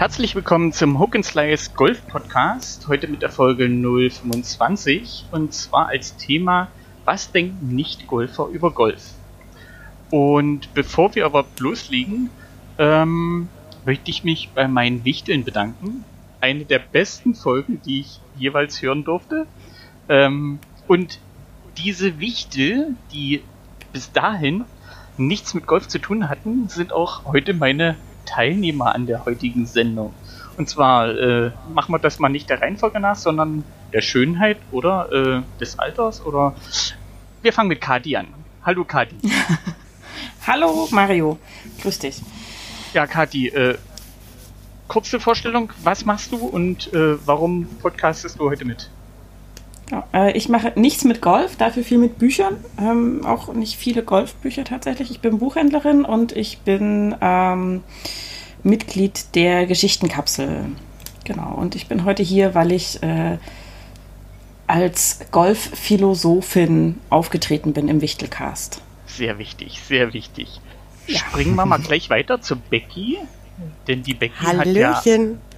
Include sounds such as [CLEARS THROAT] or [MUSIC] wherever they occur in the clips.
Herzlich willkommen zum Hook and Slice Golf Podcast. Heute mit der Folge 025 und zwar als Thema Was denken Nicht-Golfer über Golf? Und bevor wir aber loslegen, ähm, möchte ich mich bei meinen Wichteln bedanken. Eine der besten Folgen, die ich jeweils hören durfte. Ähm, und diese Wichtel, die bis dahin nichts mit Golf zu tun hatten, sind auch heute meine Teilnehmer an der heutigen Sendung. Und zwar äh, machen wir das mal nicht der Reihenfolge nach, sondern der Schönheit oder äh, des Alters oder wir fangen mit Kati an. Hallo Kati. [LAUGHS] Hallo Mario, grüß dich. Ja, Kati, äh, kurze Vorstellung, was machst du und äh, warum podcastest du heute mit? Ja, äh, ich mache nichts mit Golf, dafür viel mit Büchern. Ähm, auch nicht viele Golfbücher tatsächlich. Ich bin Buchhändlerin und ich bin ähm, Mitglied der Geschichtenkapsel. Genau. Und ich bin heute hier, weil ich äh, als Golfphilosophin aufgetreten bin im Wichtelcast. Sehr wichtig, sehr wichtig. Ja. Springen wir mal gleich weiter zu Becky. Denn die Becky hat ja,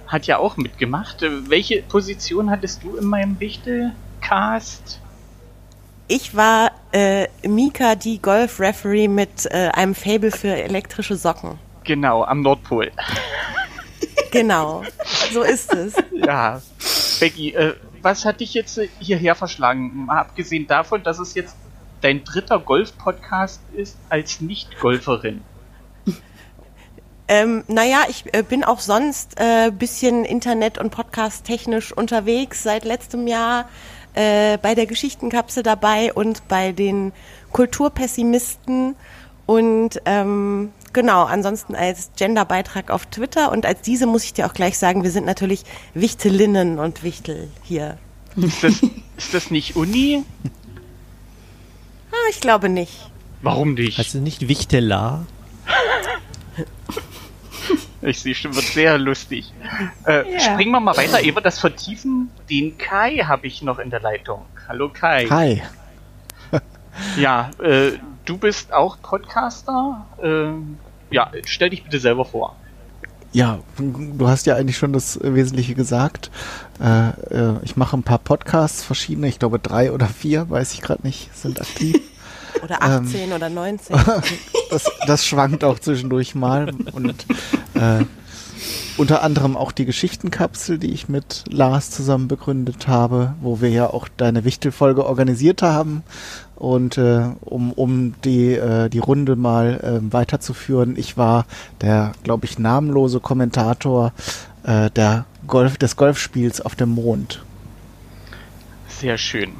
hat ja auch mitgemacht. Welche Position hattest du in meinem Wichtelcast? Ich war äh, Mika, die Golf-Referee mit äh, einem Fable für elektrische Socken. Genau, am Nordpol. genau, so ist es. Ja, Becky, äh, was hat dich jetzt hierher verschlagen? Mal abgesehen davon, dass es jetzt dein dritter Golf-Podcast ist als Nicht-Golferin. Ähm, naja, ich äh, bin auch sonst äh, bisschen Internet- und Podcast-technisch unterwegs seit letztem Jahr äh, bei der Geschichtenkapsel dabei und bei den Kulturpessimisten und ähm, genau, ansonsten als Genderbeitrag auf Twitter und als diese muss ich dir auch gleich sagen, wir sind natürlich Wichtelinnen und Wichtel hier. Ist das, ist das nicht Uni? Ah, ich glaube nicht. Warum nicht? Es nicht Wichtelar? [LAUGHS] ich sehe schon, wird sehr lustig. Äh, yeah. Springen wir mal weiter, ehe wir das vertiefen. Den Kai habe ich noch in der Leitung. Hallo Kai. Hi. [LAUGHS] ja, äh, du bist auch Podcaster. Äh, ja, stell dich bitte selber vor. Ja, du hast ja eigentlich schon das Wesentliche gesagt. Äh, äh, ich mache ein paar Podcasts, verschiedene, ich glaube drei oder vier, weiß ich gerade nicht, sind aktiv. Oder 18 ähm, oder 19. [LAUGHS] das, das schwankt auch zwischendurch mal. Und äh, unter anderem auch die Geschichtenkapsel, die ich mit Lars zusammen begründet habe, wo wir ja auch deine Wichtelfolge organisiert haben. Und äh, um, um die, äh, die Runde mal äh, weiterzuführen, ich war der, glaube ich, namenlose Kommentator äh, der Golf, des Golfspiels auf dem Mond. Sehr schön.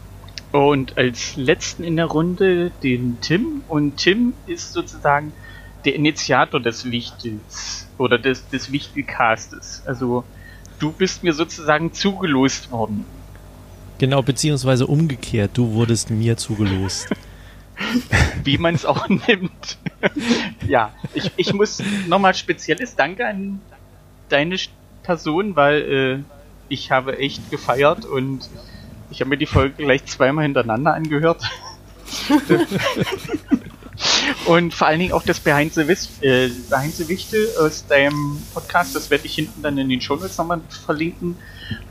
Und als letzten in der Runde den Tim. Und Tim ist sozusagen der Initiator des Wichtels oder des, des Wichtelcastes. Also du bist mir sozusagen zugelost worden. Genau, beziehungsweise umgekehrt, du wurdest mir zugelost. [LAUGHS] [LAUGHS] Wie man es auch nimmt. [LAUGHS] ja, ich, ich muss nochmal spezielles Danke an deine Person, weil äh, ich habe echt gefeiert und ich habe mir die Folge gleich zweimal hintereinander angehört. Und vor allen Dingen auch das Behind the, Wis äh, aus deinem Podcast, das werde ich hinten dann in den Show Notes nochmal verlinken,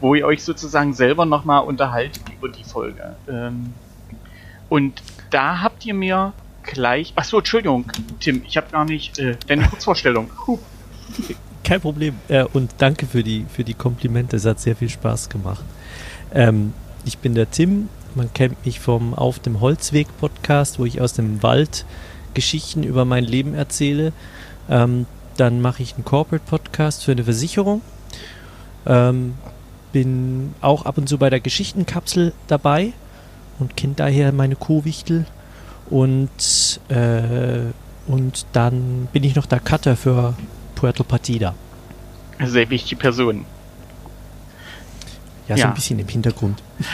wo ihr euch sozusagen selber nochmal unterhaltet über die Folge. Ähm, und da habt ihr mir gleich. Achso, Entschuldigung, Tim, ich habe gar nicht äh, deine Kurzvorstellung. Huh. Kein Problem. Äh, und danke für die, für die Komplimente. Es hat sehr viel Spaß gemacht. Ähm, ich bin der Tim, man kennt mich vom Auf dem Holzweg Podcast, wo ich aus dem Wald Geschichten über mein Leben erzähle. Ähm, dann mache ich einen Corporate Podcast für eine Versicherung. Ähm, bin auch ab und zu bei der Geschichtenkapsel dabei und kenne daher meine Co-Wichtel. Und, äh, und dann bin ich noch der Cutter für Puerto Partida. Sehr wichtige Person. Ja, so ein bisschen im Hintergrund. [LAUGHS]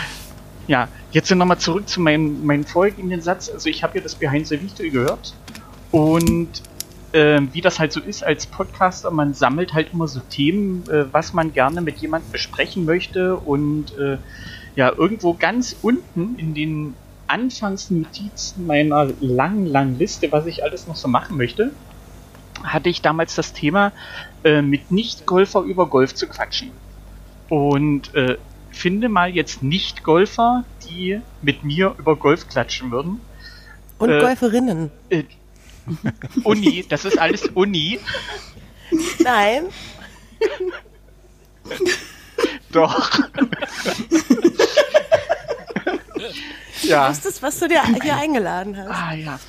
Ja, jetzt nochmal zurück zu meinem, meinem vorigen Satz. Also ich habe ja das Behind the Wichtel gehört und äh, wie das halt so ist als Podcaster, man sammelt halt immer so Themen, äh, was man gerne mit jemandem besprechen möchte und äh, ja, irgendwo ganz unten in den Anfangsnotizen meiner langen, langen Liste, was ich alles noch so machen möchte, hatte ich damals das Thema, äh, mit Nicht-Golfer über Golf zu quatschen. Und äh, finde mal jetzt Nicht-Golfer, die mit mir über Golf klatschen würden. Und Äh, Golferinnen. Äh, Uni, das ist alles Uni. Nein. Doch. ja. Das ist, was du dir hier eingeladen hast. Ah ja.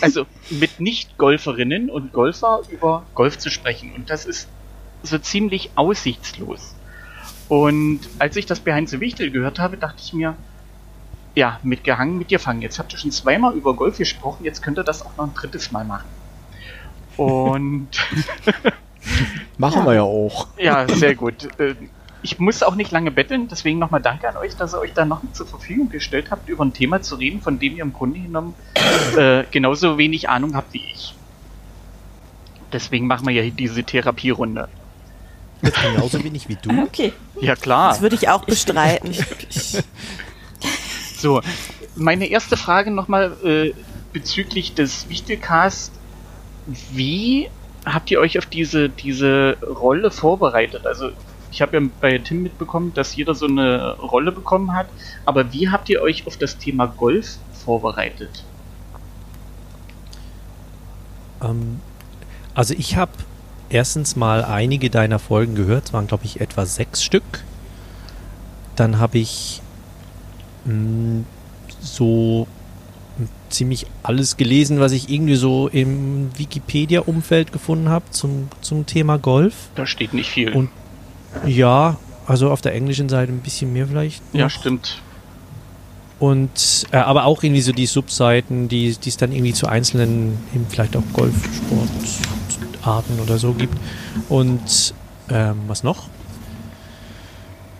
Also mit Nicht-Golferinnen und Golfer über Golf zu sprechen. Und das ist so ziemlich aussichtslos. Und als ich das Behind the Wichtel gehört habe, dachte ich mir, ja, mitgehangen, mit dir fangen. Jetzt habt ihr schon zweimal über Golf gesprochen, jetzt könnt ihr das auch noch ein drittes Mal machen. Und [LAUGHS] Machen Ja. wir ja auch. ja, sehr gut. Äh, Ich muss auch nicht lange betteln, deswegen nochmal danke an euch, dass ihr euch da noch zur Verfügung gestellt habt, über ein Thema zu reden, von dem ihr im Grunde genommen äh, genauso wenig Ahnung habt wie ich. Deswegen machen wir ja hier diese Therapierunde. Genauso wenig wie du. okay. Ja klar. Das würde ich auch bestreiten. [LAUGHS] So, meine erste Frage nochmal äh, bezüglich des Wichtelcast. Wie habt ihr euch auf diese, diese Rolle vorbereitet? Also, ich habe ja bei Tim mitbekommen, dass jeder so eine Rolle bekommen hat. Aber wie habt ihr euch auf das Thema Golf vorbereitet? Ähm, also ich habe erstens mal einige deiner Folgen gehört, es waren glaube ich etwa sechs Stück. Dann habe ich mh, so ziemlich alles gelesen, was ich irgendwie so im Wikipedia-Umfeld gefunden habe zum, zum Thema Golf. Da steht nicht viel. Und Ja, also auf der englischen Seite ein bisschen mehr vielleicht. ja, noch. stimmt. Und äh, aber auch irgendwie so die Subseiten, die es dann irgendwie zu einzelnen, eben vielleicht auch Golfsportarten oder so gibt. Und ähm, was noch?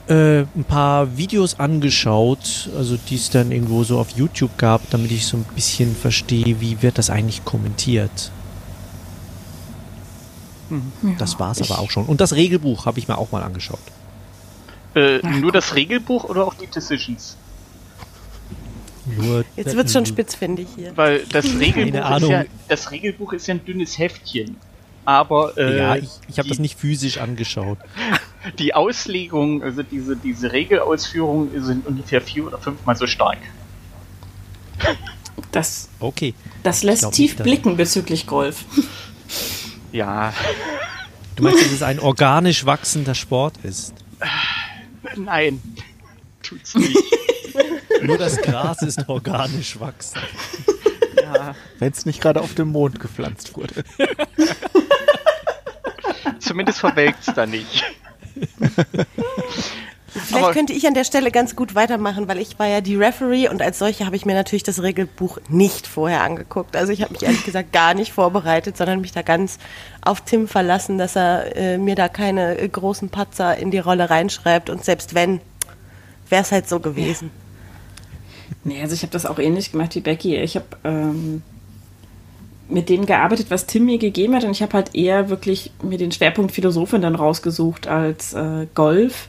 Äh, ein paar Videos angeschaut, also die es dann irgendwo so auf YouTube gab, damit ich so ein bisschen verstehe, wie wird das eigentlich kommentiert. Das war's aber auch schon. Und das Regelbuch habe ich mir auch mal angeschaut. Äh, nur das Regelbuch oder auch die Decisions? Nur Jetzt wird's schon spitzfindig hier. Weil das Regelbuch, ja, das Regelbuch ist ja ein dünnes Heftchen. Aber äh, Ja, ich, ich habe das nicht physisch angeschaut. [LAUGHS] die Auslegung, also diese, diese Regelausführungen sind ungefähr vier oder fünfmal so stark. [LAUGHS] das, Okay. das lässt glaub tief blicken bezüglich Golf. Ja, Du meinst, dass es ein organisch wachsender Sport ist? [SIGHS] nein, tut's nicht. [LAUGHS] Nur das Gras ist organisch wachsend. ja, Wenn es nicht gerade auf dem Mond gepflanzt wurde. Zumindest verwelkt's da nicht. Vielleicht Aber- könnte ich an der Stelle ganz gut weitermachen, weil ich war ja die Referee und als solche habe ich mir natürlich das Regelbuch nicht vorher angeguckt. Also ich habe mich ehrlich gesagt gar nicht vorbereitet, sondern mich da ganz auf Tim verlassen, dass er äh, mir da keine äh, großen Patzer in die Rolle reinschreibt und selbst wenn, wäre es halt so gewesen. Nee, also ich habe das auch ähnlich gemacht wie Becky. Ich habe ähm, mit dem gearbeitet, was Tim mir gegeben hat und ich habe halt eher wirklich mir den Schwerpunkt Philosophin dann rausgesucht als äh, Golf.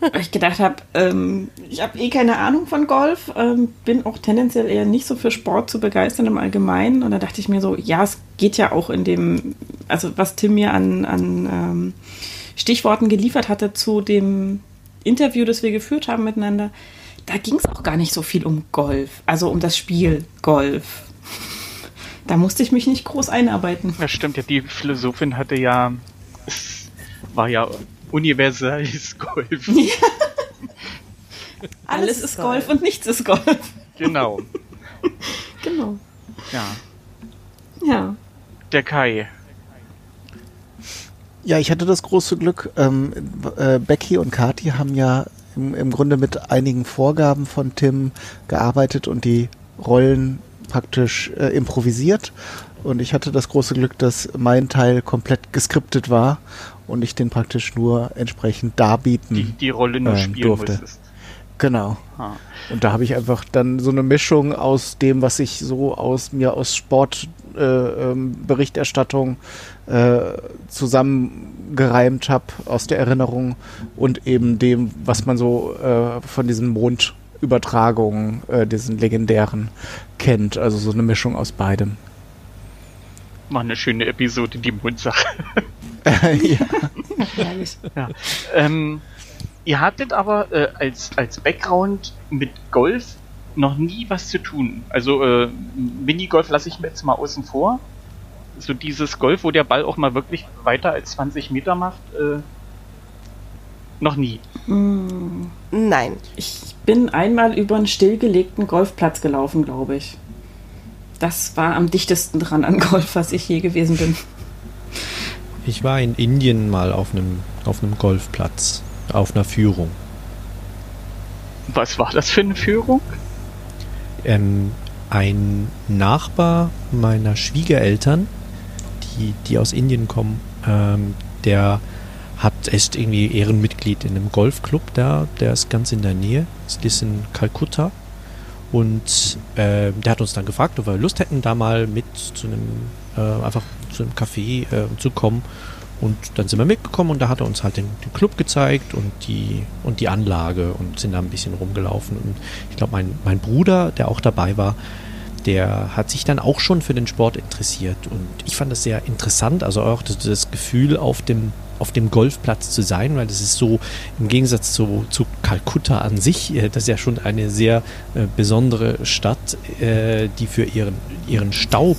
Weil ich gedacht habe, ähm, ich habe eh keine Ahnung von Golf, ähm, bin auch tendenziell eher nicht so für Sport zu begeistern im Allgemeinen. Und da dachte ich mir so, ja, es geht ja auch in dem, also was Tim mir an, an ähm, Stichworten geliefert hatte zu dem Interview, das wir geführt haben miteinander, da ging es auch gar nicht so viel um Golf, also um das Spiel Golf. Da musste ich mich nicht groß einarbeiten. Ja, stimmt, ja, die Philosophin hatte ja, war ja universelles [LAUGHS] Golf. Alles, ist Golf. und nichts ist Golf. Genau, [LAUGHS] Genau. ja. Ja. Der Kai. Ja, ich hatte das große Glück, ähm, äh, Becky und Kati haben ja im, im Grunde mit einigen Vorgaben von Tim gearbeitet und die Rollen praktisch äh, improvisiert. Und ich hatte das große Glück, dass mein Teil komplett geskriptet war und ich den praktisch nur entsprechend darbieten Die, die Rolle nur ähm, spielen durfte. musstest. Genau. Ah. Und da habe ich einfach dann so eine Mischung aus dem, was ich so aus mir aus Sportberichterstattung äh, ähm, äh, zusammengereimt habe aus der Erinnerung und eben dem, was man so äh, von diesen Mondübertragungen, äh, diesen legendären, kennt. Also so eine Mischung aus beidem. War eine schöne Episode, die Mundsache. [LAUGHS] ja. Herrlich. ja. Ähm, ihr hattet aber äh, als, als Background mit Golf noch nie was zu tun. Also äh, Minigolf lasse ich mir jetzt mal außen vor. So dieses Golf, wo der Ball auch mal wirklich weiter als 20 Meter macht, äh, noch nie. Mm, Nein. Ich bin einmal über einen stillgelegten Golfplatz gelaufen, glaube ich. Das war am dichtesten dran an Golf, was ich je gewesen bin. Ich war in Indien mal auf einem, auf einem Golfplatz, auf einer Führung. Was war das für eine Führung? Ähm, ein Nachbar meiner Schwiegereltern, die, die aus Indien kommen, ähm, der hat ist irgendwie Ehrenmitglied in einem Golfclub da, der ist ganz in der Nähe, ist in Kalkutta. Und äh, der hat uns dann gefragt, ob wir Lust hätten, da mal mit zu einem, äh, einfach zu einem Café äh, zu kommen. Und dann sind wir mitgekommen und da hat er uns halt den, den Club gezeigt und die, und die Anlage und sind da ein bisschen rumgelaufen. Und ich glaube, mein, mein Bruder, der auch dabei war, der hat sich dann auch schon für den Sport interessiert. Und ich fand das sehr interessant, also auch das, das Gefühl auf dem, auf dem Golfplatz zu sein, weil das ist so im Gegensatz zu, zu Kalkutta an sich, äh, das ist ja schon eine sehr äh, besondere Stadt, äh, die für ihren, ihren Staub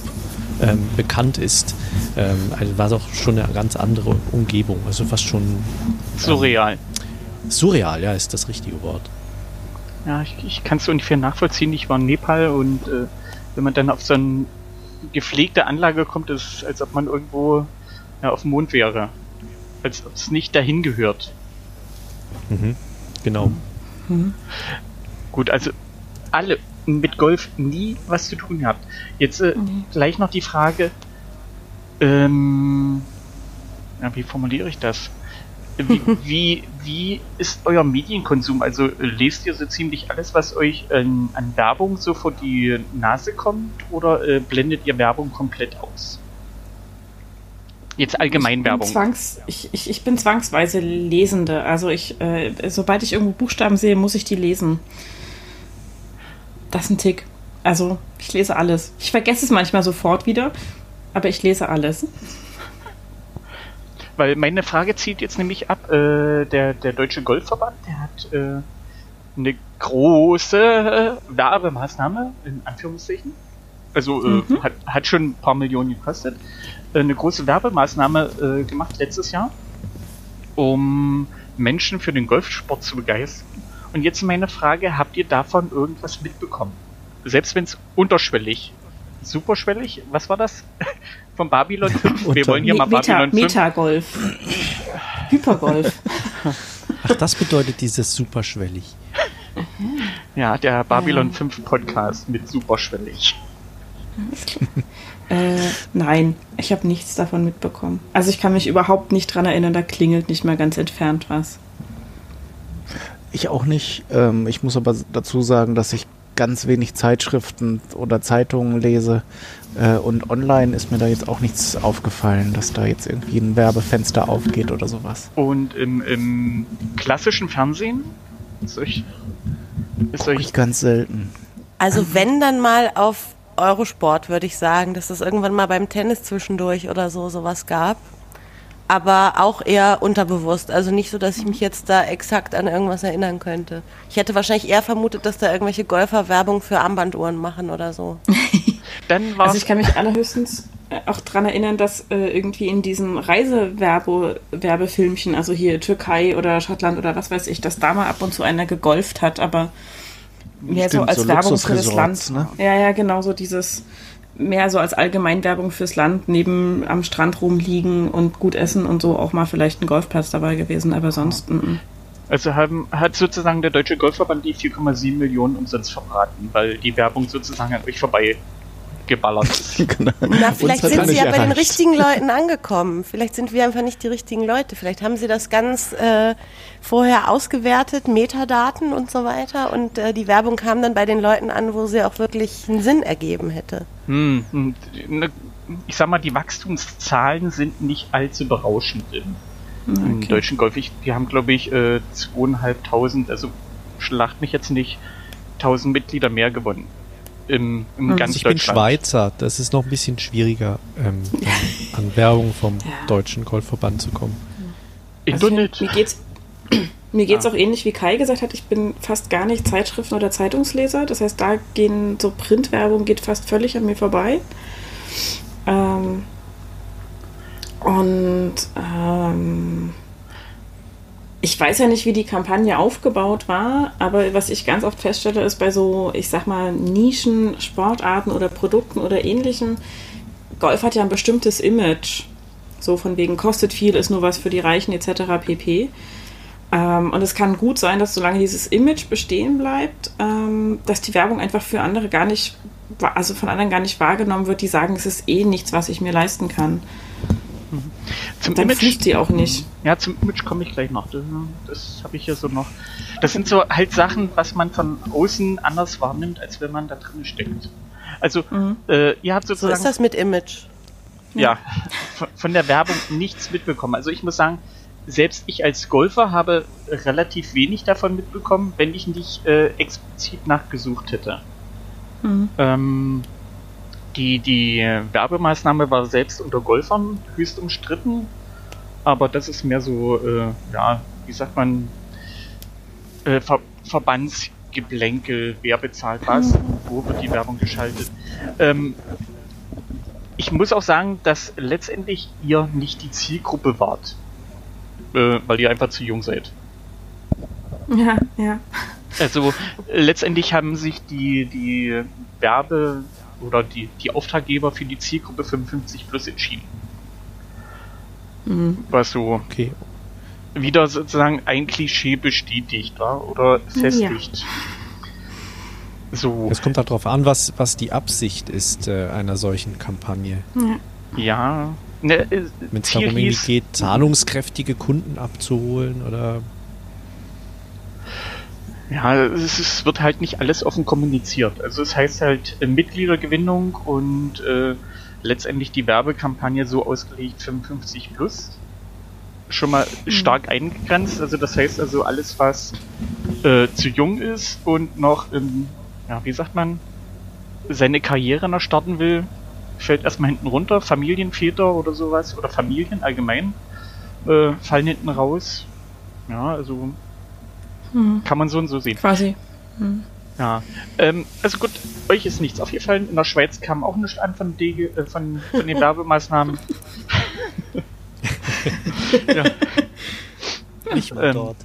ähm, bekannt ist. Ähm, also war es auch schon eine ganz andere Umgebung, also fast schon Surreal. surreal, ja, ist das richtige Wort. Ja, ich, ich kann es ungefähr nachvollziehen. Ich war in Nepal und äh, wenn man dann auf so eine gepflegte Anlage kommt, ist es, als ob man irgendwo ja, auf dem Mond wäre. Als ob es nicht dahin gehört. Mhm. Genau. Gut, also alle mit Golf nie was zu tun gehabt. Jetzt äh, Nee. gleich noch die Frage, ähm, ja, wie formuliere ich das? Wie, [LAUGHS] wie, wie ist euer Medienkonsum? Also äh, lest ihr so ziemlich alles, was euch ähm, an Werbung so vor die Nase kommt oder äh, blendet ihr Werbung komplett aus? Jetzt allgemein Ich bin, Werbung. zwangs, ich, ich, ich bin zwangsweise Lesende. Also ich, äh, sobald ich irgendwo Buchstaben sehe, muss ich die lesen. Das ist ein Tick. Also ich lese alles. Ich vergesse es manchmal sofort wieder, aber ich lese alles. [LAUGHS] Weil meine Frage zielt jetzt nämlich ab, äh, der, der Deutsche Golfverband, der hat äh, eine große äh, Werbemaßnahme, in Anführungszeichen, also äh, Mhm. hat, hat schon ein paar Millionen gekostet, eine große Werbemaßnahme äh, gemacht letztes Jahr, um Menschen für den Golfsport zu begeistern. Und jetzt meine Frage, habt ihr davon irgendwas mitbekommen? Selbst wenn es unterschwellig, superschwellig, was war das? [LAUGHS] Von Babylon 5? [LAUGHS] Wir wollen hier mal Me- Meta, Babylon 5 Metagolf. [LAUGHS] Hypergolf. Ach, das bedeutet dieses superschwellig. Ja, der Babylon Ja. 5 Podcast mit superschwellig. Äh, nein, ich habe nichts davon mitbekommen. Also ich kann mich überhaupt nicht dran erinnern, da klingelt nicht mal ganz entfernt was. Ich auch nicht. Ähm, ich muss aber dazu sagen, dass ich ganz wenig Zeitschriften oder Zeitungen lese. Äh, und online ist mir da jetzt auch nichts aufgefallen, dass da jetzt irgendwie ein Werbefenster aufgeht oder sowas. Und im, im klassischen Fernsehen ist euch, ist euch ich ganz selten. Also wenn dann mal auf Eurosport, würde ich sagen, dass es irgendwann mal beim Tennis zwischendurch oder so sowas gab. Aber auch eher unterbewusst. Also nicht so, dass ich mich jetzt da exakt an irgendwas erinnern könnte. Ich hätte wahrscheinlich eher vermutet, dass da irgendwelche Golfer Werbung für Armbanduhren machen oder so. [LAUGHS] dann war Also ich kann mich allerhöchstens äh, auch dran erinnern, dass äh, irgendwie in diesen Reisewerbefilmchen, also hier Türkei oder Schottland oder was weiß ich, dass da mal ab und zu einer gegolft hat, aber mehr so Stimmt, als so Werbung für das Land. Luxusresorts, Ja, ja, genau so dieses mehr so als Allgemeinwerbung fürs Land, neben am Strand rumliegen und gut essen und so auch mal vielleicht ein Golfplatz dabei gewesen, aber sonst mm. also haben, hat sozusagen der Deutsche Golfverband die 4,7 Millionen umsonst verbraten, weil die Werbung sozusagen an euch vorbei geballert ist. [LAUGHS] genau. Na, vielleicht sind sie ja bei den richtigen Leuten angekommen. Vielleicht sind wir einfach nicht die richtigen Leute. Vielleicht haben sie das ganz äh, vorher ausgewertet, Metadaten und so weiter. Und äh, die Werbung kam dann bei den Leuten an, wo sie auch wirklich einen Sinn ergeben hätte. Hm, hm, ne, ich sag mal, die Wachstumszahlen sind nicht allzu berauschend im, im Okay. deutschen Golf. Ich, die haben, glaube ich, äh, zweieinhalbtausend, also schlacht mich jetzt nicht, tausend Mitglieder mehr gewonnen. Im, im Mhm. ganz Also ich bin Deutschland. Schweizer, das ist noch ein bisschen schwieriger, ähm, [LAUGHS] an Werbung vom Ja. Deutschen Golfverband zu kommen. Internet. Also mir geht's, [CLEARS THROAT] mir geht's Ah. auch ähnlich wie Kai gesagt hat. Ich bin fast gar nicht Zeitschriften- oder Zeitungsleser. Das heißt, da gehen so Printwerbung geht fast völlig an mir vorbei. Ähm, und ähm, ich weiß ja nicht, wie die Kampagne aufgebaut war, aber was ich ganz oft feststelle, ist bei so, ich sag mal, Nischen, Sportarten oder Produkten oder ähnlichem, Golf hat ja ein bestimmtes Image. So von wegen kostet viel, ist nur was für die Reichen etc. pp. Ähm, und es kann gut sein, dass solange dieses Image bestehen bleibt, ähm, dass die Werbung einfach für andere gar nicht, also von anderen gar nicht wahrgenommen wird, die sagen, es ist eh nichts, was ich mir leisten kann. Zum Dann Image, sie auch nicht. ja, zum Image komme ich gleich noch. Das, das habe ich hier so noch. Das sind so halt Sachen, was man von außen anders wahrnimmt, als wenn man da drin steckt. Also, Mhm. äh, ihr habt So sozusagen ist das mit Image. ja, von, von der Werbung nichts mitbekommen. Also ich muss sagen, selbst ich als Golfer habe relativ wenig davon mitbekommen, wenn ich nicht äh, explizit nachgesucht hätte. Mhm. Ähm, die, die Werbemaßnahme war selbst unter Golfern höchst umstritten, aber das ist mehr so, äh, ja, wie sagt man, äh, Ver Verbandsgeblänkel, wer bezahlt was, wo wird die Werbung geschaltet. Ähm, ich muss auch sagen, dass letztendlich ihr nicht die Zielgruppe wart, äh, weil ihr einfach zu jung seid. Ja, ja. Also letztendlich haben sich die, die Werbe- oder die, die Auftraggeber für die Zielgruppe 55 plus entschieden. Mhm. Was so Okay. wieder sozusagen ein Klischee bestätigt war oder festigt. So, Es kommt darauf an, was, was die Absicht ist äh, einer solchen Kampagne. ja. ja. Ne, äh, Wenn es darum geht, zahlungskräftige Kunden abzuholen oder Ja, es, es wird halt nicht alles offen kommuniziert. Also es heißt halt äh, Mitgliedergewinnung und äh, letztendlich die Werbekampagne so ausgelegt 55 plus. Schon mal stark eingegrenzt. Also das heißt also alles, was äh, zu jung ist und noch, ähm, ja, wie sagt man, seine Karriere noch starten will, fällt erstmal hinten runter. Familienväter oder sowas oder Familien allgemein äh, fallen hinten raus. Ja, also Mhm. kann man so und so sehen. Quasi. Ja, ähm, also gut, euch ist nichts aufgefallen. In der Schweiz kam auch nichts an von, die, äh, von, von den [LAUGHS] Werbemaßnahmen. [LAUGHS] ja, nicht mal Ähm, dort.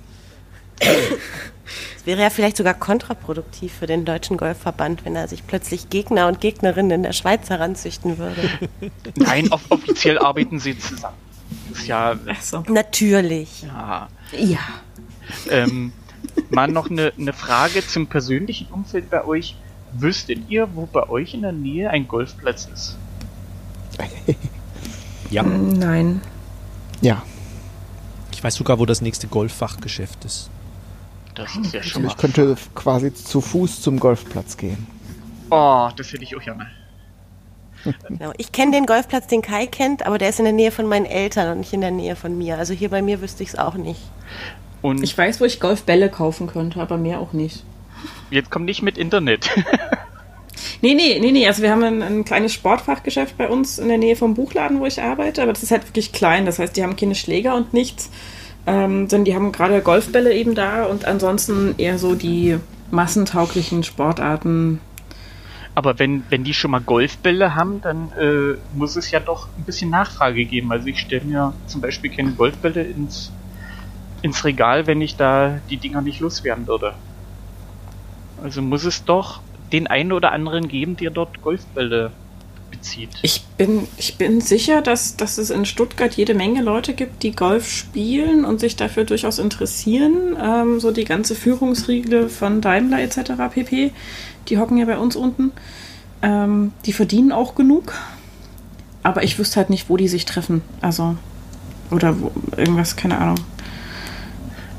Es wäre ja vielleicht sogar kontraproduktiv für den Deutschen Golfverband, wenn er sich plötzlich Gegner und Gegnerinnen in der Schweiz heranzüchten würde. [LAUGHS] nein, off offiziell arbeiten sie zusammen. Ist ja, so. Natürlich. ja. Ja. Ähm, mal noch eine, eine Frage zum persönlichen Umfeld bei euch. Wüsstet ihr, wo bei euch in der Nähe ein Golfplatz ist? [LAUGHS] Ja, Nein. Ja, ich weiß sogar, wo das nächste Golffachgeschäft ist. Das ist ja schon also mal. ich könnte quasi zu Fuß zum Golfplatz gehen. Oh, das hätte ich auch gerne. Genau. Ich kenne den Golfplatz, den Kai kennt, aber der ist in der Nähe von meinen Eltern und nicht in der Nähe von mir. Also hier bei mir wüsste ich es auch nicht. Und Ich weiß, wo ich Golfbälle kaufen könnte, aber mehr auch nicht. jetzt kommt nicht mit Internet. [LAUGHS] Nee, nee, nee, nee. Also wir haben ein, ein kleines Sportfachgeschäft bei uns in der Nähe vom Buchladen, wo ich arbeite, aber das ist halt wirklich klein. Das heißt, die haben keine Schläger und nichts. Ähm, sondern die haben gerade Golfbälle eben da und ansonsten eher so die massentauglichen Sportarten. Aber wenn, wenn die schon mal Golfbälle haben, dann äh, muss es ja doch ein bisschen Nachfrage geben. Also ich stelle mir zum Beispiel keine Golfbälle ins, ins Regal, wenn ich da die Dinger nicht loswerden würde. Also muss es doch den einen oder anderen geben, der dort Golfbälle bezieht. Ich bin, ich bin sicher, dass, dass es in Stuttgart jede Menge Leute gibt, die Golf spielen und sich dafür durchaus interessieren. Ähm, so die ganze Führungsriege von Daimler etc. pp. Die hocken ja bei uns unten. Ähm, die verdienen auch genug. Aber ich wüsste halt nicht, wo die sich treffen. Also, oder wo, irgendwas, keine Ahnung.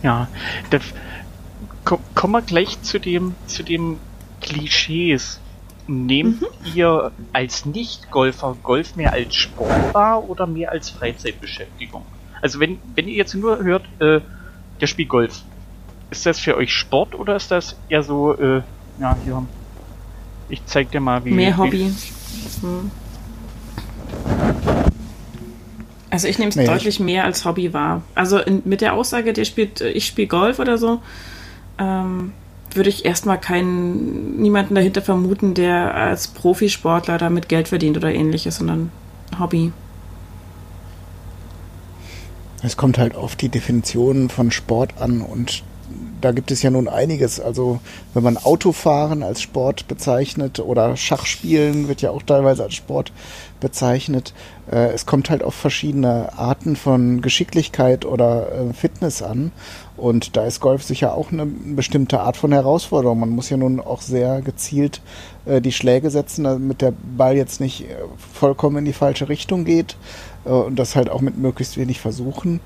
Ja, da ko kommen wir gleich zu dem, zu dem Klischees. Nehmt ihr als Nicht-Golfer Golf mehr als Sport wahr oder mehr als Freizeitbeschäftigung? Also wenn, wenn ihr jetzt nur hört, äh, der spielt Golf, ist das für euch Sport oder ist das eher so, äh, ja, hier, Ich zeig dir mal, wie. Mehr wie- Hobby. Hm. Also ich nehme es Nee, deutlich mehr als Hobby wahr. Also in, mit der Aussage, der spielt, äh, ich spiele Golf oder so, ähm, würde ich erstmal keinen niemanden dahinter vermuten, der als Profisportler damit Geld verdient oder ähnliches, sondern Hobby. Es kommt halt auf die Definition von Sport an und da gibt es ja nun einiges. Also wenn man Autofahren als Sport bezeichnet oder Schachspielen wird ja auch teilweise als Sport bezeichnet. Äh, es kommt halt auf verschiedene Arten von Geschicklichkeit oder äh, Fitness an. Und da ist Golf sicher auch eine bestimmte Art von Herausforderung. Man muss ja nun auch sehr gezielt äh, die Schläge setzen, damit der Ball jetzt nicht äh, vollkommen in die falsche Richtung geht äh, und das halt auch mit möglichst wenig versuchen.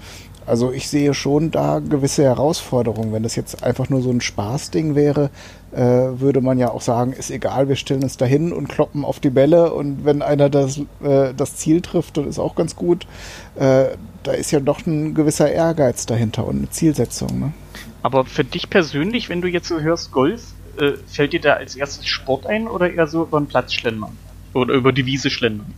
Also ich sehe schon da gewisse Herausforderungen. Wenn das jetzt einfach nur so ein Spaßding wäre, äh, würde man ja auch sagen, ist egal, wir stellen uns dahin und kloppen auf die Bälle und wenn einer das, äh, das Ziel trifft, dann ist auch ganz gut. Äh, da ist ja doch ein gewisser Ehrgeiz dahinter und eine Zielsetzung. Ne? Aber für dich persönlich, wenn du jetzt so hörst Golf, äh, fällt dir da als erstes Sport ein oder eher so über den Platz schlendern? Oder über die Wiese schlendern?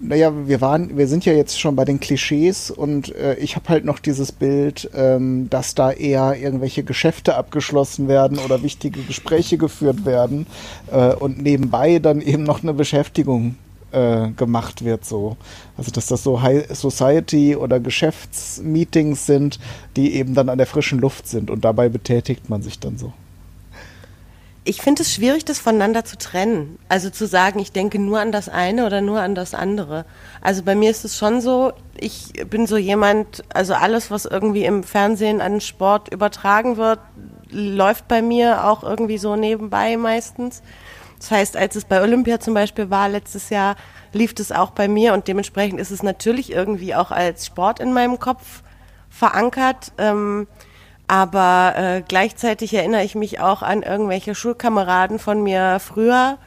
Naja, wir waren, wir sind ja jetzt schon bei den Klischees und äh, ich habe halt noch dieses Bild, ähm, dass da eher irgendwelche Geschäfte abgeschlossen werden oder wichtige Gespräche geführt werden äh, und nebenbei dann eben noch eine Beschäftigung äh, gemacht wird so. Also dass das so High Society oder Geschäftsmeetings sind, die eben dann an der frischen Luft sind und dabei betätigt man sich dann so. Ich finde es schwierig, das voneinander zu trennen. Also zu sagen, ich denke nur an das eine oder nur an das andere. Also bei mir ist es schon so, ich bin so jemand, also alles, was irgendwie im Fernsehen an Sport übertragen wird, läuft bei mir auch irgendwie so nebenbei meistens. Das heißt, als es bei Olympia zum Beispiel war letztes Jahr, lief das auch bei mir und dementsprechend ist es natürlich irgendwie auch als Sport in meinem Kopf verankert. Ähm, aber äh, gleichzeitig erinnere ich mich auch an irgendwelche Schulkameraden von mir früher,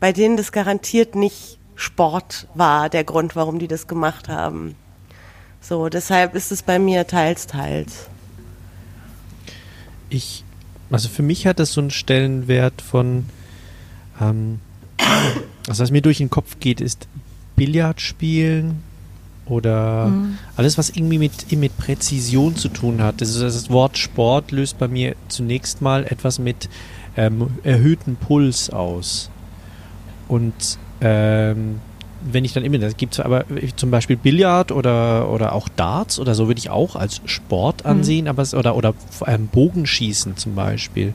bei denen das garantiert nicht Sport war, der Grund, warum die das gemacht haben. So, deshalb ist es bei mir teils, teils. Ich, also für mich hat das so einen Stellenwert von, ähm, [COUGHS] also was mir durch den Kopf geht, ist Billard spielen oder alles, was irgendwie mit, mit Präzision zu tun hat. Das, das Wort Sport löst bei mir zunächst mal etwas mit ähm, erhöhtem Puls aus. Und ähm, wenn ich dann immer, das gibt es aber zum Beispiel Billard oder, oder auch Darts oder so würde ich auch als Sport ansehen, aber es, oder, oder ähm, Bogenschießen zum Beispiel.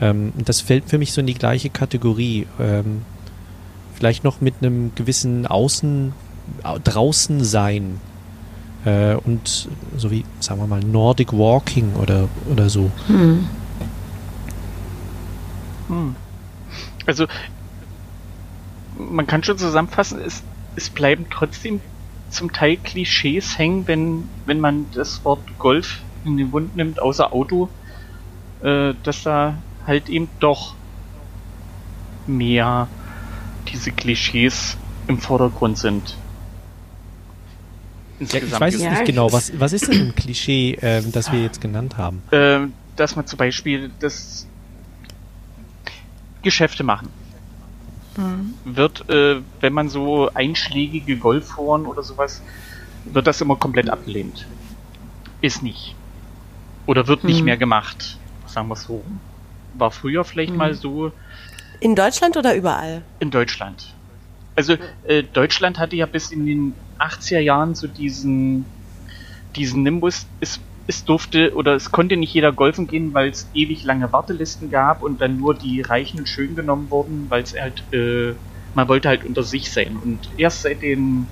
Ähm, das fällt für mich so in die gleiche Kategorie. Ähm, vielleicht noch mit einem gewissen Außen, au- draußen sein. Äh, und so wie, sagen wir mal, Nordic Walking oder, oder so. Hm. Hm. Also, man kann schon zusammenfassen, es, es bleiben trotzdem zum Teil Klischees hängen, wenn, wenn man das Wort Golf in den Mund nimmt, außer Auto, äh, dass da halt eben doch mehr diese Klischees im Vordergrund sind. Ja, ich weiß es Ja, nicht ich- genau. Was, was ist denn ein Klischee, ähm, das wir jetzt genannt haben? äh, dass man zum Beispiel das Geschäfte machen. Wird, äh, wenn man so einschlägige Golfforen oder sowas, wird das immer komplett abgelehnt. Ist nicht. Oder wird nicht Hm. mehr gemacht. Sagen wir es so. War früher vielleicht mal so In Deutschland oder überall? in Deutschland. Also äh, Deutschland hatte ja bis in den 80er Jahren so diesen diesen Nimbus, es, es durfte oder es konnte nicht jeder golfen gehen, weil es ewig lange Wartelisten gab und dann nur die Reichen und Schön genommen wurden, weil es halt, äh, man wollte halt unter sich sein. Und erst seit den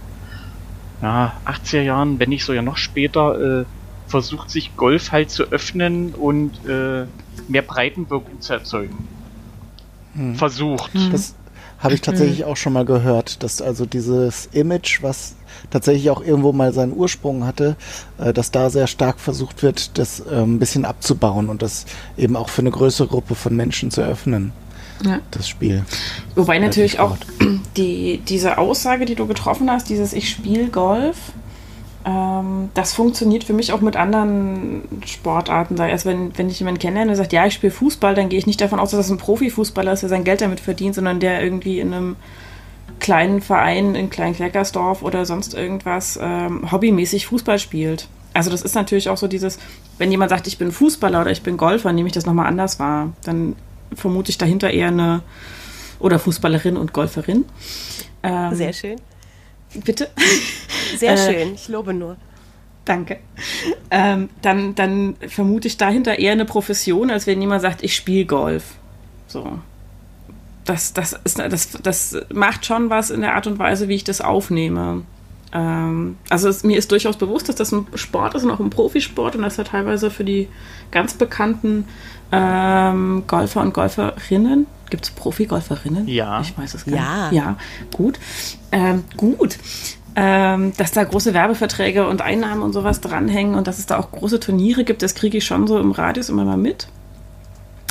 ja, 80er Jahren, wenn nicht sogar noch später, äh, versucht sich Golf halt zu öffnen und äh, mehr Breitenwirkung zu erzeugen. Hm. Versucht. Das habe ich tatsächlich auch schon mal gehört, dass also dieses Image, was tatsächlich auch irgendwo mal seinen Ursprung hatte, äh, dass da sehr stark versucht wird, das ähm, ein bisschen abzubauen und das eben auch für eine größere Gruppe von Menschen zu öffnen, Ja. das Spiel. Wobei natürlich auch die, diese Aussage, die du getroffen hast, dieses Ich spiele Golf, Ähm, das funktioniert für mich auch mit anderen Sportarten. Erst wenn, wenn ich jemanden kennenlerne, der sagt, ja, ich spiele Fußball, dann gehe ich nicht davon aus, dass das ein Profifußballer ist, der sein Geld damit verdient, sondern der irgendwie in einem kleinen Verein in Kleinkleckersdorf oder sonst irgendwas ähm, hobbymäßig Fußball spielt. Also das ist natürlich auch so dieses, wenn jemand sagt, ich bin Fußballer oder ich bin Golfer, nehme ich das nochmal anders wahr. Dann vermute ich dahinter eher eine oder Fußballerin und Golferin. Ähm, Sehr schön. Bitte? [LAUGHS] Sehr äh, schön, ich lobe nur. Danke. Ähm, dann, dann vermute ich dahinter eher eine Profession, als wenn jemand sagt, ich spiele Golf. So. Das, das, ist, das, das macht schon was in der Art und Weise, wie ich das aufnehme. Ähm, also es, mir ist durchaus bewusst, dass das ein Sport ist und auch ein Profisport und dass er teilweise für die ganz bekannten ähm, Golfer und Golferinnen Gibt es Profi-Golferinnen? Ja. Ich weiß es gar ja. nicht. Ja, gut. Ähm, gut. Ähm, dass da große Werbeverträge und Einnahmen und sowas dranhängen und dass es da auch große Turniere gibt, das kriege ich schon so im Radius immer mal mit.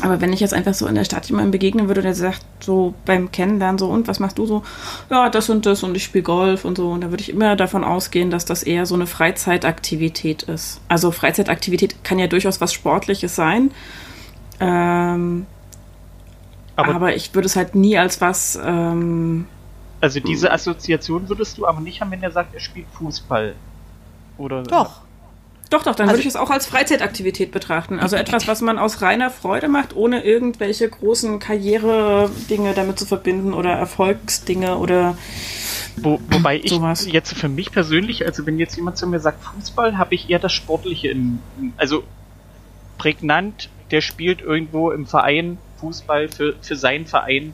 Aber wenn ich jetzt einfach so in der Stadt jemandem begegnen würde, der sagt so beim Kennenlernen so, und was machst du so? Ja, das und das und ich spiele Golf und so. Und da würde ich immer davon ausgehen, dass das eher so eine Freizeitaktivität ist. Also Freizeitaktivität kann ja durchaus was Sportliches sein. Ähm, aber, aber, ich würde es halt nie als was. Ähm, also diese Assoziation würdest du aber nicht haben, wenn er sagt, er spielt Fußball. Oder? Doch. Doch, doch, dann also, würde ich es auch als Freizeitaktivität betrachten. Also [LAUGHS] etwas, was man aus reiner Freude macht, ohne irgendwelche großen Karriere-Dinge damit zu verbinden oder Erfolgsdinge oder. Wo, wobei ich sowas. jetzt für mich persönlich, also wenn jetzt jemand zu mir sagt Fußball, habe ich eher das Sportliche in. Also prägnant, der spielt irgendwo im Verein Fußball für, für seinen Verein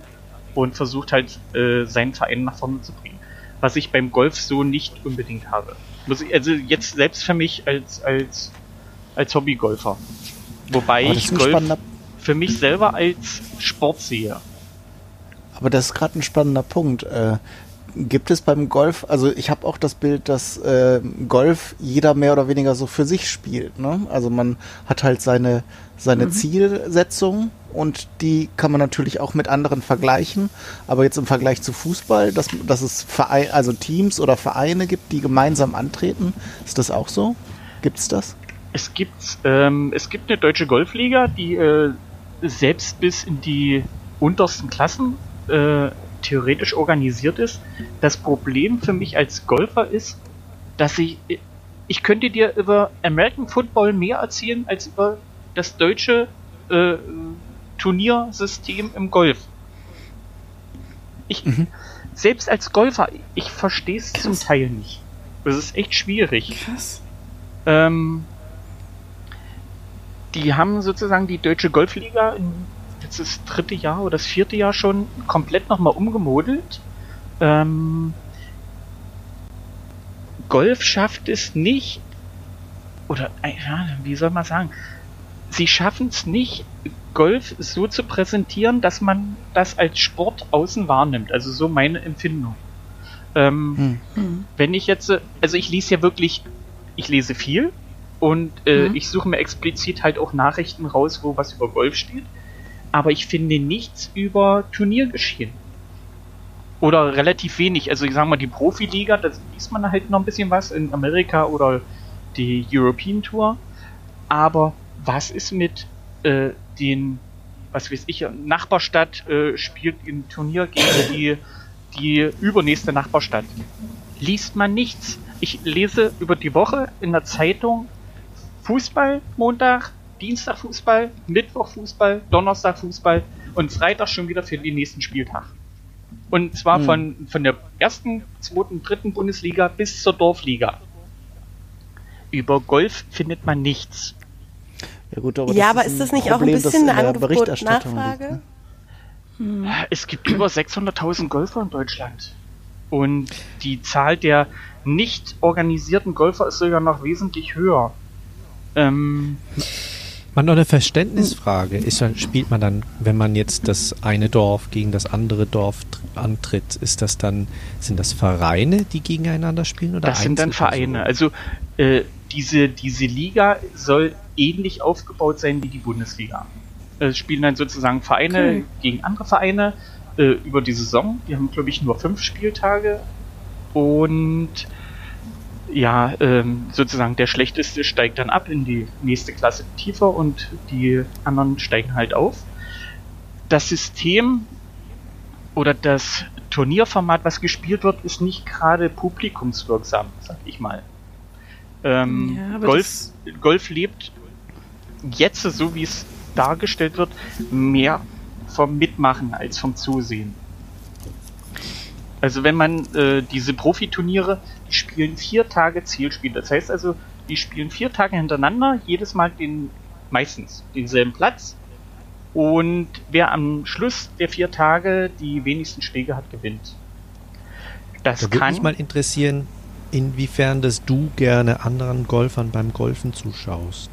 und versucht halt äh, seinen Verein nach vorne zu bringen. Was ich beim Golf so nicht unbedingt habe. Muss ich, also jetzt selbst für mich als, als, als Hobbygolfer. Wobei ich Golf für mich selber als Sport sehe. Aber das ist gerade ein spannender Punkt. Äh, gibt es beim Golf, also ich habe auch das Bild, dass äh, Golf jeder mehr oder weniger so für sich spielt. Ne? Also man hat halt seine, seine mhm. Zielsetzung und die kann man natürlich auch mit anderen vergleichen. Aber jetzt im Vergleich zu Fußball, dass, dass es Verein, also Teams oder Vereine gibt, die gemeinsam antreten, ist das auch so? Gibt es das? Es gibt, ähm, es gibt eine deutsche Golfliga, die äh, selbst bis in die untersten Klassen äh, theoretisch organisiert ist. Das Problem für mich als Golfer ist, dass ich, ich könnte dir über American Football mehr erzählen als über das deutsche äh, Turniersystem im Golf. Ich, mhm. selbst als Golfer, ich verstehe es zum Teil nicht. Das ist echt schwierig. Krass. Ähm, die haben sozusagen die deutsche Golfliga in jetzt das dritte Jahr oder das vierte Jahr schon komplett nochmal umgemodelt. Ähm, Golf schafft es nicht, oder ja, wie soll man sagen, sie schaffen es nicht, Golf so zu präsentieren, dass man das als Sport außen wahrnimmt. Also so meine Empfindung. Ähm, hm. Wenn ich jetzt, also ich lese ja wirklich, ich lese viel und äh, hm. ich suche mir explizit halt auch Nachrichten raus, wo was über Golf steht. Aber ich finde nichts über Turniergeschehen. Oder relativ wenig. Also ich sage mal, die Profiliga, da liest man halt noch ein bisschen was in Amerika oder die European Tour. Aber was ist mit äh, den, was weiß ich, Nachbarstadt äh, spielt ein Turnier gegen die, die übernächste Nachbarstadt. Liest man nichts. Ich lese über die Woche in der Zeitung Fußball, Montag, Dienstag Fußball, Mittwoch Fußball, Donnerstag Fußball und Freitag schon wieder für den nächsten Spieltag. Und zwar hm. von, von der ersten, zweiten, dritten Bundesliga bis zur Dorfliga. Über Golf findet man nichts. Ja, gut, aber, ja, aber ist, das nicht Problem, auch ein bisschen eine Angebot Nachfrage? Hm. Es gibt über 600.000 Golfer in Deutschland. Und die Zahl der nicht organisierten Golfer ist sogar noch wesentlich höher. Ähm, man noch eine Verständnisfrage. Ist, spielt man dann, wenn man jetzt das eine Dorf gegen das andere Dorf antritt, ist das dann, sind das Vereine, die gegeneinander spielen oder Das sind dann Vereine. Also äh, diese, diese Liga soll ähnlich aufgebaut sein wie die Bundesliga. Es spielen dann sozusagen Vereine okay. gegen andere Vereine äh, über die Saison. Die haben, glaube ich, nur fünf Spieltage. Und ja, ähm, sozusagen der Schlechteste steigt dann ab in die nächste Klasse tiefer und die anderen steigen halt auf. Das System oder das Turnierformat, was gespielt wird, ist nicht gerade publikumswirksam, sag ich mal. Ähm, ja, Golf, Golf lebt jetzt, so wie es dargestellt wird, mehr vom Mitmachen als vom Zusehen. Also wenn man äh, diese Profiturniere, die spielen vier Tage Zielspiel. Das heißt also, die spielen vier Tage hintereinander, jedes Mal den meistens denselben Platz. Und wer am Schluss der vier Tage die wenigsten Schläge hat, gewinnt. Das da kann würde mich mal interessieren, inwiefern das du gerne anderen Golfern beim Golfen zuschaust.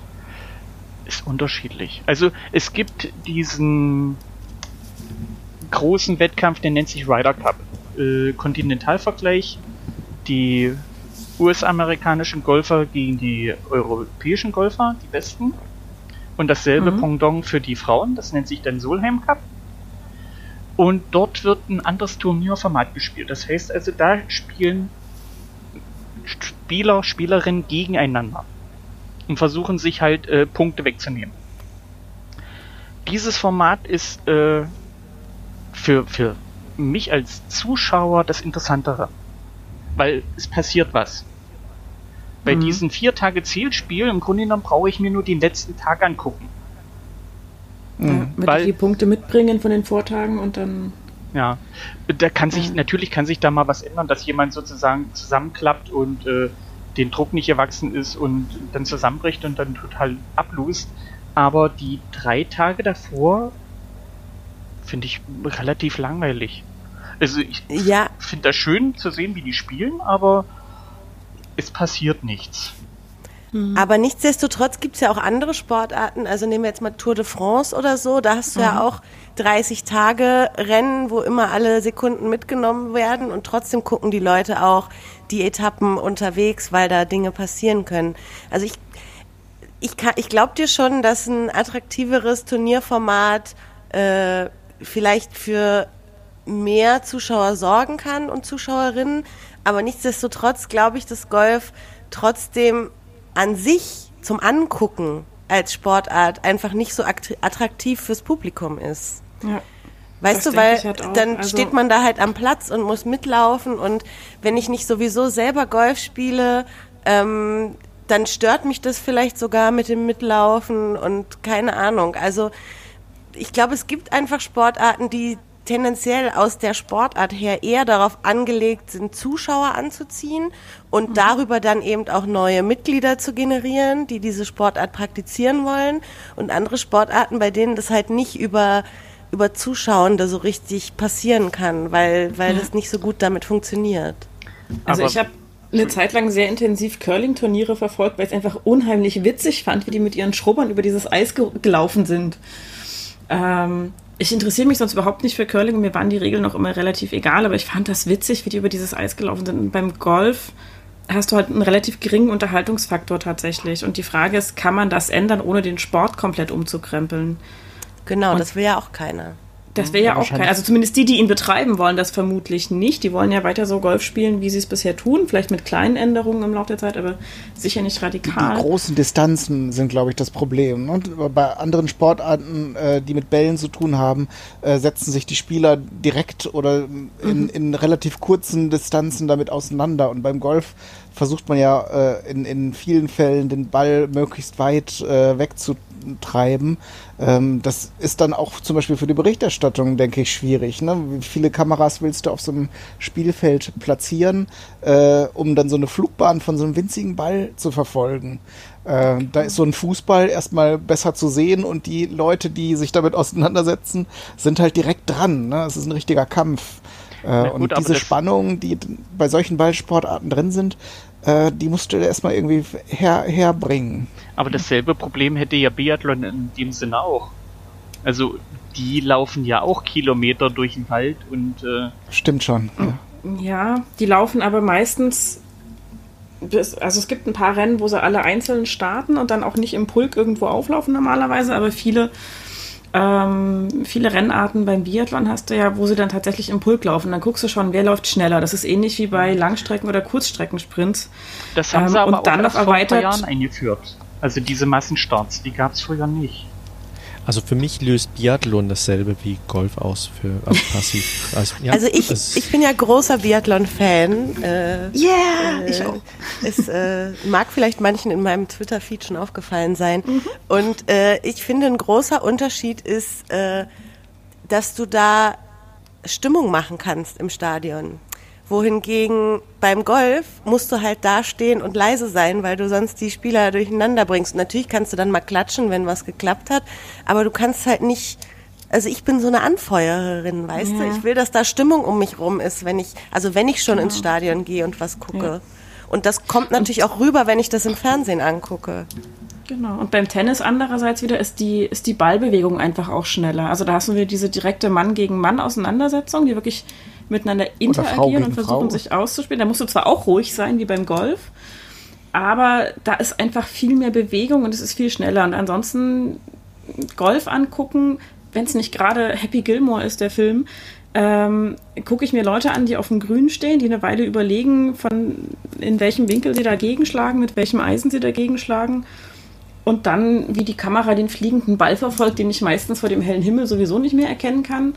Ist unterschiedlich. Also es gibt diesen großen Wettkampf, der nennt sich Ryder Cup. Äh, Kontinentalvergleich. Die US-amerikanischen Golfer gegen die europäischen Golfer, die besten. Und dasselbe mhm. Pendant für die Frauen, das nennt sich dann Solheim Cup. Und dort wird ein anderes Turnierformat gespielt. Das heißt also, da spielen Spieler, Spielerinnen gegeneinander und versuchen sich halt äh, Punkte wegzunehmen. Dieses Format ist äh, für, für mich als Zuschauer das Interessantere. Weil es passiert was. Bei mhm. diesen vier Tage Zielspiel, im Grunde genommen brauche ich mir nur den letzten Tag angucken. Mhm. Ja, weil die Punkte mitbringen von den Vortagen und dann. Ja, da kann sich, mhm. natürlich kann sich da mal was ändern, dass jemand sozusagen zusammenklappt und äh, den Druck nicht erwachsen ist und dann zusammenbricht und dann total ablust. Aber die drei Tage davor finde ich relativ langweilig. Also ich ja. finde das schön zu sehen, wie die spielen, aber es passiert nichts. Mhm. Aber nichtsdestotrotz gibt es ja auch andere Sportarten. Also nehmen wir jetzt mal Tour de France oder so. Da hast du mhm. ja auch 30 Tage Rennen, wo immer alle Sekunden mitgenommen werden und trotzdem gucken die Leute auch die Etappen unterwegs, weil da Dinge passieren können. Also ich, ich, ich glaube dir schon, dass ein attraktiveres Turnierformat äh, vielleicht für mehr Zuschauer sorgen kann und Zuschauerinnen. Aber nichtsdestotrotz glaube ich, dass Golf trotzdem an sich zum Angucken als Sportart einfach nicht so attraktiv fürs Publikum ist. Ja. Weißt das du, weil halt dann also steht man da halt am Platz und muss mitlaufen und wenn ich nicht sowieso selber Golf spiele, ähm, dann stört mich das vielleicht sogar mit dem Mitlaufen und keine Ahnung. Also ich glaube, es gibt einfach Sportarten, die tendenziell aus der Sportart her eher darauf angelegt sind, Zuschauer anzuziehen und mhm. darüber dann eben auch neue Mitglieder zu generieren, die diese Sportart praktizieren wollen und andere Sportarten, bei denen das halt nicht über über Zuschauende so richtig passieren kann, weil weil ja. das nicht so gut damit funktioniert. Also Aber ich habe eine Zeit lang sehr intensiv Curling-Turniere verfolgt, weil ich es einfach unheimlich witzig fand, wie die mit ihren Schrubbern über dieses Eis gelaufen sind. Ähm, ich interessiere mich sonst überhaupt nicht für Curling. Mir waren die Regeln noch immer relativ egal, aber ich fand das witzig, wie die über dieses Eis gelaufen sind. Und beim Golf hast du halt einen relativ geringen Unterhaltungsfaktor tatsächlich. Und die Frage ist, kann man das ändern, ohne den Sport komplett umzukrempeln? Genau, Und das will ja auch keiner. Das wäre ja auch kein, also zumindest die, die ihn betreiben wollen, das vermutlich nicht. Die wollen ja weiter so Golf spielen, wie sie es bisher tun, vielleicht mit kleinen Änderungen im Laufe der Zeit, aber sicher nicht radikal. Die großen Distanzen sind, glaube ich, das Problem. Und bei anderen Sportarten, äh, die mit Bällen zu tun haben, äh, setzen sich die Spieler direkt oder in, mhm. in relativ kurzen Distanzen damit auseinander. Und beim Golf versucht man ja äh, in, in vielen Fällen den Ball möglichst weit äh, wegzutreiben. Ähm, das ist dann auch zum Beispiel für die Berichterstattung, denke ich, schwierig. Ne? Wie viele Kameras willst du auf so einem Spielfeld platzieren, äh, um dann so eine Flugbahn von so einem winzigen Ball zu verfolgen? Äh, da ist so ein Fußball erstmal besser zu sehen und die Leute, die sich damit auseinandersetzen, sind halt direkt dran. Ne? Es ist ein richtiger Kampf. Äh, gut, und diese Spannungen, die bei solchen Ballsportarten drin sind, äh, die musst du erstmal irgendwie her, herbringen. Aber dasselbe Problem hätte ja Biathlon in dem Sinne auch. Also die laufen ja auch Kilometer durch den Wald und äh stimmt schon. Ja. ja, die laufen aber meistens also es gibt ein paar Rennen, wo sie alle einzeln starten und dann auch nicht im Pulk irgendwo auflaufen normalerweise, aber viele ähm, viele Rennarten beim Biathlon hast du ja, wo sie dann tatsächlich im Pulk laufen. Dann guckst du schon, wer läuft schneller. Das ist ähnlich wie bei Langstrecken- oder Kurzstreckensprints. Das haben sie Ähm, aber und dann auch noch erst vor ein paar erweitert- Jahren eingeführt. Also diese Massenstarts, die gab es früher nicht. Also für mich löst Biathlon dasselbe wie Golf aus für also passiv. [LAUGHS] Also, ja, Also ich, ich bin ja großer Biathlon-Fan. Äh, Yeah, äh, [LAUGHS] Es äh, mag vielleicht manchen in meinem Twitter-Feed schon aufgefallen sein. Und äh, ich finde, ein großer Unterschied ist, äh, dass du da Stimmung machen kannst im Stadion. Wohingegen beim Golf musst du halt da stehen und leise sein, weil du sonst die Spieler durcheinander bringst. Und natürlich kannst du dann mal klatschen, wenn was geklappt hat, aber du kannst halt nicht. Also ich bin so eine Anfeuererin, weißt du? Ich will, dass da Stimmung um mich rum ist, wenn ich, also wenn ich schon ins Stadion gehe und was gucke. Und das kommt natürlich auch rüber, wenn ich das im Fernsehen angucke. Genau. Und beim Tennis andererseits wieder ist die, ist die Ballbewegung einfach auch schneller. Also da hast du wieder diese direkte Mann gegen Mann Auseinandersetzung, die wirklich miteinander interagieren und versuchen Frau. sich auszuspielen. Da musst du zwar auch ruhig sein wie beim Golf, aber da ist einfach viel mehr Bewegung und es ist viel schneller. Und ansonsten Golf angucken, wenn es nicht gerade Happy Gilmore ist, der Film, ähm, gucke ich mir Leute an, die auf dem Grün stehen, die eine Weile überlegen, von in welchem Winkel sie dagegen schlagen, mit welchem Eisen sie dagegen schlagen. Und dann, wie die Kamera den fliegenden Ball verfolgt, den ich meistens vor dem hellen Himmel sowieso nicht mehr erkennen kann.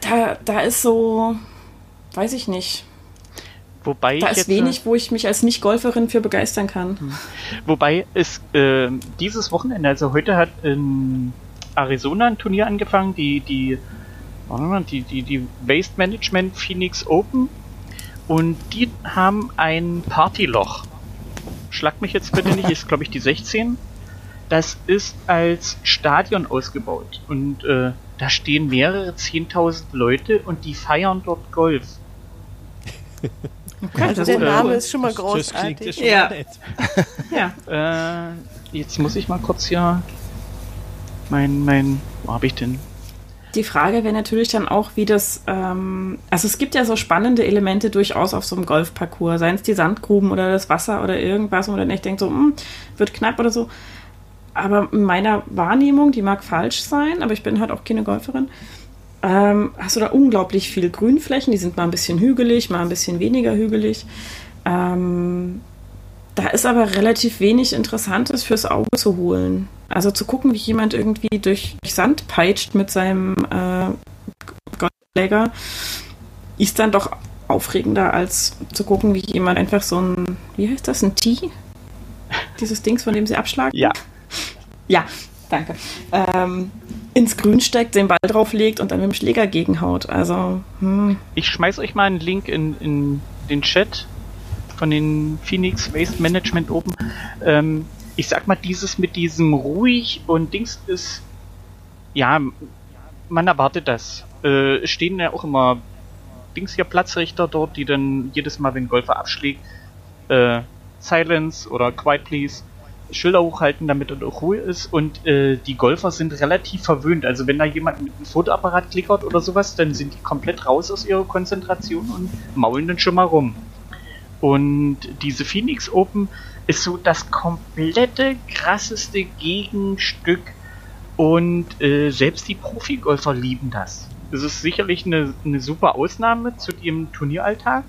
Da, da ist so, weiß ich nicht. Wobei Da ist wenig, wo ich mich als Nicht-Golferin für begeistern kann. Wobei es äh, dieses Wochenende, also heute hat in Arizona ein Turnier angefangen, die die warte mal, die die die Waste Management Phoenix Open und die haben ein Partyloch. Schlag mich jetzt bitte nicht, ist glaube ich die 16. Das ist als Stadion ausgebaut und äh, da stehen mehrere 10.000 Leute und die feiern dort Golf. Also, der Name ist schon mal das großartig. ja schon Ja. mal nett. Ja, [LAUGHS] Äh, jetzt muss ich mal kurz hier mein, mein, wo habe ich denn? Die Frage wäre natürlich dann auch, wie das, ähm, also es gibt ja so spannende Elemente durchaus auf so einem Golfparcours, seien es die Sandgruben oder das Wasser oder irgendwas, wo man dann echt denkt, so, hm, wird knapp oder so. Aber in meiner Wahrnehmung, die mag falsch sein, aber ich bin halt auch keine Golferin, ähm, hast du da unglaublich viel Grünflächen, die sind mal ein bisschen hügelig, mal ein bisschen weniger hügelig. Ähm, da ist aber relativ wenig Interessantes fürs Auge zu holen. Also zu gucken, wie jemand irgendwie durch, Sand peitscht mit seinem äh, Golfschläger, ist dann doch aufregender, als zu gucken, wie jemand einfach so ein, wie heißt das, ein Tee? Dieses Dings, von dem sie abschlagen? Ja, Ja, danke. Ähm, ins Grün steckt, den Ball drauflegt und dann mit dem Schläger gegenhaut. Also, hm, ich schmeiß euch mal einen Link in, in den Chat von den Phoenix Waste Management oben. Ähm, ich sag mal, dieses mit diesem ruhig und Dings ist, ja, man erwartet das. Äh, stehen ja auch immer Dings hier Platzrichter dort, die dann jedes Mal, wenn Golfer abschlägt, äh, Silence oder Quiet Please Schilder hochhalten, damit dort auch Ruhe ist. Und äh, die Golfer sind relativ verwöhnt. Also wenn da jemand mit einem Fotoapparat klickert oder sowas, dann sind die komplett raus aus ihrer Konzentration und maulen dann schon mal rum. Und diese Phoenix Open ist so das komplette krasseste Gegenstück und äh, selbst die Profigolfer lieben das. Es ist sicherlich eine, eine super Ausnahme zu ihrem Turnieralltag.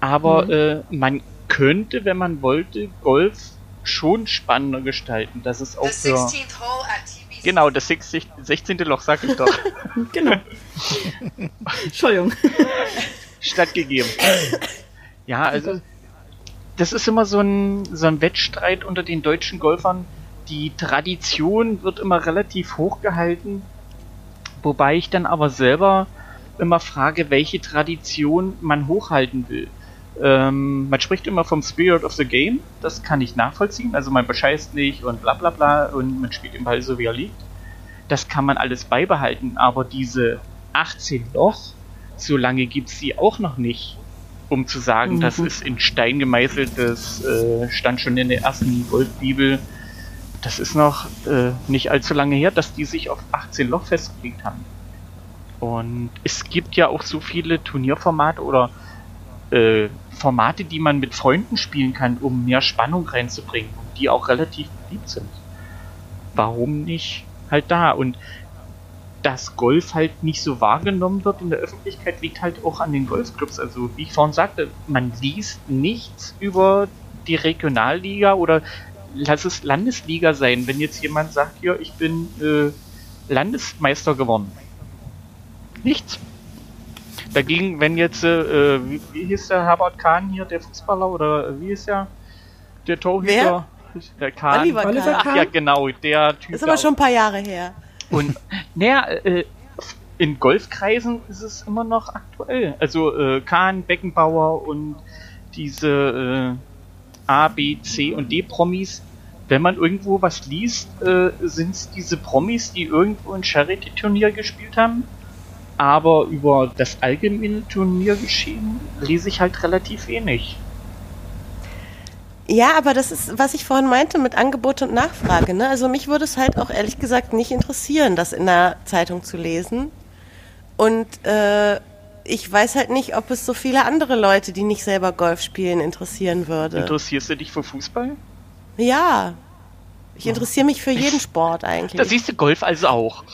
Aber äh, man könnte, wenn man wollte, Golf schon spannender gestalten. Das ist auch The für 16th hole at TPC. genau das 60, 16. Loch, sag ich doch, [LAUGHS] genau. [LAUGHS] Entschuldigung. stattgegeben. Ja, also das ist immer so ein, so ein Wettstreit unter den deutschen Golfern. Die Tradition wird immer relativ hoch gehalten, wobei ich dann aber selber immer frage, welche Tradition man hochhalten will. Ähm, man spricht immer vom Spirit of the Game, das kann ich nachvollziehen, also man bescheißt nicht und bla bla bla und man spielt den Ball so wie er liegt. Das kann man alles beibehalten, aber diese 18 Loch, so lange gibt's sie auch noch nicht, um zu sagen, Mhm. das ist in Stein gemeißelt, das äh, stand schon in der ersten Golfbibel. Das ist noch äh, nicht allzu lange her, dass die sich auf 18 Loch festgelegt haben. Und es gibt ja auch so viele Turnierformate oder äh, Formate, die man mit Freunden spielen kann, um mehr Spannung reinzubringen und die auch relativ beliebt sind. warum nicht halt da? Und dass Golf halt nicht so wahrgenommen wird in der Öffentlichkeit, liegt halt auch an den Golfclubs. Also, wie ich vorhin sagte, man liest nichts über die Regionalliga oder lass es Landesliga sein. Wenn jetzt jemand sagt, ja, ich bin äh, Landesmeister geworden. Nichts. Dagegen, wenn jetzt, äh, wie, wie hieß der Herbert Kahn hier, der Fußballer, oder wie hieß der? Der Torhüter? Der Kahn. Oliver Kahn. Ach ja, genau, der Typ. Ist aber schon ein paar Jahre her. Und naja, äh, in Golfkreisen ist es immer noch aktuell. Also äh, Kahn, Beckenbauer und diese äh, A, B, C und D Promis. Wenn man irgendwo was liest, äh, sind es diese Promis, die irgendwo ein Charity-Turnier gespielt haben. Aber über das allgemeine Turniergeschehen lese ich halt relativ wenig. Ja, aber das ist, was ich vorhin meinte mit Angebot und Nachfrage. Ne? Also mich würde es halt auch ehrlich gesagt nicht interessieren, das in der Zeitung zu lesen. Und äh, ich weiß halt nicht, ob es so viele andere Leute, die nicht selber Golf spielen, interessieren würde. Interessierst du dich für Fußball? Ja. Ich interessiere mich für jeden Sport eigentlich. Da siehst du Golf also auch.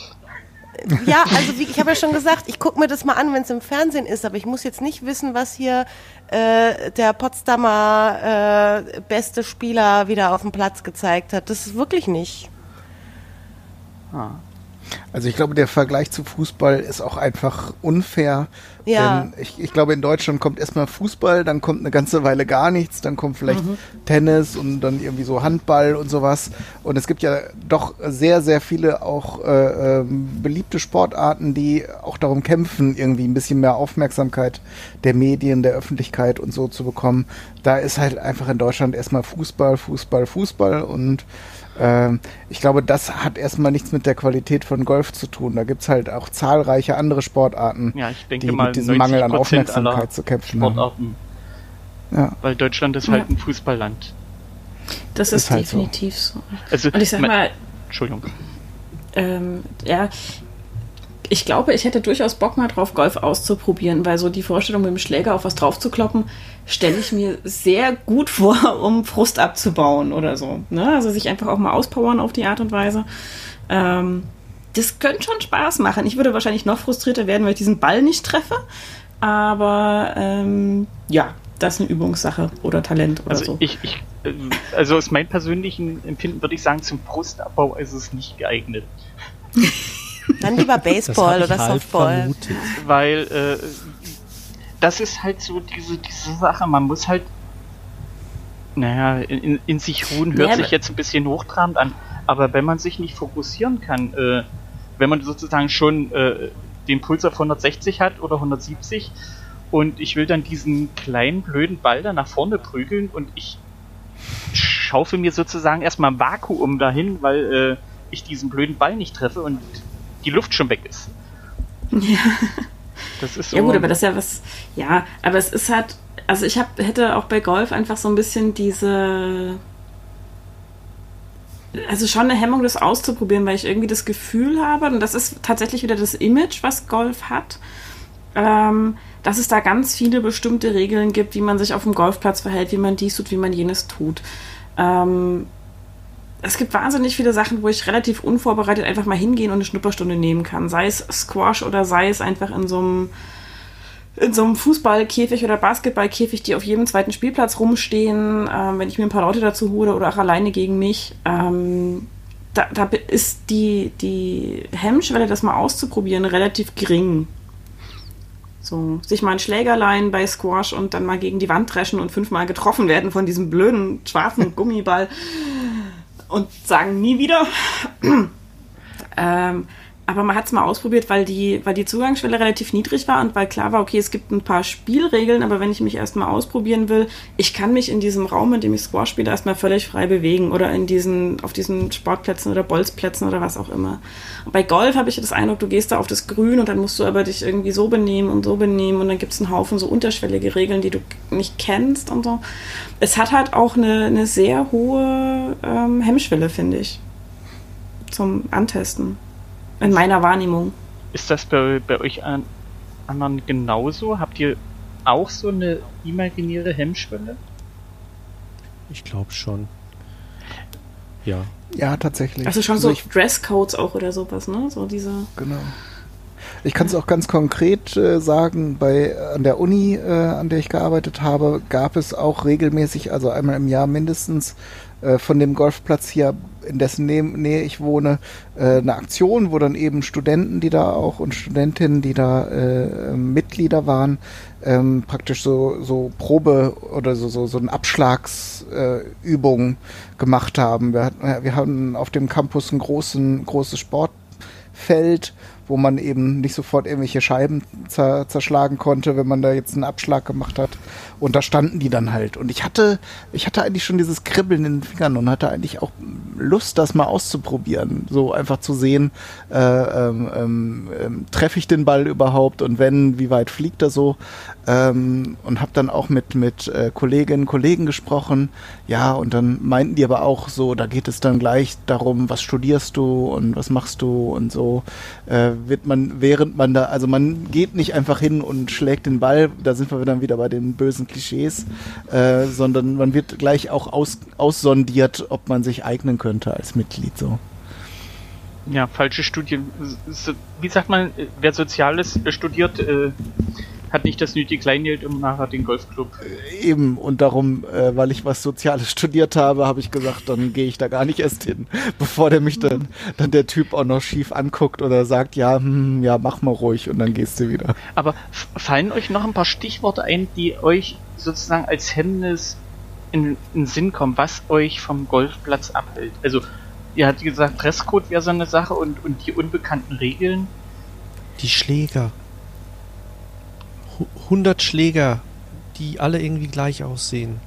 Ja, also wie, ich habe ja schon gesagt, ich gucke mir das mal an, wenn es im Fernsehen ist, aber ich muss jetzt nicht wissen, was hier äh, der Potsdamer äh, beste Spieler wieder auf dem Platz gezeigt hat. Das ist wirklich nicht. Ah. Also ich glaube, der Vergleich zu Fußball ist auch einfach unfair. Ja. Denn ich, ich glaube, in Deutschland kommt erstmal Fußball, dann kommt eine ganze Weile gar nichts, dann kommt vielleicht mhm. Tennis und dann irgendwie so Handball und sowas. Und es gibt ja doch sehr, sehr viele auch äh, äh, beliebte Sportarten, die auch darum kämpfen, irgendwie ein bisschen mehr Aufmerksamkeit der Medien, der Öffentlichkeit und so zu bekommen. Da ist halt einfach in Deutschland erstmal Fußball, Fußball, Fußball und ich glaube, das hat erstmal nichts mit der Qualität von Golf zu tun. Da gibt es halt auch zahlreiche andere Sportarten, ja, denke, die mit diesem Mangel an Aufmerksamkeit zu kämpfen Sportarten. haben. Ja. Weil Deutschland ist halt ein Fußballland. Das ist, ist halt definitiv so. so. Also, Und ich sag mal, Entschuldigung. Ähm, ja, ich glaube, ich hätte durchaus Bock mal drauf, Golf auszuprobieren, weil so die Vorstellung, mit dem Schläger auf was drauf zu kloppen, stelle ich mir sehr gut vor, [LAUGHS] um Frust abzubauen oder so. Ne? Also sich einfach auch mal auspowern auf die Art und Weise. Ähm, das könnte schon Spaß machen. Ich würde wahrscheinlich noch frustrierter werden, weil ich diesen Ball nicht treffe. Aber ähm, ja, das ist eine Übungssache oder Talent oder also so. Ich, ich, äh, also aus meinem persönlichen Empfinden würde ich sagen, zum Brustabbau ist es nicht geeignet. [LAUGHS] Dann lieber Baseball oder Softball. Vermutet. Weil äh, das ist halt so diese, diese Sache, man muss halt naja, in, in sich ruhen hört ja, sich jetzt ein bisschen hochtrabend an, aber wenn man sich nicht fokussieren kann, äh, wenn man sozusagen schon äh, den Puls auf 160 hat oder 170 und ich will dann diesen kleinen blöden Ball da nach vorne prügeln und ich schaufel mir sozusagen erstmal ein Vakuum dahin, weil äh, ich diesen blöden Ball nicht treffe und die Luft schon weg ist. Ja. Das ist so ja gut, aber das ist ja was, ja, aber es ist halt, also ich hab, hätte auch bei Golf einfach so ein bisschen diese, also schon eine Hemmung, das auszuprobieren, weil ich irgendwie das Gefühl habe, und das ist tatsächlich wieder das Image, was Golf hat, ähm, dass es da ganz viele bestimmte Regeln gibt, wie man sich auf dem Golfplatz verhält, wie man dies tut, wie man jenes tut. Ähm, es gibt wahnsinnig viele Sachen, wo ich relativ unvorbereitet einfach mal hingehen und eine Schnupperstunde nehmen kann. Sei es Squash oder sei es einfach in so einem in so einem Fußballkäfig oder Basketballkäfig, die auf jedem zweiten Spielplatz rumstehen, ähm, wenn ich mir ein paar Leute dazu hole oder auch alleine gegen mich. Ähm, da, da ist die, die Hemmschwelle, das mal auszuprobieren, relativ gering. So, sich mal ein Schlägerlein bei Squash und dann mal gegen die Wand dreschen und fünfmal getroffen werden von diesem blöden schwarzen [LAUGHS] Gummiball und sagen nie wieder. [CLEARS THROAT] ähm, aber man hat es mal ausprobiert, weil die, weil die Zugangsschwelle relativ niedrig war und weil klar war, okay, es gibt ein paar Spielregeln, aber wenn ich mich erstmal ausprobieren will, ich kann mich in diesem Raum, in dem ich Squash spiele, erstmal völlig frei bewegen oder in diesen, auf diesen Sportplätzen oder Bolzplätzen oder was auch immer. Und bei Golf habe ich das Eindruck, du gehst da auf das Grün und dann musst du aber dich irgendwie so benehmen und so benehmen und dann gibt es einen Haufen so unterschwellige Regeln, die du nicht kennst und so. Es hat halt auch eine, eine sehr hohe ähm, Hemmschwelle, finde ich, zum Antesten. In meiner Wahrnehmung. Ist das bei, bei euch an, anderen genauso? Habt ihr auch so eine imaginäre Hemmschwelle? Ich glaube schon. Ja. Ja, tatsächlich. Also schon so ich, Dresscodes auch oder sowas, ne? So diese. Genau. Ich kann es auch ganz konkret äh, sagen, bei an der Uni, äh, an der ich gearbeitet habe, gab es auch regelmäßig, also einmal im Jahr mindestens, äh, von dem Golfplatz hier, in dessen Nähe, ich wohne, äh, eine Aktion, wo dann eben Studenten, die da auch und Studentinnen, die da äh, Mitglieder waren, ähm, praktisch so, so Probe oder so, so, so eine Abschlagsübung gemacht haben. Wir, hatten, wir haben auf dem Campus ein großen, großes Sportfeld wo man eben nicht sofort irgendwelche Scheiben zer zerschlagen konnte, wenn man da jetzt einen Abschlag gemacht hat. Und da standen die dann halt. Und ich hatte, ich hatte eigentlich schon dieses Kribbeln in den Fingern und hatte eigentlich auch Lust, das mal auszuprobieren. So einfach zu sehen, äh, ähm, ähm, ähm treffe ich den Ball überhaupt und wenn, wie weit fliegt er so? Ähm, und habe dann auch mit, mit äh, Kolleginnen und Kollegen gesprochen. Ja, und dann meinten die aber auch so, da geht es dann gleich darum, was studierst du und was machst du und so. Äh, wird man, während man da, also man geht nicht einfach hin und schlägt den Ball, da sind wir dann wieder bei den bösen Klischees, äh, sondern man wird gleich auch aus, aussondiert, ob man sich eignen könnte als Mitglied so. Ja, falsche Studien. Wie sagt man, wer Soziales studiert, äh, hat nicht das nötige Kleingeld um nachher den Golfclub. Äh, eben, und darum, äh, weil ich was Soziales [LAUGHS] studiert habe, habe ich gesagt, dann gehe ich da gar nicht erst hin, [LAUGHS] bevor der mich dann, dann der Typ auch noch schief anguckt oder sagt, ja, hm, ja, mach mal ruhig und dann gehst du wieder. Aber fallen euch noch ein paar Stichworte ein, die euch sozusagen als Hemmnis in, in den Sinn kommen, was euch vom Golfplatz abhält? Also, ihr habt gesagt, Dresscode wäre so eine Sache und, und die unbekannten Regeln. Die Schläger. 100 Schläger, die alle irgendwie gleich aussehen.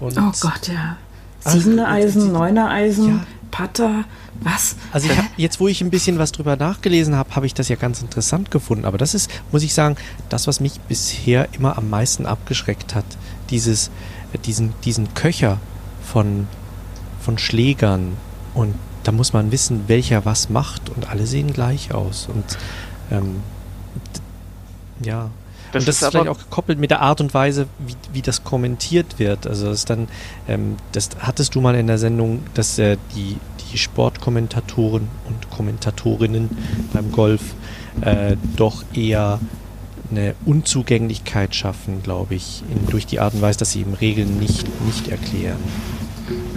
Und oh Gott, ja. Siebener Eisen, Neuner Eisen, ja. Putter, was? Also hab, jetzt, wo ich ein bisschen was drüber nachgelesen habe, habe ich das ja ganz interessant gefunden. Aber das ist, muss ich sagen, das, was mich bisher immer am meisten abgeschreckt hat. Dieses, diesen, diesen Köcher von, von Schlägern. Und da muss man wissen, welcher was macht. Und alle sehen gleich aus. Und ähm, ja, das und das ist, ist vielleicht auch gekoppelt mit der Art und Weise, wie, wie das kommentiert wird. Also das dann, ähm, das hattest du mal in der Sendung, dass äh, die, die Sportkommentatoren und Kommentatorinnen beim Golf äh, doch eher eine Unzugänglichkeit schaffen, glaube ich, in, durch die Art und Weise, dass sie eben Regeln nicht, nicht erklären.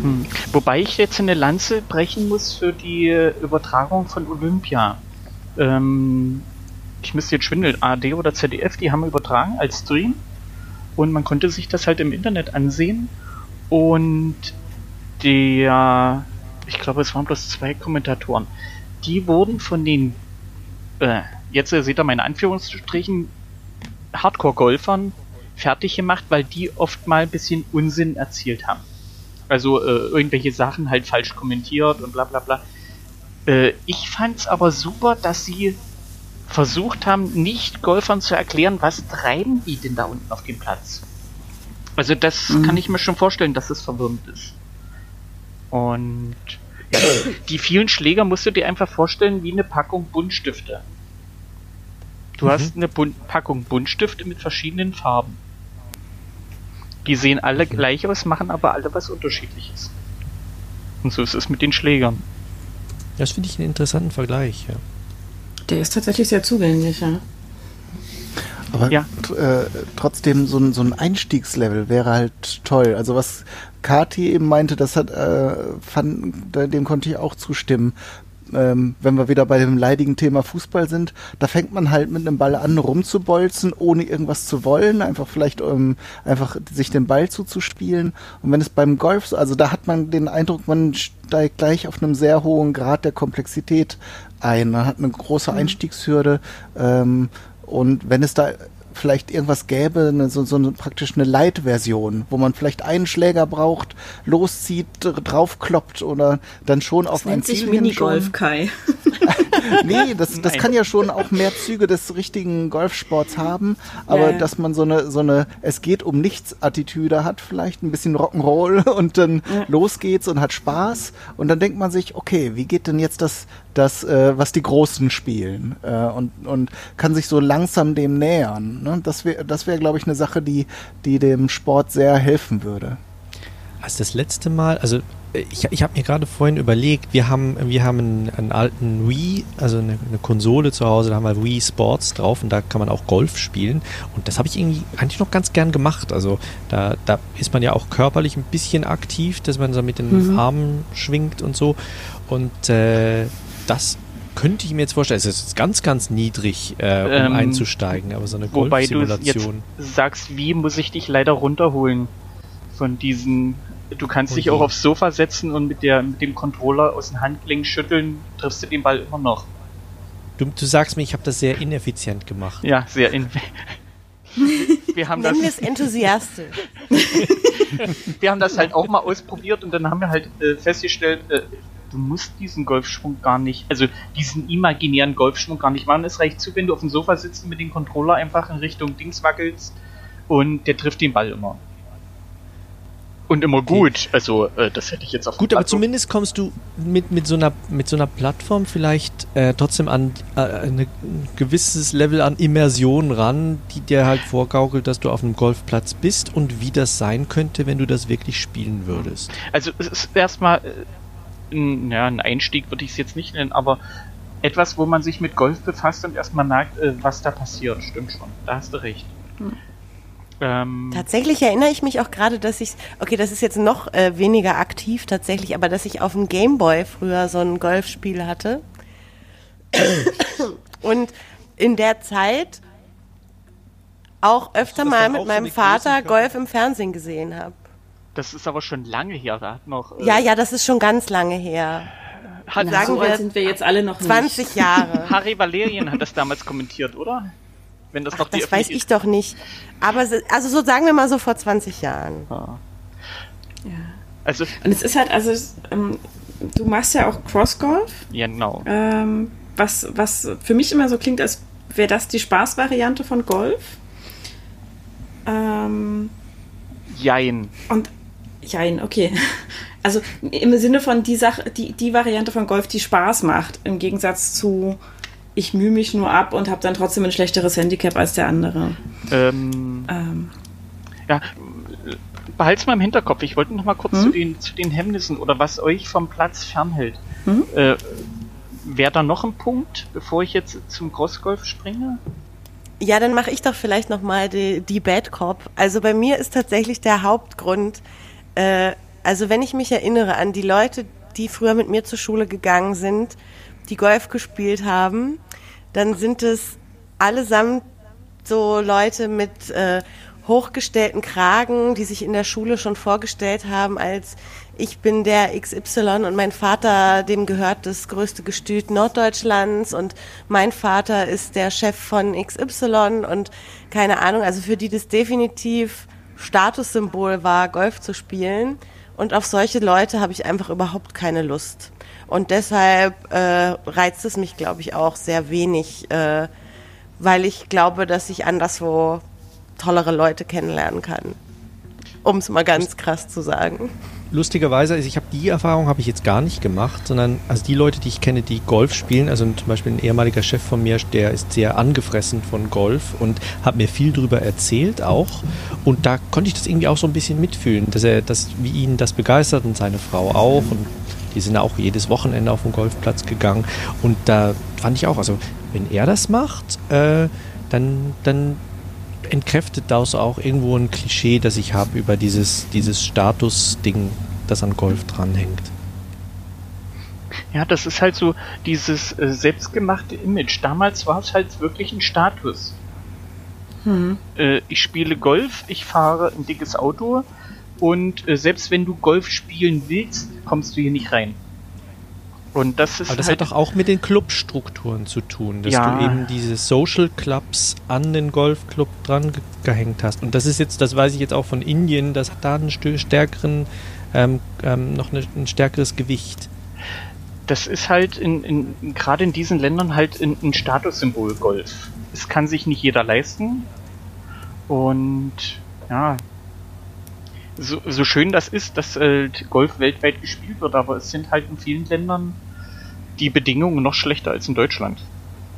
Hm. Wobei ich jetzt eine Lanze brechen muss für die äh, Übertragung von Olympia. Ähm, ich müsste jetzt schwindeln, AD oder ZDF, die haben übertragen als Stream und man konnte sich das halt im Internet ansehen und der, ich glaube es waren bloß zwei Kommentatoren, die wurden von den, äh, jetzt seht ihr meine Anführungsstrichen, Hardcore-Golfern fertig gemacht, weil die oft mal ein bisschen Unsinn erzielt haben. Also äh, irgendwelche Sachen halt falsch kommentiert und bla bla bla. Äh, ich fand's aber super, dass sie versucht haben, Nicht-Golfern zu erklären, was treiben die denn da unten auf dem Platz. Also das mhm. kann ich mir schon vorstellen, dass es verwirrend ist. Und ja, [COUGHS] die vielen Schläger musst du dir einfach vorstellen wie eine Packung Buntstifte. Du mhm. hast eine Bun Packung Buntstifte mit verschiedenen Farben. Die sehen alle gleich aus, machen aber alle was unterschiedliches. Und so ist es mit den Schlägern. Das finde ich einen interessanten Vergleich, ja. Der ist tatsächlich sehr zugänglich, ja. Aber ja. äh, trotzdem so ein, so ein Einstiegslevel wäre halt toll. Also was Kati eben meinte, das hat, äh, fand, dem konnte ich auch zustimmen. Ähm, wenn wir wieder bei dem leidigen Thema Fußball sind, da fängt man halt mit einem Ball an rumzubolzen, ohne irgendwas zu wollen, einfach vielleicht um einfach sich den Ball zuzuspielen. Und wenn es beim Golf, also da hat man den Eindruck, man steigt gleich auf einem sehr hohen Grad der Komplexität ein. Man hat eine große mhm. Einstiegshürde. Ähm, und wenn es da vielleicht irgendwas gäbe, eine, so, so eine, praktisch eine Light-Version, wo man vielleicht einen Schläger braucht, loszieht, draufkloppt oder dann schon das auf ein Ziel sich Minigolf, Kai. [LAUGHS] nee, [LAUGHS] das, das kann ja schon auch mehr Züge des richtigen Golfsports haben, aber ja. dass man so eine, so eine Es geht um nichts Attitüde hat, vielleicht ein bisschen Rock'n'Roll [LAUGHS] und dann ja. los geht's und hat Spaß und dann denkt man sich, okay, wie geht denn jetzt das, das, äh, was die Großen spielen äh, und, und kann sich so langsam dem nähern. Ne? Das wäre, das wäre, glaube ich, eine Sache, die, die dem Sport sehr helfen würde. Also das letzte Mal, also ich, ich habe mir gerade vorhin überlegt, wir haben, wir haben einen, einen alten Wii, also eine, eine, Konsole zu Hause, da haben wir Wii Sports drauf und da kann man auch Golf spielen. Und das habe ich irgendwie eigentlich noch ganz gern gemacht. Also da, da ist man ja auch körperlich ein bisschen aktiv, dass man so mit den mhm. Armen schwingt und so. Und äh, das könnte ich mir jetzt vorstellen. Es ist ganz, ganz niedrig, äh, um ähm, einzusteigen, aber so eine Golfsimulation. Wobei du jetzt sagst, wie muss ich dich leider runterholen von diesen Du kannst okay. dich auch aufs Sofa setzen und mit, der, mit dem Controller aus den Handgelenk schütteln, triffst du den Ball immer noch. Du, du sagst mir, ich habe das sehr ineffizient gemacht. Ja, sehr ineffizient. [LAUGHS] wir haben Nennen das enthusiastisch. [LAUGHS] wir haben das halt auch mal ausprobiert und dann haben wir halt äh, festgestellt, äh, du musst diesen Golfschwung gar nicht, also diesen imaginären Golfschwung gar nicht machen. Es reicht zu, wenn du auf dem Sofa sitzt und mit dem Controller einfach in Richtung Dings wackelst und der trifft den Ball immer. Und immer gut. Also, äh, das hätte ich jetzt auf Gut, aber zumindest kommst du mit, mit, so, einer, mit so einer Plattform vielleicht äh, trotzdem an äh, ein gewisses Level an Immersion ran, die dir halt vorgaukelt, dass du auf einem Golfplatz bist und wie das sein könnte, wenn du das wirklich spielen würdest. Also, es ist erstmal äh, ein, ja, ein Einstieg, würde ich es jetzt nicht nennen, aber etwas, wo man sich mit Golf befasst und erstmal merkt, äh, was da passiert. Stimmt schon. Da hast du recht. Hm. Ähm tatsächlich erinnere ich mich auch gerade, dass ich, okay, das ist jetzt noch äh, weniger aktiv tatsächlich, aber dass ich auf dem Gameboy früher so ein Golfspiel hatte. [COUGHS] Und in der Zeit auch öfter mal mit meinem Vater Golf im Fernsehen gesehen habe. Das ist aber schon lange her, da hat noch. Äh ja, ja, das ist schon ganz lange her. Hat, sagen so wir, sind wir jetzt alle noch 20 nicht. Jahre. [LAUGHS] Harry Valerien hat das damals kommentiert, oder? Wenn das Ach, noch die Das weiß ich doch nicht. Aber also so sagen wir mal so vor 20 Jahren. Ja. ja. Also und es ist halt, also ähm, du machst ja auch Crossgolf. Ja, genau. Ähm, was, was für mich immer so klingt, als wäre das die Spaßvariante von Golf. Ähm, Jein. Und Jein, okay. [LAUGHS] Also im Sinne von die Sache, die, die Variante von Golf, die Spaß macht, im Gegensatz zu ich mühe mich nur ab und habe dann trotzdem ein schlechteres Handicap als der andere. Ähm, ähm. Ja, behalt's mal im Hinterkopf. Ich wollte noch mal kurz hm? zu, den, zu den Hemmnissen oder was euch vom Platz fernhält. Hm? Äh, Wäre da noch ein Punkt, bevor ich jetzt zum Crossgolf springe? Ja, dann mache ich doch vielleicht noch mal die, die Bad Cop. Also bei mir ist tatsächlich der Hauptgrund, äh, also wenn ich mich erinnere an die Leute, die früher mit mir zur Schule gegangen sind, die Golf gespielt haben, dann sind es allesamt so Leute mit äh, hochgestellten Kragen, die sich in der Schule schon vorgestellt haben als ich bin der XY und mein Vater, dem gehört das größte Gestüt Norddeutschlands und mein Vater ist der Chef von XY und keine Ahnung, also für die das definitiv Statussymbol war, Golf zu spielen. Und auf solche Leute habe ich einfach überhaupt keine Lust. Und deshalb äh, reizt es mich, glaube ich, auch sehr wenig, äh, weil ich glaube, dass ich anderswo tollere Leute kennenlernen kann. Um es mal ganz krass zu sagen. Lustigerweise, also ich habe die Erfahrung habe ich jetzt gar nicht gemacht, sondern also die Leute, die ich kenne, die Golf spielen, also zum Beispiel ein ehemaliger Chef von mir, der ist sehr angefressen von Golf und hat mir viel darüber erzählt auch. Und da konnte ich das irgendwie auch so ein bisschen mitfühlen, dass er, das, wie ihn das begeistert und seine Frau auch und die sind auch jedes Wochenende auf den Golfplatz gegangen. Und da fand ich auch, also wenn er das macht, äh, dann, dann entkräftet das auch irgendwo ein Klischee, das ich habe über dieses, dieses Status-Ding, das an Golf dranhängt. Ja, das ist halt so dieses äh, selbstgemachte Image. Damals war es halt wirklich ein Status. Hm. Äh, ich spiele Golf, ich fahre ein dickes Auto, und äh, selbst wenn du Golf spielen willst, kommst du hier nicht rein. Und das ist Aber das halt hat doch auch mit den Clubstrukturen zu tun, dass ja. du eben diese Social Clubs an den Golfclub dran gehängt hast. Und das ist jetzt, das weiß ich jetzt auch von Indien, das hat da einen stärkeren, ähm, ähm, noch eine, ein stärkeres Gewicht. Das ist halt in, in gerade in diesen Ländern halt ein, ein Statussymbol Golf. Es kann sich nicht jeder leisten. Und ja, so, so schön das ist, dass äh, Golf weltweit gespielt wird, aber es sind halt in vielen Ländern die Bedingungen noch schlechter als in Deutschland.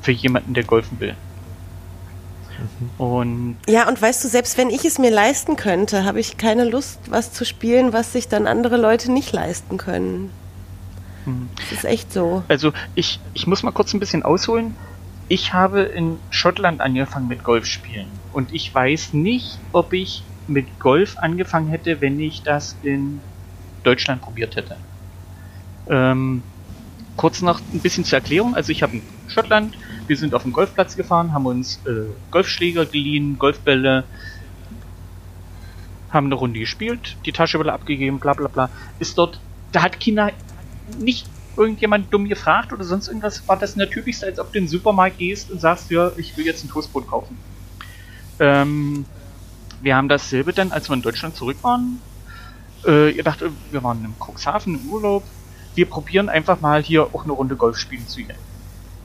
Für jemanden, der golfen will. Und Ja, und weißt du, selbst wenn ich es mir leisten könnte, habe ich keine Lust, was zu spielen, was sich dann andere Leute nicht leisten können. Das ist echt so. also ich, ich muss mal kurz ein bisschen ausholen. Ich habe in Schottland angefangen mit Golf spielen. Und ich weiß nicht, ob ich mit Golf angefangen hätte, wenn ich das in Deutschland probiert hätte. Ähm, kurz noch ein bisschen zur Erklärung. Also ich habe in Schottland, wir sind auf den Golfplatz gefahren, haben uns äh, Golfschläger geliehen, Golfbälle, haben eine Runde gespielt, die Taschenbälle abgegeben, bla bla bla. Ist dort, da hat China nicht irgendjemand dumm gefragt oder sonst irgendwas, war das natürlichste, als ob du in den Supermarkt gehst und sagst, ja, ich will jetzt ein Toastbrot kaufen. Ähm, wir haben dasselbe dann, als wir in Deutschland zurück waren. Äh, ihr dachte, wir waren im Cuxhaven im Urlaub. Wir probieren einfach mal hier auch eine Runde Golf spielen zu gehen.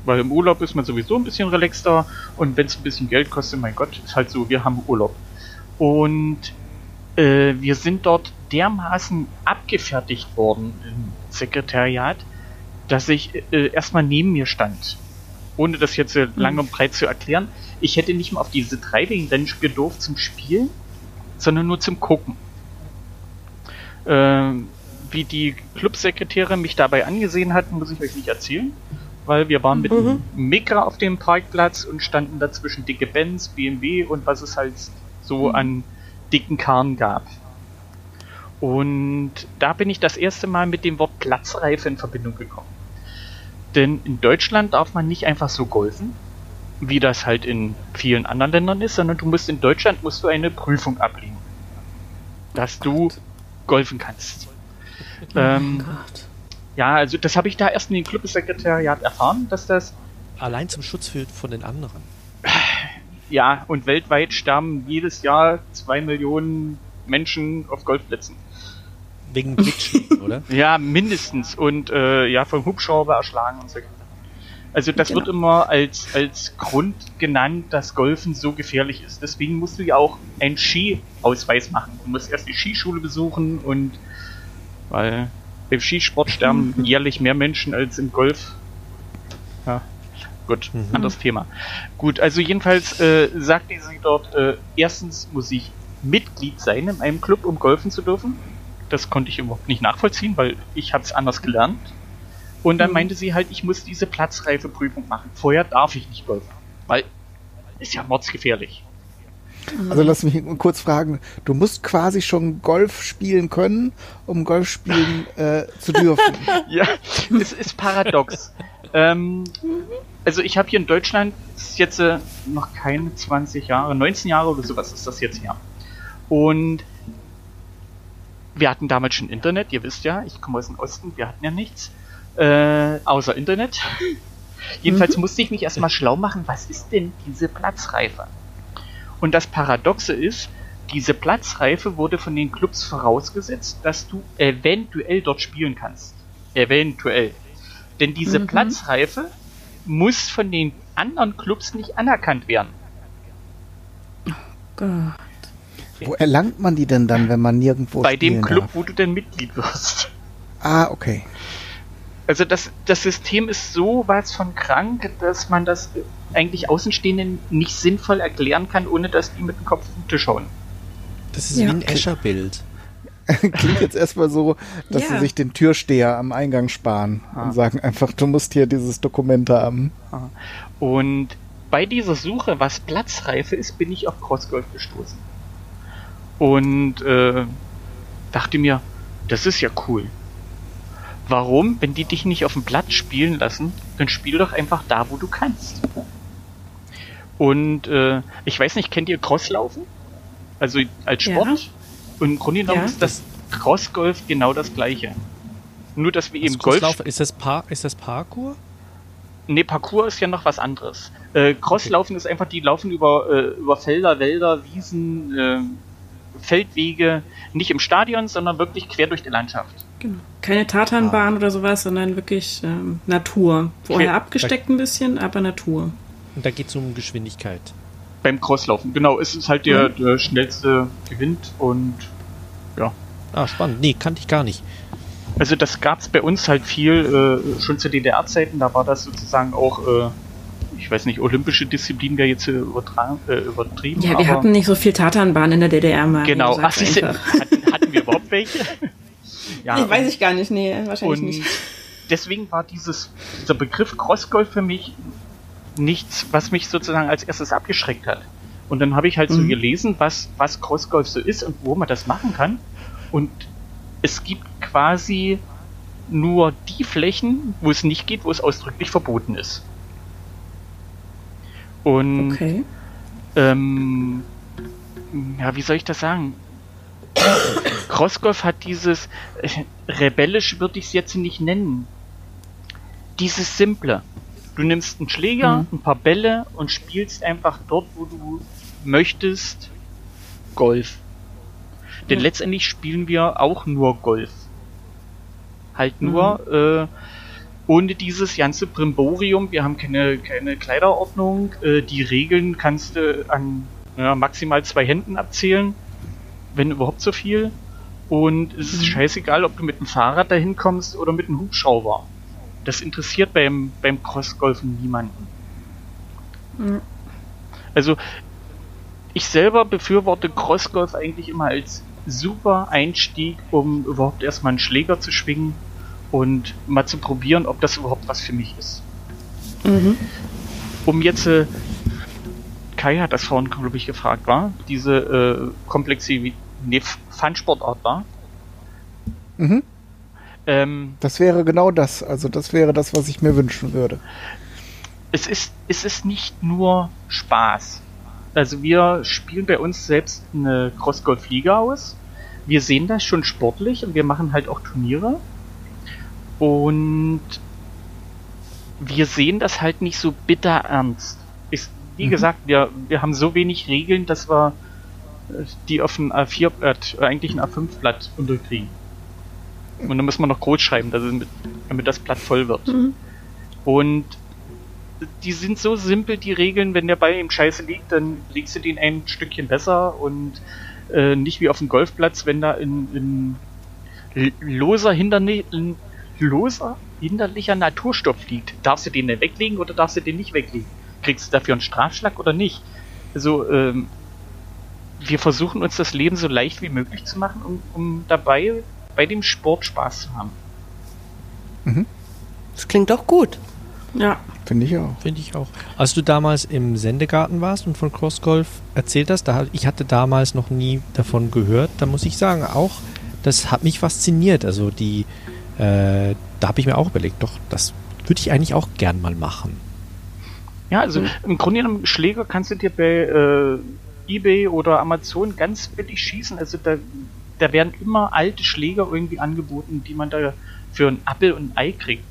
Weil im Urlaub ist man sowieso ein bisschen relaxter und wenn es ein bisschen Geld kostet, mein Gott, ist halt so, wir haben Urlaub. Und äh, wir sind dort dermaßen abgefertigt worden im Sekretariat, dass ich äh, erstmal neben mir stand. Ohne das jetzt äh, lang und breit zu erklären. Ich hätte nicht mal auf diese Driving Range gedurft zum Spielen, sondern nur zum Gucken. Ähm, wie die Clubsekretäre mich dabei angesehen hatten, muss ich euch nicht erzählen. Weil wir waren mit einem Micra auf dem Parkplatz und standen dazwischen dicke Benz, BMW und was es halt so an dicken Karren gab. Und da bin ich das erste Mal mit dem Wort Platzreife in Verbindung gekommen. Denn in Deutschland darf man nicht einfach so golfen, wie das halt in vielen anderen Ländern ist, sondern du musst in Deutschland musst du eine Prüfung ablegen, dass du golfen kannst. ähm, Gott. ja, also das habe ich da erst in dem Clubsekretariat erfahren, dass das Allein zum Schutz für, von den anderen. ja und weltweit sterben jedes Jahr zwei Millionen Menschen auf Golfplätzen. Wegen Glitchen, [LAUGHS] oder? Ja, mindestens. Und äh, ja, vom Hubschrauber erschlagen und so. Also das Genau. wird immer als, als Grund genannt, dass Golfen so gefährlich ist. Deswegen musst du ja auch einen Skiausweis machen. Du musst erst die Skischule besuchen und weil beim Skisport sterben [LAUGHS] jährlich mehr Menschen als im Golf. Ja, gut, Mhm. anderes Thema. Gut, also jedenfalls äh, sagte sie dort, äh, erstens muss ich Mitglied sein in einem Club, um golfen zu dürfen. Das konnte ich überhaupt nicht nachvollziehen, weil ich habe es anders gelernt. Und dann meinte sie halt, ich muss diese Platzreifeprüfung machen. Vorher darf ich nicht golfen. Weil ist ja mordsgefährlich. Also lass mich kurz fragen, du musst quasi schon Golf spielen können, um Golf spielen äh, zu dürfen. [LAUGHS] Ja, es ist paradox. ähm, also ich habe hier in Deutschland das ist jetzt äh, noch keine 20 Jahre, 19 Jahre oder sowas ist das jetzt her. Und wir hatten damals schon Internet, ihr wisst ja, ich komme aus dem Osten, wir hatten ja nichts, äh, außer Internet. [LAUGHS] Jedenfalls musste ich mich erstmal schlau machen, was ist denn diese Platzreife? Und das Paradoxe ist, diese Platzreife wurde von den Clubs vorausgesetzt, dass du eventuell dort spielen kannst. Eventuell. Denn diese Platzreife muss von den anderen Clubs nicht anerkannt werden. Gott. Wo erlangt man die denn dann, wenn man nirgendwo Bei dem Club, darf? wo du denn Mitglied wirst. Ah, okay. Also das, das System ist so was von krank, dass man das eigentlich Außenstehenden nicht sinnvoll erklären kann, ohne dass die mit dem Kopf auf den Tisch hauen. Das ist Ja. wie ein Escher-Bild. [LAUGHS] Klingt jetzt erstmal so, dass Ja. sie sich den Türsteher am Eingang sparen Ah. und sagen einfach, du musst hier dieses Dokument haben. Und bei dieser Suche, was Platzreife ist, bin ich auf Crossgolf gestoßen. Und äh, dachte mir, das ist ja cool. Warum, wenn die dich nicht auf dem Platz spielen lassen, dann spiel doch einfach da, wo du kannst. Und äh, ich weiß nicht, kennt ihr Crosslaufen? Also als Ja. Sport? Und im Grunde genommen Ja. ist das Crossgolf genau das gleiche. Nur, dass wir eben Das Golf ist, das Par ist das Parkour? Nee, Parcours ist ja noch was anderes. Äh, Crosslaufen ist einfach, die laufen über, äh, über Felder, Wälder, Wiesen, äh, Feldwege, nicht im Stadion, sondern wirklich quer durch die Landschaft. Genau. Keine Tatanbahn oder sowas, sondern wirklich ähm, Natur. Vorher Okay. abgesteckt ein bisschen, aber Natur. Und da geht es um Geschwindigkeit. Beim Crosslaufen, genau, es ist halt der, der schnellste gewinnt und ja. Ah, spannend. Nee, kannte ich gar nicht. Also das gab's bei uns halt viel, äh, schon zu DDR-Zeiten, da war das sozusagen auch äh, ich weiß nicht, olympische Disziplin wäre jetzt übertragen, äh, übertrieben. Ja, wir hatten nicht so viel Tatanbahn in der DDR mal. Genau, Ach, hatten, hatten wir überhaupt welche? [LAUGHS] ja, nee, weiß ich gar nicht, nee, wahrscheinlich und nicht. Deswegen war dieses, dieser Begriff Crossgolf für mich nichts, was mich sozusagen als erstes abgeschreckt hat. Und dann habe ich halt mhm. so gelesen, was, was Crossgolf so ist und wo man das machen kann. Und es gibt quasi nur die Flächen, wo es nicht geht, wo es ausdrücklich verboten ist. Und okay. ähm, ja, wie soll ich das sagen? Crossgolf hat dieses äh, rebellisch würde ich es jetzt nicht nennen. Dieses simple. Du nimmst einen Schläger, mhm. ein paar Bälle und spielst einfach dort, wo du möchtest, Golf. Denn mhm. letztendlich spielen wir auch nur Golf. Halt nur mhm. äh, ohne dieses ganze Brimborium. Wir haben keine, keine Kleiderordnung. Äh, die Regeln kannst du an ja, maximal zwei Händen abzählen, wenn überhaupt so viel. Und es ist mhm. scheißegal, ob du mit dem Fahrrad dahin kommst oder mit einem Hubschrauber. Das interessiert beim, beim Crossgolfen niemanden. Mhm. Also, ich selber befürworte Crossgolf eigentlich immer als super Einstieg, um überhaupt erstmal einen Schläger zu schwingen und mal zu probieren, ob das überhaupt was für mich ist. Mhm. Um jetzt, äh, Kai hat das vorhin, glaube ich, gefragt, war, diese äh, Komplexität, nee, Fun-Sportart war. Mhm. Ähm, das wäre genau das, also das wäre das, was ich mir wünschen würde. Es ist, es ist nicht nur Spaß. Also wir spielen bei uns selbst eine Cross-Golf-Liga aus. Wir sehen das schon sportlich und wir machen halt auch Turniere. Und wir sehen das halt nicht so bitter ernst. Ist, wie mhm. gesagt, wir, wir haben so wenig Regeln, dass wir die auf ein A4-Blatt, äh, eigentlich ein A5-Blatt unterkriegen. Und dann müssen wir noch groß schreiben, damit, damit das Blatt voll wird. Mhm. Und die sind so simpel, die Regeln, wenn der Ball im Scheiße liegt, dann legst du den ein Stückchen besser und äh, nicht wie auf dem Golfplatz, wenn da in, in loser, Hinderni in loser hinderlicher Naturstoff liegt. Darfst du den denn weglegen oder darfst du den nicht weglegen? Kriegst du dafür einen Strafschlag oder nicht? Also, ähm, wir versuchen uns das Leben so leicht wie möglich zu machen, um, um dabei bei dem Sport Spaß zu haben. Mhm. Das klingt doch gut. Ja. Finde ich auch. Finde ich auch. Als du damals im Sendegarten warst und von Crossgolf erzählt hast, da, ich hatte damals noch nie davon gehört, da muss ich sagen, auch, das hat mich fasziniert. Also die, äh, da habe ich mir auch überlegt, doch, das würde ich eigentlich auch gern mal machen. Ja, also mhm. im Grunde genommen Schläger kannst du dir bei äh, eBay oder Amazon ganz billig schießen. Also da, da werden immer alte Schläger irgendwie angeboten, die man da für ein Appel und ein Ei kriegt.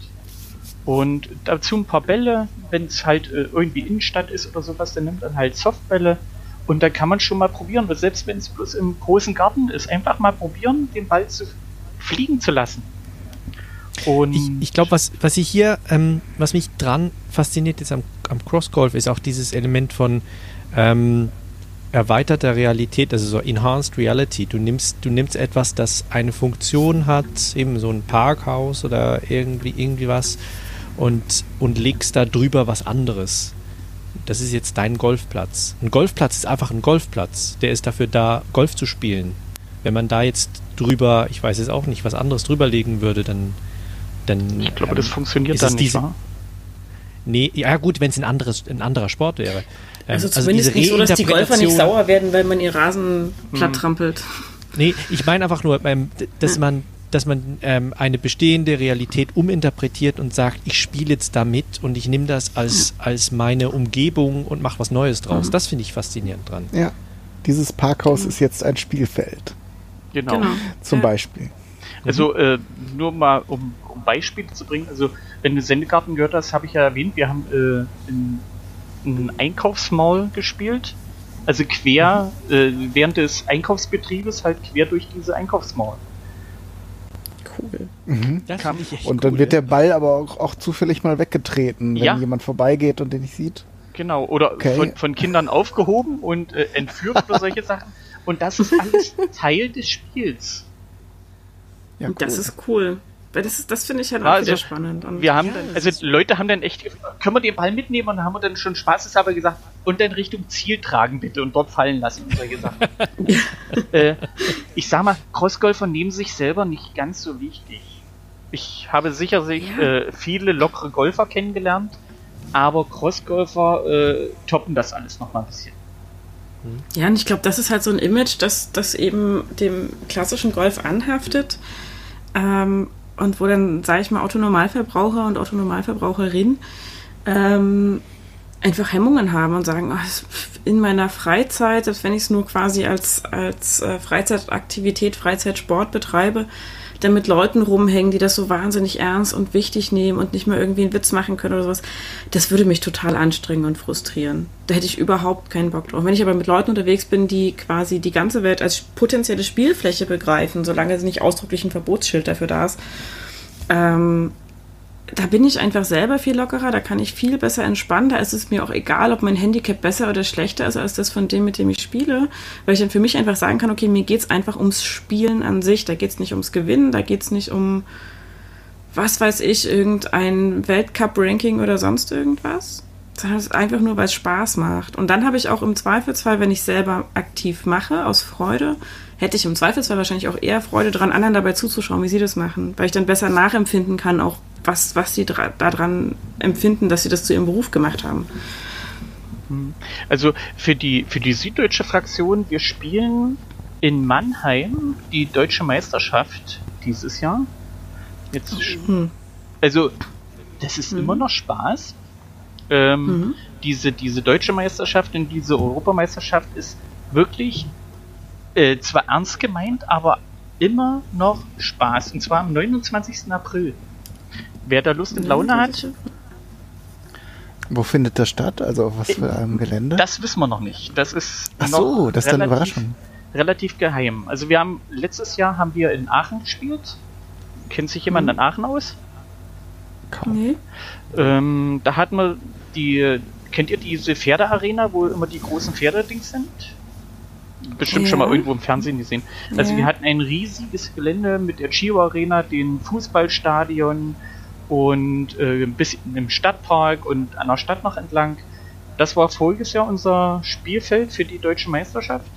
Und dazu ein paar Bälle, wenn es halt äh, irgendwie Innenstadt ist oder sowas, dann nimmt dann halt Softbälle. Und da kann man schon mal probieren, selbst wenn es bloß im großen Garten ist, einfach mal probieren, den Ball zu fliegen zu lassen. Und ich, ich glaube, was, was ich hier, ähm, was mich dran fasziniert ist am, am Crossgolf, ist auch dieses Element von ähm, erweiterter Realität, also so Enhanced Reality. Du nimmst, du nimmst etwas, das eine Funktion hat, eben so ein Parkhaus oder irgendwie, irgendwie was, und, und legst da drüber was anderes. Das ist jetzt dein Golfplatz. Ein Golfplatz ist einfach ein Golfplatz. Der ist dafür da, Golf zu spielen. Wenn man da jetzt drüber, ich weiß jetzt auch nicht, was anderes drüber legen würde, dann. dann ich glaube, ähm, das funktioniert dann nicht, diese, wahr? Nee, ja gut, wenn es ein, ein anderer Sport wäre. Ähm, also zumindest also nicht so, dass die Golfer nicht sauer werden, weil man ihr Rasen platt hm. trampelt. Nee, ich meine einfach nur, ähm, dass man dass man ähm, eine bestehende Realität uminterpretiert und sagt, ich spiele jetzt damit und ich nehme das als, als meine Umgebung und mache was Neues draus. Mhm. Das finde ich faszinierend dran. Ja, dieses Parkhaus mhm. ist jetzt ein Spielfeld. Genau. genau. Zum ja. Beispiel. Also äh, nur mal, um, um, Beispiele zu bringen, also wenn du Sendegarten gehört hast, habe ich ja erwähnt, wir haben äh, in, in Einkaufsmall gespielt. Also quer, mhm. äh, während des Einkaufsbetriebes halt quer durch diese Einkaufsmall cool. Mhm. und dann cool. wird der Ball aber auch, auch zufällig mal weggetreten, wenn ja. jemand vorbeigeht und den nicht sieht. Genau, oder okay. von, von, Kindern aufgehoben und äh, entführt oder solche [LAUGHS] Sachen. Und das ist alles [LAUGHS] Teil des Spiels. Ja, cool. Das ist cool. Das, das finde ich halt auch Ja, also, spannend. Und Wir haben Ja, dann, also Leute haben dann echt, gefragt, können wir den Ball mitnehmen? Und dann haben wir dann schon spaßeshalber gesagt, und dann Richtung Ziel tragen bitte und dort fallen lassen und solche Sachen. [LAUGHS] äh, ich sag mal, Crossgolfer nehmen sich selber nicht ganz so wichtig. Ich habe sicherlich Ja. äh, viele lockere Golfer kennengelernt, aber Crossgolfer äh, toppen das alles noch mal ein bisschen. Ja, und ich glaube, das ist halt so ein Image, das, das eben dem klassischen Golf anhaftet. Ähm, und wo dann, sage ich mal, Autonormalverbraucher und Autonormalverbraucherin ähm, einfach Hemmungen haben und sagen, ach, in meiner Freizeit, selbst wenn ich es nur quasi als, als äh, Freizeitaktivität, Freizeitsport betreibe, dann mit Leuten rumhängen, die das so wahnsinnig ernst und wichtig nehmen und nicht mehr irgendwie einen Witz machen können oder sowas, das würde mich total anstrengen und frustrieren. Da hätte ich überhaupt keinen Bock drauf. Wenn ich aber mit Leuten unterwegs bin, die quasi die ganze Welt als potenzielle Spielfläche begreifen, solange es nicht ausdrücklich ein Verbotsschild dafür da ist, ähm, da bin ich einfach selber viel lockerer, da kann ich viel besser entspannen. Da ist es mir auch egal, ob mein Handicap besser oder schlechter ist als das von dem, mit dem ich spiele, weil ich dann für mich einfach sagen kann, okay, mir geht's einfach ums Spielen an sich. Da geht's nicht ums Gewinnen, da geht's nicht um, was weiß ich, irgendein Weltcup-Ranking oder sonst irgendwas. Sondern es ist einfach nur, weil es Spaß macht. Und dann habe ich auch im Zweifelsfall, wenn ich selber aktiv mache, aus Freude, hätte ich im Zweifelsfall wahrscheinlich auch eher Freude dran, anderen dabei zuzuschauen, wie sie das machen. Weil ich dann besser nachempfinden kann, auch was, was sie daran empfinden, dass sie das zu ihrem Beruf gemacht haben. Also für die, für die süddeutsche Fraktion, wir spielen in Mannheim die deutsche Meisterschaft dieses Jahr. Jetzt, Hm. also das ist immer noch Spaß. Ähm, Mhm. diese, diese deutsche Meisterschaft und diese Europameisterschaft ist wirklich äh, zwar ernst gemeint, aber immer noch Spaß. Und zwar am 29. April. Wer da Lust und Laune hat, Wo findet das statt? Also auf was für einem Gelände? das wissen wir noch nicht. Das ist Ach noch so, das ist eine relativ- Überraschung. relativ geheim. Also wir haben letztes Jahr haben wir in Aachen gespielt. Kennt sich jemand Mhm. in Aachen aus? Kaum. Nee. Ähm, da hatten wir die, kennt ihr diese Pferdearena, wo immer die großen Pferdedings sind? Bestimmt schon Ja. mal irgendwo im Fernsehen gesehen. Also Ja. wir hatten ein riesiges Gelände mit der Chio Arena, dem Fußballstadion und äh, ein bisschen im Stadtpark und an der Stadt noch entlang. Das war voriges Jahr unser Spielfeld für die deutsche Meisterschaft.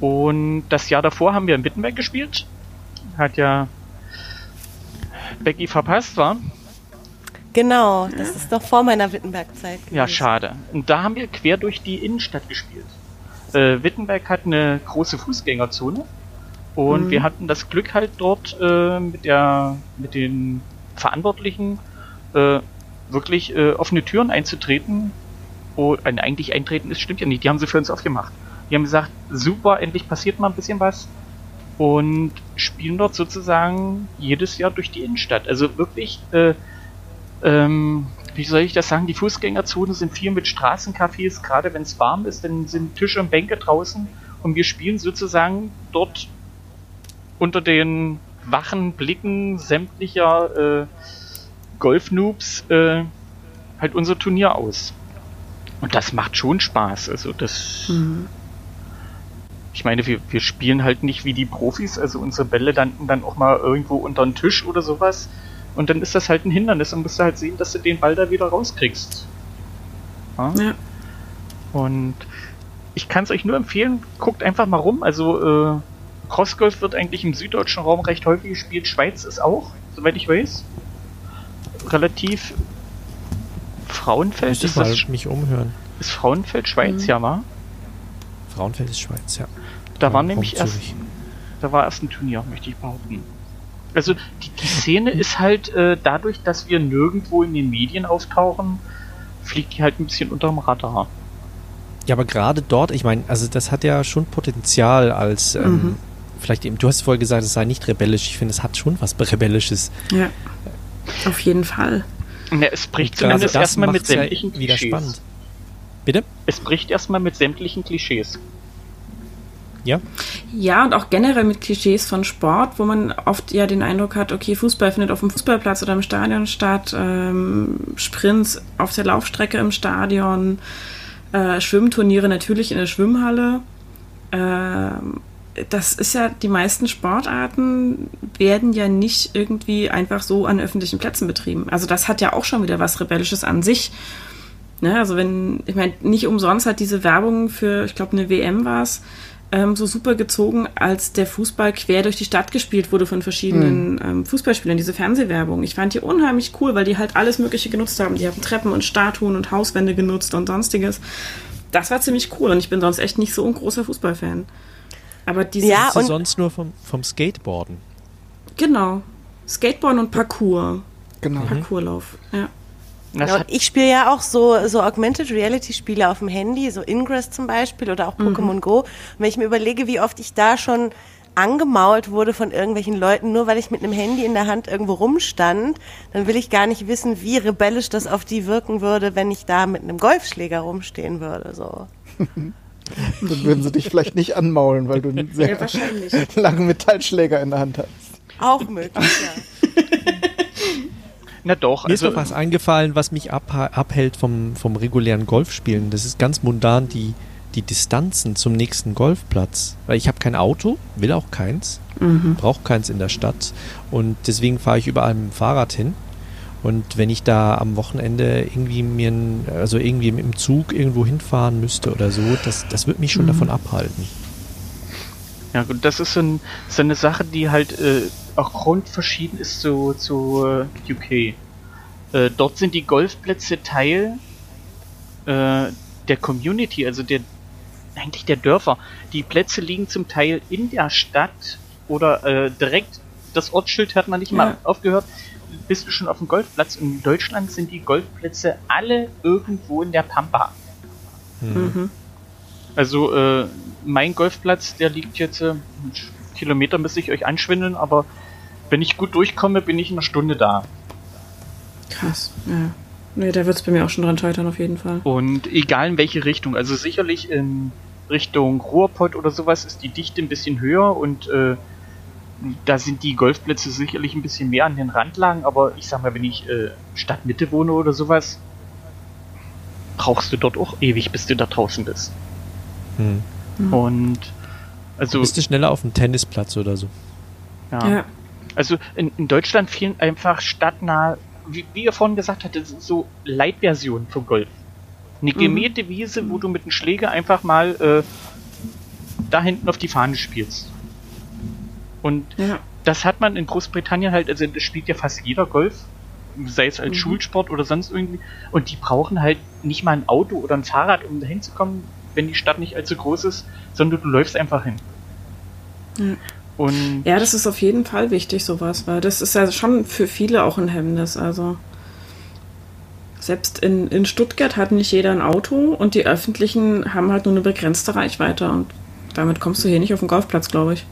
Und das Jahr davor haben wir in Wittenberg gespielt. Hat ja Becky verpasst, war. Genau, das ist doch vor meiner Wittenberg-Zeit. Ja, schade. Und da haben wir quer durch die Innenstadt gespielt. Äh, Wittenberg hat eine große Fußgängerzone und Mhm. wir hatten das Glück halt dort äh, mit der mit den Verantwortlichen äh, wirklich äh, offene Türen einzutreten. Oh, äh, eigentlich eintreten ist stimmt ja nicht. Die haben sie für uns aufgemacht. Die haben gesagt, super, endlich passiert mal ein bisschen was und spielen dort sozusagen jedes Jahr durch die Innenstadt. Also wirklich äh, ähm, wie soll ich das sagen, die Fußgängerzonen sind viel mit Straßencafés, gerade wenn es warm ist, dann sind Tische und Bänke draußen und wir spielen sozusagen dort unter den wachen Blicken sämtlicher äh, Golfnoobs äh, halt unser Turnier aus. Und das macht schon Spaß. Also das. Mhm. Ich meine, wir, wir spielen halt nicht wie die Profis, also unsere Bälle landen dann auch mal irgendwo unter den Tisch oder sowas. Und dann ist das halt ein Hindernis und musst du halt sehen, dass du den Ball da wieder rauskriegst. Ja? Ja. Und ich kann es euch nur empfehlen, guckt einfach mal rum. Also äh, Crossgolf wird eigentlich im süddeutschen Raum recht häufig gespielt. Schweiz ist auch, soweit ich weiß, relativ Frauenfeld. Muss ich Ist, das, mal Sch- mich umhören. ist Frauenfeld Schweiz, Mhm. ja war? Frauenfeld ist Schweiz, ja. Da war Raum nämlich erst, Zürich. da war erst ein Turnier, möchte ich behaupten. Also die, die Szene ist halt äh, dadurch, dass wir nirgendwo in den Medien auftauchen, fliegt die halt ein bisschen unterm Radar. Ja, aber gerade dort, ich meine, also das hat ja schon Potenzial als, ähm, Mhm. Vielleicht eben, du hast vorher gesagt, es sei nicht rebellisch. Ich finde, es hat schon was Rebellisches. ja. Auf jeden Fall. Ja, es bricht zumindest das erstmal mit macht's ja sämtlichen wieder Klischees. spannend. Bitte? Es bricht erstmal mit sämtlichen Klischees. Ja? Ja, und auch generell mit Klischees von Sport, wo man oft ja den Eindruck hat, okay, Fußball findet auf dem Fußballplatz oder im Stadion statt, ähm, Sprints auf der Laufstrecke im Stadion, äh, Schwimmturniere natürlich in der Schwimmhalle. Ähm, das ist ja, die meisten Sportarten werden ja nicht irgendwie einfach so an öffentlichen Plätzen betrieben. Also das hat ja auch schon wieder was Rebellisches an sich. Ne? Also wenn, ich meine, nicht umsonst hat diese Werbung für, ich glaube, eine WM war es, ähm, so super gezogen, als der Fußball quer durch die Stadt gespielt wurde von verschiedenen mhm. ähm, Fußballspielern, diese Fernsehwerbung. Ich fand die unheimlich cool, weil die halt alles Mögliche genutzt haben. Die haben Treppen und Statuen und Hauswände genutzt und sonstiges. Das war ziemlich cool und ich bin sonst echt nicht so ein großer Fußballfan. Aber diese ja, und sonst nur vom, vom Skateboarden. Genau. Skateboarden und Parkour. Genau. Parkourlauf, ja. Ja, ich spiele ja auch so, so Augmented Reality Spiele auf dem Handy, so Ingress zum Beispiel oder auch Pokémon mhm. Go. Und wenn ich mir überlege, wie oft ich da schon angemault wurde von irgendwelchen Leuten, nur weil ich mit einem Handy in der Hand irgendwo rumstand, dann will ich gar nicht wissen, wie rebellisch das auf die wirken würde, wenn ich da mit einem Golfschläger rumstehen würde. So. [LAUGHS] [LAUGHS] dann würden sie dich vielleicht nicht anmaulen, weil du einen sehr ja, [LAUGHS] langen Metallschläger in der Hand hast. Auch möglich, ja. Na doch. Mir also, ist doch was eingefallen, was mich abhält vom, vom regulären Golfspielen. Das ist ganz mundan die, die Distanzen zum nächsten Golfplatz. Weil ich habe kein Auto, will auch keins, mhm. brauche keins in der Stadt. Und deswegen fahre ich überall mit dem Fahrrad hin. Und wenn ich da am Wochenende irgendwie mir, ein, also irgendwie im Zug irgendwo hinfahren müsste oder so, das, das wird mich schon mhm. davon abhalten. Ja gut, das ist so, ein, so eine Sache, die halt äh, auch grundverschieden ist zu, zu äh, UK. Äh, dort sind die Golfplätze Teil äh, der Community, also der eigentlich der Dörfer. Die Plätze liegen zum Teil in der Stadt oder äh, direkt, das Ortsschild hat man nicht ja. mal aufgehört, bist du schon auf dem Golfplatz. In Deutschland sind die Golfplätze alle irgendwo in der Pampa. Mhm. Also äh, mein Golfplatz, der liegt jetzt äh, Kilometer müsste ich euch anschwindeln, aber wenn ich gut durchkomme, bin ich in einer Stunde da. Krass, ja. Nee, da wird es bei mir auch schon dran scheitern, auf jeden Fall. Und egal in welche Richtung, also sicherlich in Richtung Ruhrpott oder sowas ist die Dichte ein bisschen höher und äh, da sind die Golfplätze sicherlich ein bisschen mehr an den Randlagen, aber ich sag mal, wenn ich äh, Stadtmitte wohne oder sowas, brauchst du dort auch ewig, bis du da draußen bist. Hm. Und also. Bist du schneller auf dem Tennisplatz oder so? Ja. ja. Also in, in Deutschland fehlen einfach stadtnah, wie, wie ihr vorhin gesagt hattet, so Leitversionen vom Golf. Eine mhm. gemähte Wiese, wo du mit dem Schläger einfach mal äh, da hinten auf die Fahne spielst. Und ja. das hat man in Großbritannien halt, also das spielt ja fast jeder Golf, sei es als mhm. Schulsport oder sonst irgendwie. Und die brauchen halt nicht mal ein Auto oder ein Fahrrad, um da hinzukommen, wenn die Stadt nicht allzu groß ist, sondern du läufst einfach hin. Ja. Und ja, das ist auf jeden Fall wichtig, sowas, weil das ist ja schon für viele auch ein Hemmnis. Also selbst in, in Stuttgart hat nicht jeder ein Auto und die öffentlichen haben halt nur eine begrenzte Reichweite und damit kommst du hier nicht auf den Golfplatz, glaube ich.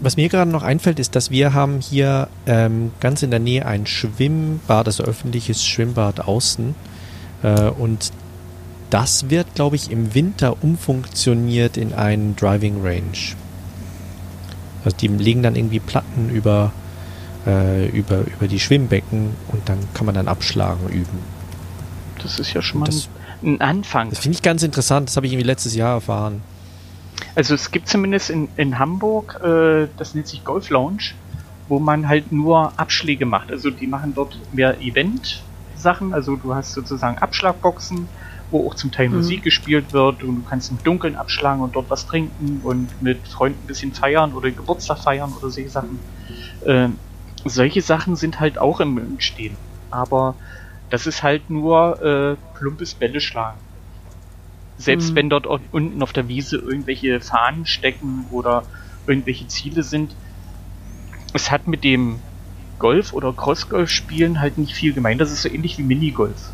Was mir gerade noch einfällt, ist, dass wir haben hier ähm, ganz in der Nähe ein Schwimmbad, also öffentliches Schwimmbad außen. Äh, und das wird, glaube ich, im Winter umfunktioniert in einen Driving Range. Also die legen dann irgendwie Platten über, äh, über, über die Schwimmbecken und dann kann man dann abschlagen üben. Das ist ja schon mal das, ein Anfang. Das finde ich ganz interessant, das habe ich irgendwie letztes Jahr erfahren. Also es gibt zumindest in, in Hamburg, äh, das nennt sich Golf Lounge, wo man halt nur Abschläge macht. Also die machen dort mehr Event-Sachen, also du hast sozusagen Abschlagboxen, wo auch zum Teil mhm. Musik gespielt wird und du kannst im Dunkeln abschlagen und dort was trinken und mit Freunden ein bisschen feiern oder Geburtstag feiern oder solche Sachen. Äh, solche Sachen sind halt auch im Entstehen. Aber das ist halt nur äh, plumpes Bälle schlagen. Selbst mhm. wenn dort unten auf der Wiese irgendwelche Fahnen stecken oder irgendwelche Ziele sind, es hat mit dem Golf- oder Crossgolf-Spielen halt nicht viel gemein. Das ist so ähnlich wie Minigolf.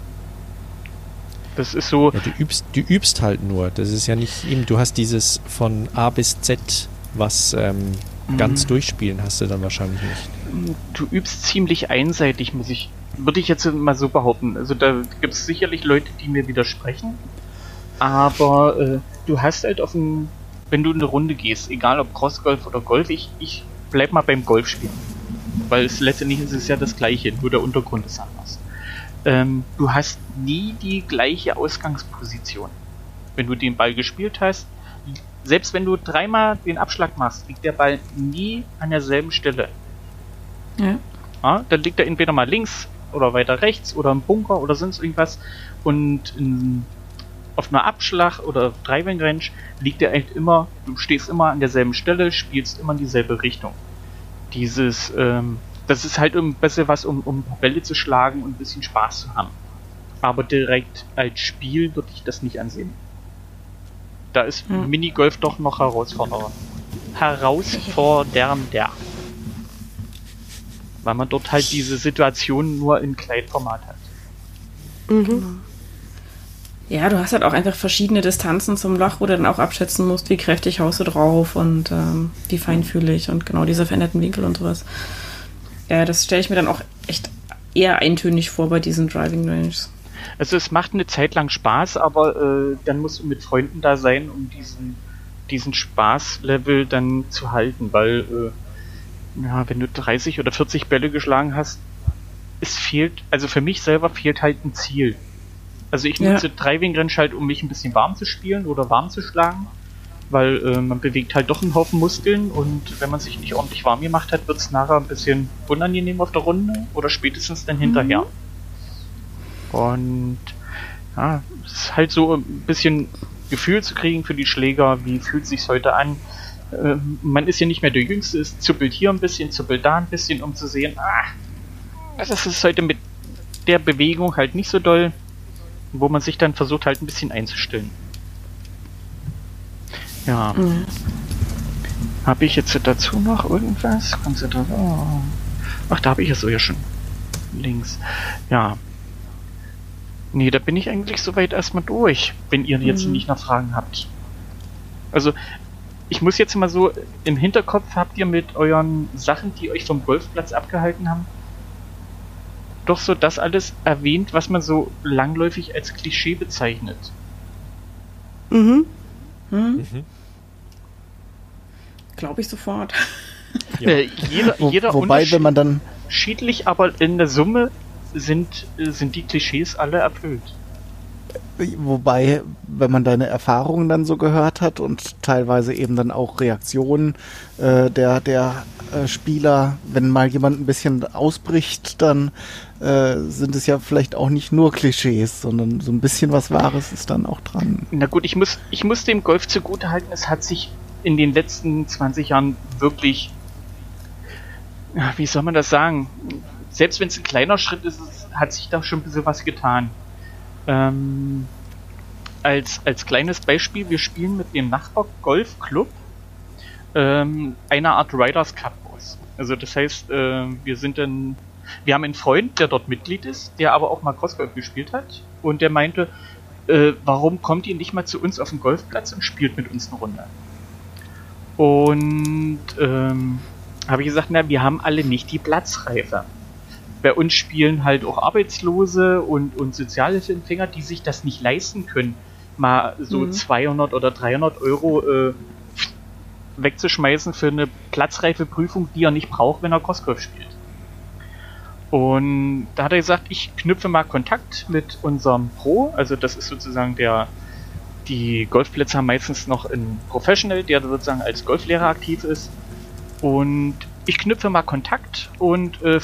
Das ist so. Ja, du, übst, du übst halt nur. Das ist ja nicht eben, du hast dieses von A bis Z, was ähm, mhm. ganz durchspielen hast du dann wahrscheinlich nicht. Du übst ziemlich einseitig, muss ich, würde ich jetzt mal so behaupten. Also da gibt es sicherlich Leute, die mir widersprechen. Aber äh, du hast halt auf dem, wenn du eine Runde gehst, egal ob Crossgolf oder Golf, ich, ich bleib mal beim Golfspielen. Weil es letztendlich ist es ja das gleiche, nur der Untergrund ist anders ähm, du hast nie die gleiche Ausgangsposition. Wenn du den Ball gespielt hast, selbst wenn du dreimal den Abschlag machst, liegt der Ball nie an derselben Stelle. Ja. Ja, dann liegt er entweder mal links oder weiter rechts oder im Bunker oder sonst irgendwas. Und in, auf einer Abschlag oder Driving Range liegt er echt immer, du stehst immer an derselben Stelle, spielst immer in dieselbe Richtung. Dieses, ähm, das ist halt um, besser was, um, um Bälle zu schlagen und ein bisschen Spaß zu haben. Aber direkt als Spiel würde ich das nicht ansehen. Da ist Hm. Minigolf doch noch herausfordernder. Herausfordernder. Weil man dort halt diese Situation nur in Kleidformat hat. Ja, du hast halt auch einfach verschiedene Distanzen zum Loch, wo du dann auch abschätzen musst, wie kräftig haust du drauf und ähm, wie feinfühlig und genau diese veränderten Winkel und sowas. Ja, das stelle ich mir dann auch echt eher eintönig vor bei diesen Driving Ranges. Also es macht eine Zeit lang Spaß, aber äh, dann musst du mit Freunden da sein, um diesen, diesen Spaßlevel dann zu halten, weil äh, ja, wenn du 30 oder 40 Bälle geschlagen hast, es fehlt, also für mich selber fehlt halt ein Ziel. Also ich Ja. nutze Driving Range halt, um mich ein bisschen warm zu spielen oder warm zu schlagen, weil äh, man bewegt halt doch einen Haufen Muskeln und wenn man sich nicht ordentlich warm gemacht hat, wird es nachher ein bisschen unangenehm auf der Runde oder spätestens dann hinterher. Und ja, es ist halt so ein bisschen Gefühl zu kriegen für die Schläger, wie fühlt sich's heute an. Ähm, man ist ja nicht mehr der Jüngste, es zuppelt hier ein bisschen, zuppelt da ein bisschen, um zu sehen, ah, das ist heute mit der Bewegung halt nicht so doll, wo man sich dann versucht halt ein bisschen einzustellen. Ja. Habe ich jetzt dazu noch irgendwas? Konzentration. Ach, da habe ich es so ja schon. Links. Ja. Nee, da bin ich eigentlich soweit erstmal durch, wenn ihr jetzt Mhm. nicht noch Fragen habt. Also, ich muss jetzt mal so im Hinterkopf habt ihr mit euren Sachen, die euch vom Golfplatz abgehalten haben, doch so das alles erwähnt, was man so langläufig als Klischee bezeichnet. Mhm. Hm? Mhm. Glaube ich sofort. Ja. Äh, jeder, Wo, jeder wobei, wenn man dann unterschiedlich, aber in der Summe sind, äh, sind die Klischees alle erfüllt. Wobei, wenn man deine Erfahrungen dann so gehört hat und teilweise eben dann auch Reaktionen äh, der, der äh, Spieler, wenn mal jemand ein bisschen ausbricht, dann äh, sind es ja vielleicht auch nicht nur Klischees, sondern so ein bisschen was Wahres ist dann auch dran. Na gut, ich muss, ich muss dem Golf zugutehalten, es hat sich in den letzten 20 Jahren wirklich, wie soll man das sagen, selbst wenn es ein kleiner Schritt ist, hat sich da schon ein bisschen was getan. Ähm, als, als kleines Beispiel, wir spielen mit dem Nachbar Golfclub ähm, eine Art Riders Cup aus. Also das heißt, äh, wir sind dann, wir haben einen Freund, der dort Mitglied ist, der aber auch mal Crossgolf gespielt hat und der meinte, äh, warum kommt ihr nicht mal zu uns auf den Golfplatz und spielt mit uns eine Runde? Und ähm, habe ich gesagt, na, wir haben alle nicht die Platzreife. Bei uns spielen halt auch Arbeitslose und, und Sozialhilfeempfänger, die sich das nicht leisten können, mal so Mhm. 200 oder 300 Euro äh, wegzuschmeißen für eine platzreife Prüfung, die er nicht braucht, wenn er Crossgolf spielt. Und da hat er gesagt, ich knüpfe mal Kontakt mit unserem Pro, also das ist sozusagen der, die Golfplätze haben meistens noch einen Professional, der sozusagen als Golflehrer aktiv ist. Und ich knüpfe mal Kontakt und äh,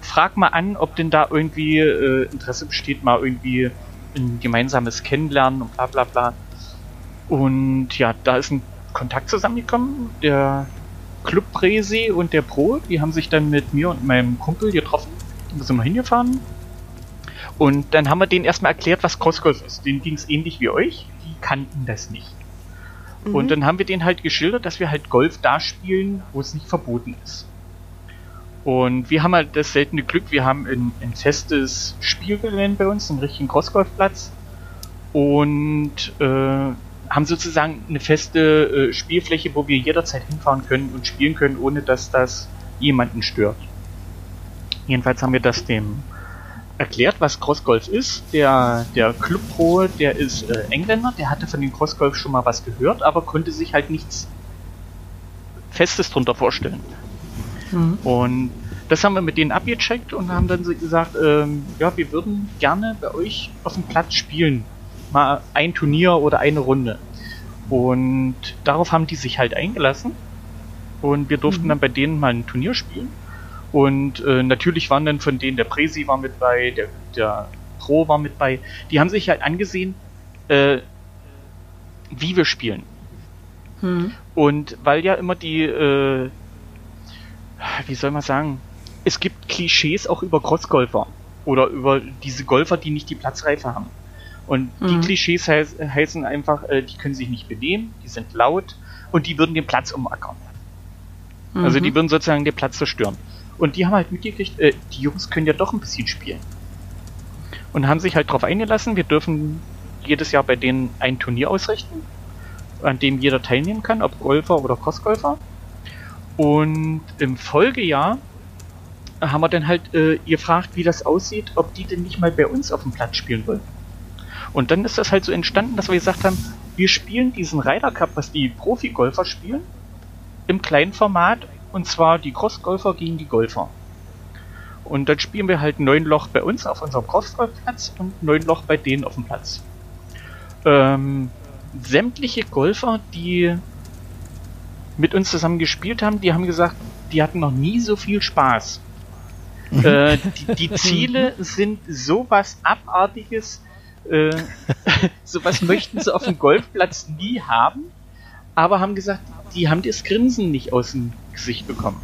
frag mal an, ob denn da irgendwie äh, Interesse besteht, mal irgendwie ein gemeinsames Kennenlernen und bla bla bla. Und ja, da ist ein Kontakt zusammengekommen. Der Club Presi und der Pro, die haben sich dann mit mir und meinem Kumpel getroffen. Da sind wir hingefahren. Und dann haben wir denen erstmal erklärt, was Crossgolf ist. Denen ging es ähnlich wie euch. Die kannten das nicht. Und dann haben wir denen halt geschildert, dass wir halt Golf da spielen, wo es nicht verboten ist. Und wir haben halt das seltene Glück, wir haben ein, ein festes Spielgelände bei uns, einen richtigen Crossgolfplatz. Und äh, haben sozusagen eine feste äh, Spielfläche, wo wir jederzeit hinfahren können und spielen können, ohne dass das jemanden stört. Jedenfalls haben wir das dem erklärt, was Crossgolf ist. Der, der Club Pro, der ist äh, Engländer, der hatte von dem Crossgolf schon mal was gehört, aber konnte sich halt nichts Festes drunter vorstellen. Mhm. Und das haben wir mit denen abgecheckt und haben dann so gesagt, ähm, ja, wir würden gerne bei euch auf dem Platz spielen. Mal ein Turnier oder eine Runde. Und darauf haben die sich halt eingelassen. Und wir durften mhm. dann bei denen mal ein Turnier spielen. Und äh, natürlich waren dann von denen der Presi war mit bei, der, der Pro war mit bei. Die haben sich halt angesehen, äh, wie wir spielen. Mhm. Und weil ja immer die, äh, wie soll man sagen, es gibt Klischees auch über Crossgolfer oder über diese Golfer, die nicht die Platzreife haben. Und die mhm. Klischees heiß, heißen einfach, äh, die können sich nicht benehmen, die sind laut und die würden den Platz umackern. Mhm. Also die würden sozusagen den Platz zerstören. Und die haben halt mitgekriegt, äh, die Jungs können ja doch ein bisschen spielen. Und haben sich halt darauf eingelassen, wir dürfen jedes Jahr bei denen ein Turnier ausrichten, an dem jeder teilnehmen kann, ob Golfer oder Crossgolfer. Und im Folgejahr haben wir dann halt äh, gefragt, wie das aussieht, ob die denn nicht mal bei uns auf dem Platz spielen wollen. Und dann ist das halt so entstanden, dass wir gesagt haben, wir spielen diesen Ryder Cup, was die Profi-Golfer spielen, im kleinen Format, und zwar die Cross-Golfer gegen die Golfer. Und dann spielen wir halt neun Loch bei uns auf unserem Cross-Golfplatz und neun Loch bei denen auf dem Platz. Ähm, sämtliche Golfer, die mit uns zusammen gespielt haben, die haben gesagt, die hatten noch nie so viel Spaß. Mhm. äh, die, die, Ziele [LAUGHS] sind sowas Abartiges, äh, [LAUGHS] sowas möchten sie auf dem Golfplatz nie haben, aber haben gesagt, die haben das Grinsen nicht aus dem Gesicht bekommen.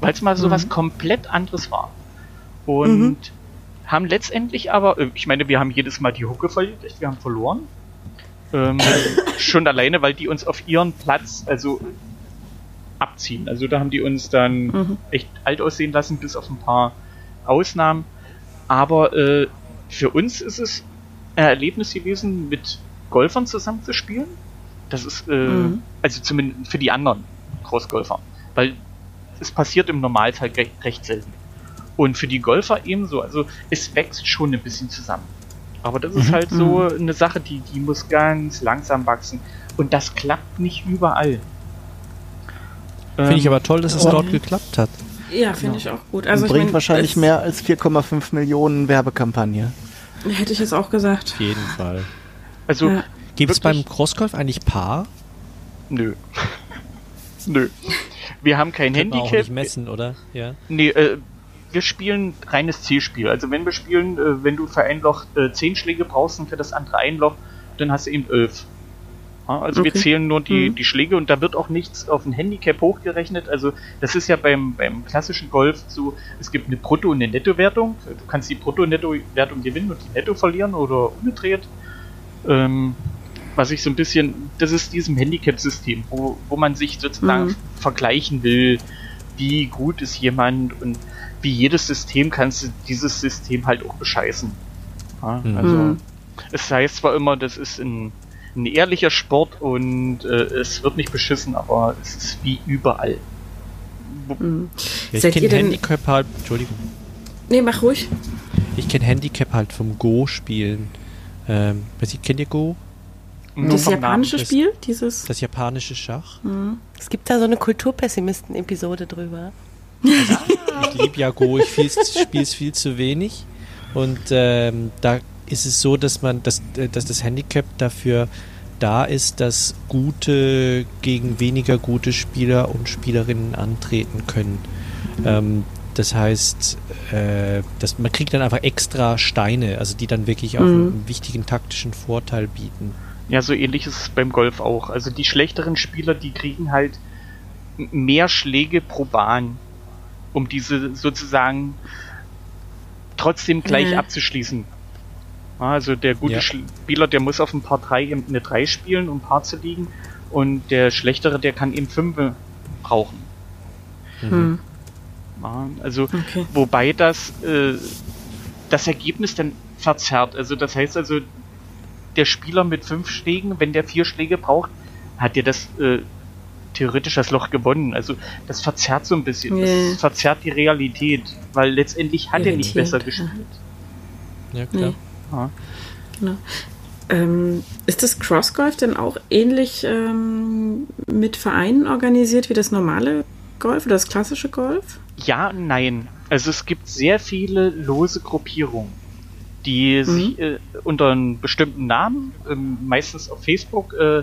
Weil es mal sowas mhm. komplett anderes war. Und mhm. haben letztendlich aber, äh, ich meine, wir haben jedes Mal die Hucke verliert, wir haben verloren. Ähm, [LAUGHS] schon alleine, weil die uns auf ihren Platz, also abziehen. Also da haben die uns dann mhm. echt alt aussehen lassen, bis auf ein paar Ausnahmen. Aber äh, für uns ist es Erlebnis gewesen, mit Golfern zusammenzuspielen. Das ist, äh, mhm. also zumindest für die anderen Großgolfer. Weil es passiert im Normalfall recht, recht selten. Und für die Golfer ebenso. Also es wächst schon ein bisschen zusammen. Aber das ist mhm. halt so mhm. eine Sache, die, die muss ganz langsam wachsen. Und das klappt nicht überall. Finde ich ähm, aber toll, dass es dort geklappt hat. Ja, finde ja. ich auch gut. Also bringt mein, wahrscheinlich mehr als 4,5 Millionen Werbekampagne. Hätte ich jetzt auch gesagt. Auf jeden Fall. Also ja. gibt es beim Crossgolf eigentlich Paar? Nö. [LAUGHS] Nö. Wir haben kein Handicap. Man auch nicht messen, oder? Ja. Nee, äh, wir spielen reines Zielspiel. Also wenn wir spielen, äh, wenn du für ein Loch äh, 10 Schläge brauchst und für das andere ein Loch, dann hast du eben 11. Also okay. wir zählen nur die, mhm. die Schläge und da wird auch nichts auf ein Handicap hochgerechnet. Also das ist ja beim, beim klassischen Golf so, es gibt eine Brutto- und eine Nettowertung. Du kannst die Brutto-Netto-Wertung gewinnen und die Netto verlieren oder umgedreht. Ähm, was ich so ein bisschen, das ist diesem Handicap-System, wo, wo man sich sozusagen mhm. vergleichen will, wie gut ist jemand und wie jedes System kannst du dieses System halt auch bescheißen. Ja, mhm. Also es heißt zwar immer, das ist ein ein ehrlicher Sport und äh, es wird nicht beschissen, aber es ist wie überall. Mhm. Ja, ich kenne Handicap halt. Entschuldigung. Nee, mach ruhig. Ich kenne Handicap halt vom Go-Spielen. Ähm, was kennt ihr Go? Das japanische das, Spiel? Dieses? Das japanische Schach? Mhm. Es gibt da so eine Kulturpessimisten-Episode drüber. Also, ich liebe ja Go, ich spiele es viel zu wenig. Und ähm, da ist es so, dass man, dass, äh, dass das Handicap dafür da ist, dass gute gegen weniger gute Spieler und Spielerinnen antreten können. Ähm, das heißt, äh, dass man kriegt dann einfach extra Steine, also die dann wirklich auch mhm. einen wichtigen taktischen Vorteil bieten. Ja, so ähnlich ist es beim Golf auch. Also die schlechteren Spieler, die kriegen halt mehr Schläge pro Bahn, um diese sozusagen trotzdem gleich mhm. abzuschließen. Also der gute ja. Spieler, der muss auf ein Paar 3 eben eine 3 spielen, um Paar zu liegen. Und der schlechtere, der kann eben 5 brauchen. Mhm. Ja, also, okay. wobei das äh, das Ergebnis dann verzerrt. Also das heißt also, der Spieler mit 5 Schlägen, wenn der 4 Schläge braucht, hat der das äh, theoretisch das Loch gewonnen. Also das verzerrt so ein bisschen. Yeah. Das verzerrt die Realität, weil letztendlich hat Realität. er nicht besser gespielt. Ja, klar. Nee. Ja. Genau. Ähm, ist das Crossgolf denn auch ähnlich ähm, mit Vereinen organisiert wie das normale Golf oder das klassische Golf? Ja, nein. Also es gibt sehr viele lose Gruppierungen, die mhm. sich äh, unter einem bestimmten Namen, äh, meistens auf Facebook, äh,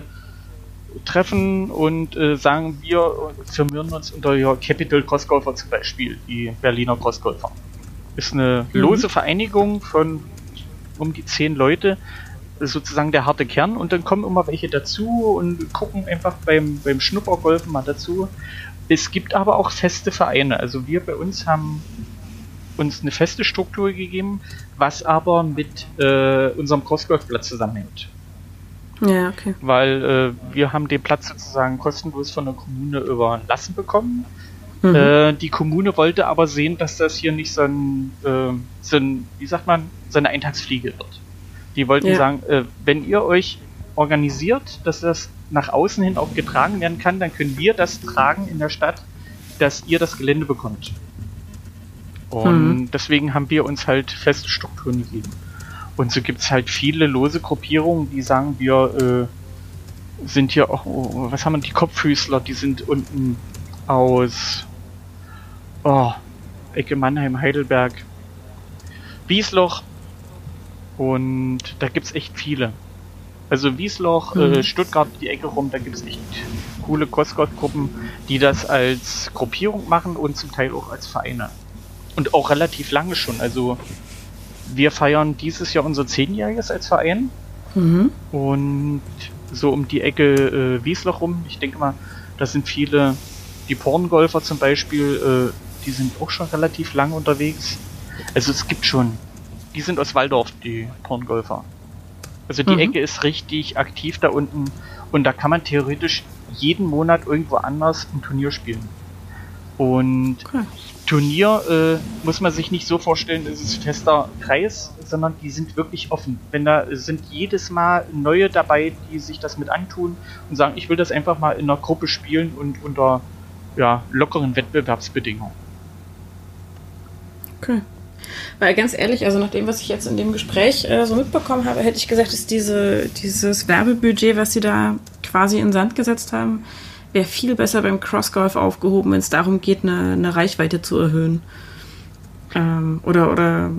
treffen und äh, sagen, wir firmieren uns unter ja, Capital Crossgolfer zum Beispiel, die Berliner Crossgolfer. Ist eine Mhm. lose Vereinigung von um die zehn Leute, sozusagen der harte Kern und dann kommen immer welche dazu und gucken einfach beim, beim Schnuppergolfen mal dazu. Es gibt aber auch feste Vereine. Also wir bei uns haben uns eine feste Struktur gegeben, was aber mit äh, unserem Crossgolfplatz zusammenhängt. Ja, okay. Weil äh, wir haben den Platz sozusagen kostenlos von der Kommune überlassen bekommen. Mhm. Äh, die Kommune wollte aber sehen, dass das hier nicht so ein, äh, so ein wie sagt man, so eine Eintagsfliege wird. Die wollten Ja. sagen, äh, wenn ihr euch organisiert, dass das nach außen hin auch getragen werden kann, dann können wir das tragen in der Stadt, dass ihr das Gelände bekommt. Und Mhm. deswegen haben wir uns halt feste Strukturen gegeben. Und so gibt es halt viele lose Gruppierungen, die sagen, wir äh, sind hier auch, oh, was haben wir, die Kopffüßler, die sind unten aus oh, Ecke Mannheim, Heidelberg, Wiesloch und da gibt's echt viele. Also Wiesloch, Mhm. äh, Stuttgart, die Ecke rum, da gibt's echt coole Crossgolf-Gruppen, die das als Gruppierung machen und zum Teil auch als Vereine. Und auch relativ lange schon. Also wir feiern dieses Jahr unser Zehnjähriges als Verein Mhm. und so um die Ecke äh, Wiesloch rum. Ich denke mal, da sind viele, die Porngolfer zum Beispiel, äh, die sind auch schon relativ lang unterwegs. Also es gibt schon, die sind aus Waldorf, die Porngolfer. Also die Mhm. Ecke ist richtig aktiv da unten und da kann man theoretisch jeden Monat irgendwo anders ein Turnier spielen. Und Okay. Turnier äh, muss man sich nicht so vorstellen, es ist fester Kreis, sondern die sind wirklich offen. Wenn da sind jedes Mal neue dabei, die sich das mit antun und sagen, ich will das einfach mal in einer Gruppe spielen und unter ja, lockeren Wettbewerbsbedingungen. Okay. Weil ganz ehrlich, also nach dem, was ich jetzt in dem Gespräch äh, so mitbekommen habe, hätte ich gesagt, dass diese, dieses Werbebudget, was sie da quasi in den Sand gesetzt haben, wäre viel besser beim Crossgolf aufgehoben, wenn es darum geht, eine, eine Reichweite zu erhöhen. Ähm, oder, oder,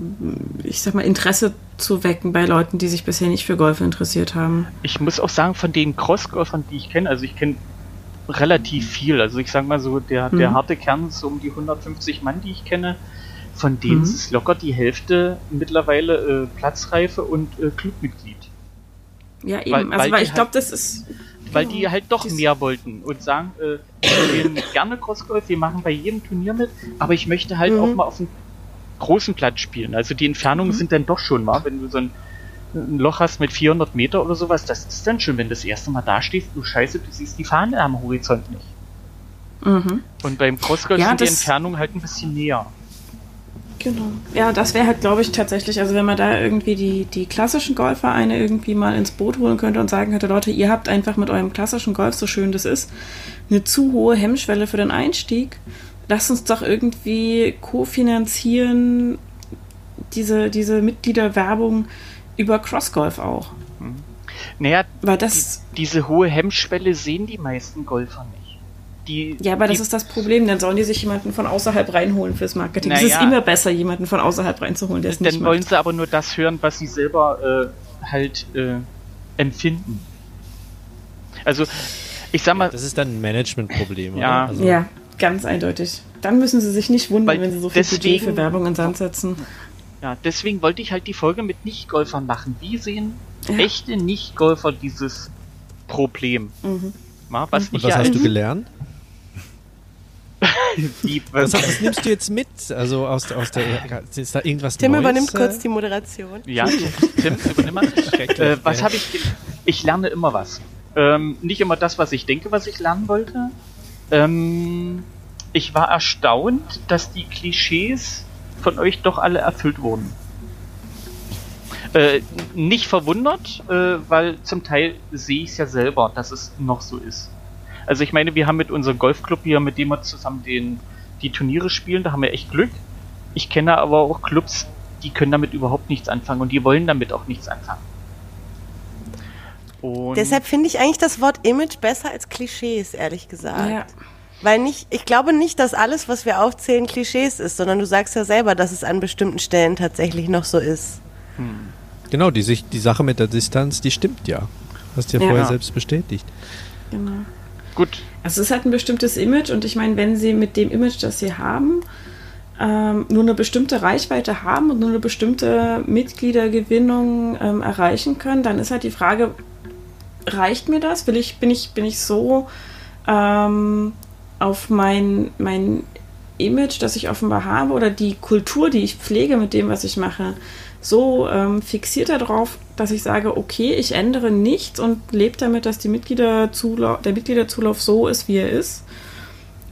ich sag mal, Interesse zu wecken bei Leuten, die sich bisher nicht für Golf interessiert haben. Ich muss auch sagen, von den Crossgolfern, die ich kenne, also ich kenne relativ viel. Also ich sag mal so, der, der Mhm. harte Kern ist so um die 150 Mann, die ich kenne. Von denen Mhm. ist locker die Hälfte mittlerweile äh, Platzreife und äh, Clubmitglied. Ja, eben. Weil- weil also, weil die ich glaube, das ist. weil Genau. die halt doch mehr wollten und sagen, äh, wir spielen gerne Crossgolf, wir machen bei jedem Turnier mit, aber ich möchte halt Mhm. auch mal auf einem großen Platz spielen. Also die Entfernungen Mhm. sind dann doch schon, wa? wenn du so ein, ein Loch hast mit 400 Meter oder sowas, das ist dann schon, wenn du das erste Mal da stehst, du scheiße, du siehst die Fahne am Horizont nicht. Mhm. Und beim Crossgolf Ja, sind die Entfernungen halt ein bisschen näher. Genau. Ja, das wäre halt, glaube ich, tatsächlich, also wenn man da irgendwie die, die klassischen Golfvereine irgendwie mal ins Boot holen könnte und sagen könnte, Leute, ihr habt einfach mit eurem klassischen Golf, so schön das ist, eine zu hohe Hemmschwelle für den Einstieg. Lasst uns doch irgendwie kofinanzieren diese, diese Mitgliederwerbung über Crossgolf auch. Naja, Weil das, die, diese hohe Hemmschwelle sehen die meisten Golfer nicht. Die, ja, aber das die, ist das Problem, dann sollen die sich jemanden von außerhalb reinholen fürs Marketing. Es ist Naja. immer besser, jemanden von außerhalb reinzuholen, der es nicht Dann wollen macht. sie aber nur das hören, was sie selber äh, halt äh, empfinden. Also, ich sag mal, Das ist dann ein Managementproblem. Ja. Also, Ja, ganz eindeutig. Dann müssen sie sich nicht wundern, Weil wenn sie so viel Budget deswegen- für Werbung in den Sand setzen. ja, deswegen wollte ich halt die Folge mit Nicht-Golfern machen. Wie sehen Ja. echte Nicht-Golfer dieses Problem? Mhm. Ma, was Und ich was ja hast du gelernt? [LAUGHS] Was, was nimmst du jetzt mit? Also aus, aus der. Ist da irgendwas Tim Neues? übernimmt äh, kurz die Moderation. Ja, Tim, übernimm mal. [LAUGHS] Äh, was habe ich? Ich lerne immer was. Ähm, nicht immer das, was ich denke, was ich lernen wollte. Ähm, ich war erstaunt, dass die Klischees von euch doch alle erfüllt wurden. Äh, nicht verwundert, äh, weil zum Teil sehe ich es ja selber, dass es noch so ist. Also ich meine, wir haben mit unserem Golfclub hier, mit dem wir zusammen den, die Turniere spielen, da haben wir echt Glück. Ich kenne aber auch Clubs, die können damit überhaupt nichts anfangen und die wollen damit auch nichts anfangen. Und Deshalb finde ich eigentlich das Wort Image besser als Klischees, ehrlich gesagt. Ja. Weil nicht, ich glaube nicht, dass alles, was wir aufzählen, Klischees ist, sondern du sagst ja selber, dass es an bestimmten Stellen tatsächlich noch so ist. Genau, die, die Sache mit der Distanz, die stimmt ja. Hast du ja, Ja. vorher selbst bestätigt. Genau. Gut. Also es ist halt ein bestimmtes Image und ich meine, wenn sie mit dem Image, das sie haben, ähm, nur eine bestimmte Reichweite haben und nur eine bestimmte Mitgliedergewinnung ähm, erreichen können, dann ist halt die Frage, reicht mir das? Will ich, bin ich, bin ich so ähm, auf mein, mein Image, das ich offenbar habe, oder die Kultur, die ich pflege mit dem, was ich mache, so ähm, fixiert darauf, dass ich sage, okay, ich ändere nichts und lebe damit, dass die Mitgliederzulauf, der Mitgliederzulauf so ist, wie er ist.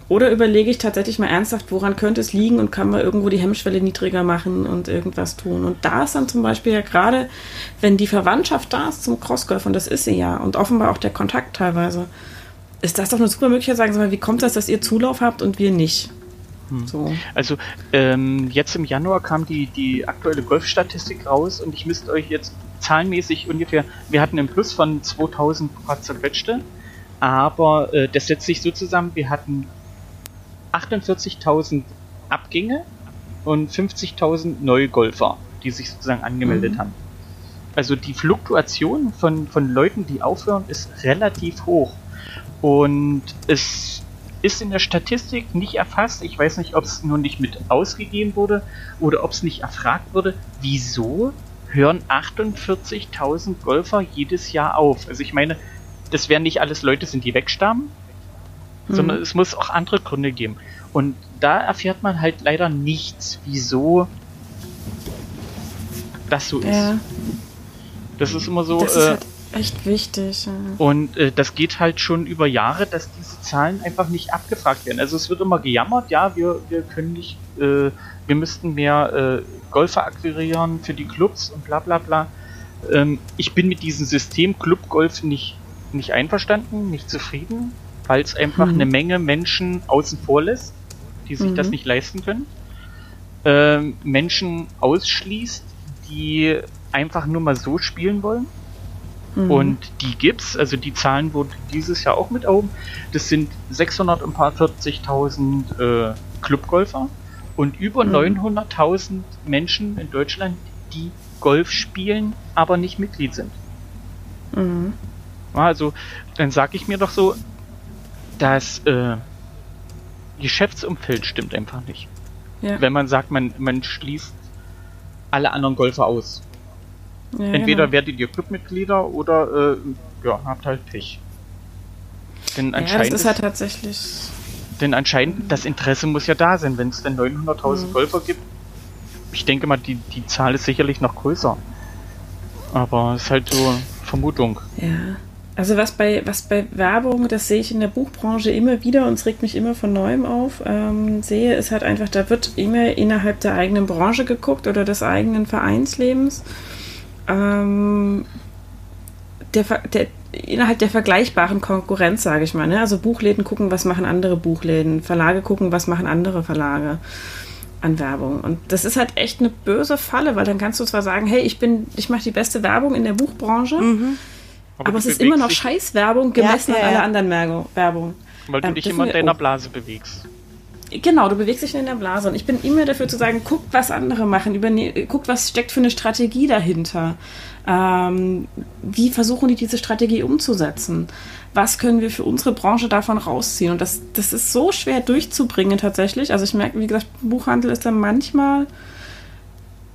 Oder überlege ich tatsächlich mal ernsthaft, woran könnte es liegen und kann man irgendwo die Hemmschwelle niedriger machen und irgendwas tun. Und da ist dann zum Beispiel ja gerade, wenn die Verwandtschaft da ist zum Crossgolf, und das ist sie ja, und offenbar auch der Kontakt teilweise, ist das doch eine super Möglichkeit, sagen Sie mal, wie kommt das, dass ihr Zulauf habt und wir nicht? Hm. So. Also ähm, jetzt im Januar kam die, die aktuelle Golfstatistik raus und ich müsste euch jetzt zahlenmäßig ungefähr, wir hatten einen Plus von 2000 paar zerquetschte, aber äh, das setzt sich so zusammen, wir hatten 48.000 Abgänge und 50.000 neue Golfer, die sich sozusagen angemeldet mhm. haben. Also die Fluktuation von, von Leuten, die aufhören, ist relativ hoch. Und es ist in der Statistik nicht erfasst. Ich weiß nicht, ob es nur nicht mit ausgegeben wurde oder ob es nicht erfragt wurde, wieso hören 48.000 Golfer jedes Jahr auf. Also ich meine, das werden nicht alles Leute sind, die wegstammen, mhm. sondern es muss auch andere Gründe geben. Und da erfährt man halt leider nichts, wieso das so ist. Ja. Das ist immer so. Das ist äh, halt echt wichtig. Ja. Und äh, das geht halt schon über Jahre, dass diese Zahlen einfach nicht abgefragt werden. Also es wird immer gejammert, ja, wir, wir können nicht, äh, wir müssten mehr äh, Golfer akquirieren für die Clubs und bla bla bla. Ähm, ich bin mit diesem System Clubgolf nicht, nicht einverstanden, nicht zufrieden, weil es einfach mhm. eine Menge Menschen außen vor lässt, die sich mhm. das nicht leisten können. Ähm, Menschen ausschließt, die einfach nur mal so spielen wollen Mhm. Und die gibt's, also die Zahlen wurden dieses Jahr auch mit erhoben. Das sind 640.000 äh, Clubgolfer und über mhm. 900.000 Menschen in Deutschland, die Golf spielen, aber nicht Mitglied sind. Mhm. Also, dann sage ich mir doch so, das äh, Geschäftsumfeld stimmt einfach nicht. Ja. Wenn man sagt, man, man schließt alle anderen Golfer aus. Ja, Entweder genau. werdet ihr Clubmitglieder oder äh, ja, habt halt Pech. Denn anscheinend ja, das ist halt tatsächlich. Denn anscheinend, das Interesse muss ja da sein, wenn es denn 900.000 mhm. Golfer gibt. Ich denke mal, die, die Zahl ist sicherlich noch größer. Aber es ist halt so Vermutung. Ja. Also was bei, was bei Werbung, das sehe ich in der Buchbranche immer wieder und es regt mich immer von neuem auf, ähm, sehe, ist halt einfach, da wird immer innerhalb der eigenen Branche geguckt oder des eigenen Vereinslebens ähm, der, der, innerhalb der vergleichbaren Konkurrenz, sage ich mal. Ne? Also Buchläden gucken, was machen andere Buchläden, Verlage gucken, was machen andere Verlage an Werbung. Und das ist halt echt eine böse Falle, weil dann kannst du zwar sagen, hey, ich bin, ich mache die beste Werbung in der Buchbranche, mhm. aber, aber es ist immer noch Scheißwerbung gemessen ja, ja, ja. an alle anderen Werbung. Weil du ähm, dich immer in deiner oh. Blase bewegst. Genau, du bewegst dich in der Blase. Und ich bin immer dafür zu sagen, guck, was andere machen, guck, was steckt für eine Strategie dahinter. Ähm, wie versuchen die diese Strategie umzusetzen? Was können wir für unsere Branche davon rausziehen? Und das, das ist so schwer durchzubringen tatsächlich. Also ich merke, wie gesagt, Buchhandel ist dann manchmal,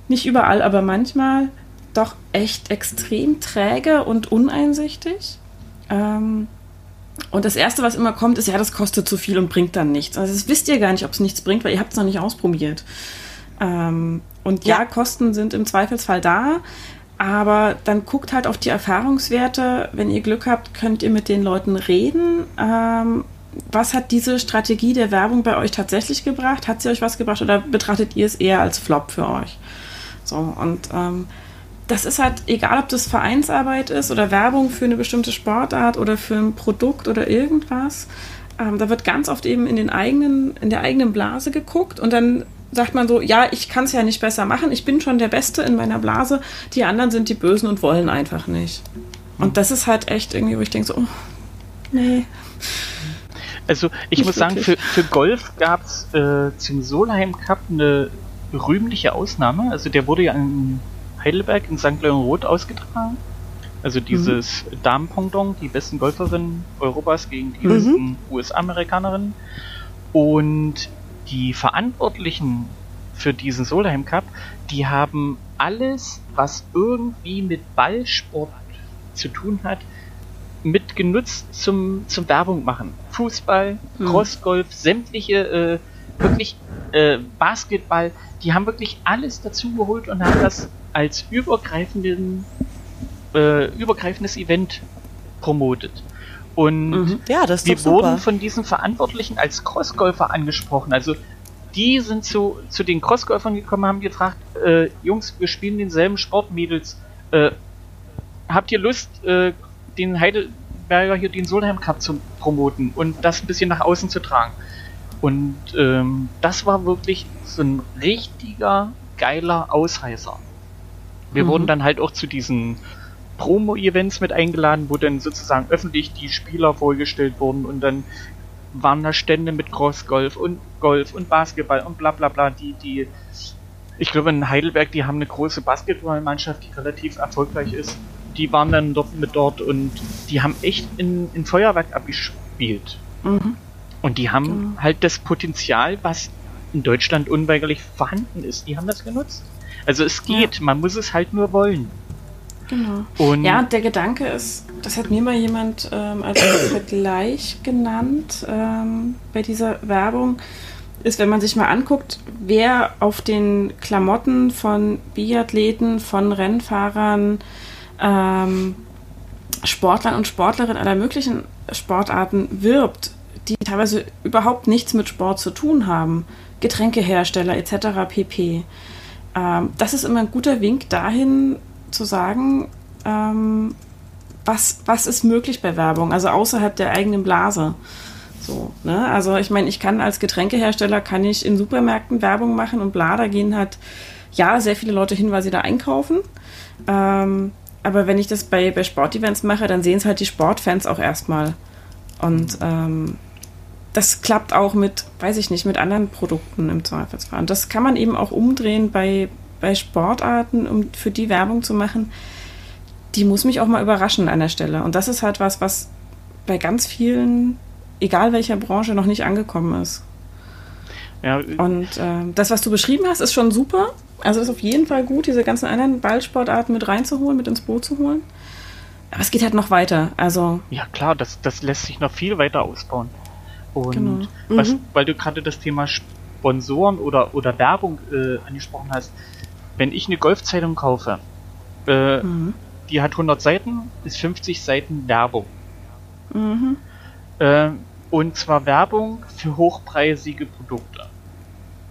nicht überall, aber manchmal doch echt extrem träge und uneinsichtig. Ähm, und das Erste, was immer kommt, ist, ja, das kostet zu viel und bringt dann nichts. Also das wisst ihr gar nicht, ob es nichts bringt, weil ihr habt es noch nicht ausprobiert. Ähm, und ja. ja, Kosten sind im Zweifelsfall da, aber dann guckt halt auf die Erfahrungswerte. Wenn ihr Glück habt, könnt ihr mit den Leuten reden. Ähm, was hat diese Strategie der Werbung bei euch tatsächlich gebracht? Hat sie euch was gebracht oder betrachtet ihr es eher als Flop für euch? So, und ähm, das ist halt, egal ob das Vereinsarbeit ist oder Werbung für eine bestimmte Sportart oder für ein Produkt oder irgendwas, ähm, da wird ganz oft eben in den eigenen, in der eigenen Blase geguckt und dann sagt man so, ja, ich kann es ja nicht besser machen, ich bin schon der Beste in meiner Blase, die anderen sind die Bösen und wollen einfach nicht. Und das ist halt echt irgendwie, wo ich denke so, oh, nee. Also ich nicht muss wirklich. sagen, für, für Golf gab es äh, zum Solheim Cup eine rühmliche Ausnahme. Also der wurde ja in Heidelberg in St. Leon Roth ausgetragen. Also dieses mhm. Damenpendant, die besten Golferinnen Europas gegen die Mhm. besten US-Amerikanerinnen. Und die Verantwortlichen für diesen Solheim Cup, die haben alles, was irgendwie mit Ballsport zu tun hat, mitgenutzt zum, zum Werbung machen. Fußball, Mhm. Crossgolf, sämtliche, äh, wirklich äh, Basketball, die haben wirklich alles dazu geholt und haben das als übergreifenden, äh, übergreifendes Event promotet. Und Mhm. Ja, wir wurden von diesen Verantwortlichen als Crossgolfer angesprochen. Also die sind zu, zu den Crossgolfern gekommen, haben gefragt, äh, Jungs, wir spielen denselben Sport, Mädels. Äh, habt ihr Lust, äh, den Heidelberger hier den Solheim Cup zu promoten und das ein bisschen nach außen zu tragen? Und ähm, das war wirklich so ein richtiger geiler Ausreißer. Wir Mhm. wurden dann halt auch zu diesen Promo-Events mit eingeladen, wo dann sozusagen öffentlich die Spieler vorgestellt wurden und dann waren da Stände mit Crossgolf und Golf und Basketball und bla bla bla, die, die ich glaube in Heidelberg, die haben eine große Basketballmannschaft, die relativ erfolgreich ist. Die waren dann dort mit dort und die haben echt in, in Feuerwerk abgespielt. Mhm. Und die haben Genau. halt das Potenzial, was in Deutschland unweigerlich vorhanden ist. Die haben das genutzt. Also es geht, man muss es halt nur wollen. Genau. Und Ja, der Gedanke ist, das hat mir mal jemand ähm, als [COUGHS] Vergleich genannt ähm, bei dieser Werbung, ist, wenn man sich mal anguckt, wer auf den Klamotten von Biathleten, von Rennfahrern, ähm, Sportlern und Sportlerinnen aller möglichen Sportarten wirbt, die teilweise überhaupt nichts mit Sport zu tun haben, Getränkehersteller etc. pp. Ähm, das ist immer ein guter Wink dahin zu sagen, ähm, was, was ist möglich bei Werbung, also außerhalb der eigenen Blase. So, ne? Also ich meine, ich kann als Getränkehersteller, kann ich in Supermärkten Werbung machen und bla, da gehen halt, ja, sehr viele Leute hin, weil sie da einkaufen. Ähm, aber wenn ich das bei, bei Sportevents mache, dann sehen es halt die Sportfans auch erstmal. Und ähm, das klappt auch mit, weiß ich nicht, mit anderen Produkten im Zweifelsfall. Und das kann man eben auch umdrehen bei, bei Sportarten, um für die Werbung zu machen. Die muss mich auch mal überraschen an der Stelle. Und das ist halt was, was bei ganz vielen, egal welcher Branche, noch nicht angekommen ist. ja, Und ähm, das, was du beschrieben hast, ist schon super. Also ist auf jeden Fall gut, diese ganzen anderen Ballsportarten mit reinzuholen, mit ins Boot zu holen. Aber es geht halt noch weiter. Also, ja klar, das, das lässt sich noch viel weiter ausbauen. Und Genau. was, Mhm. weil du gerade das Thema Sponsoren oder, oder Werbung äh, angesprochen hast, wenn ich eine Golfzeitung kaufe, äh, mhm. die hat 100 Seiten, ist 50 Seiten Werbung. Mhm. Äh, und zwar Werbung für hochpreisige Produkte.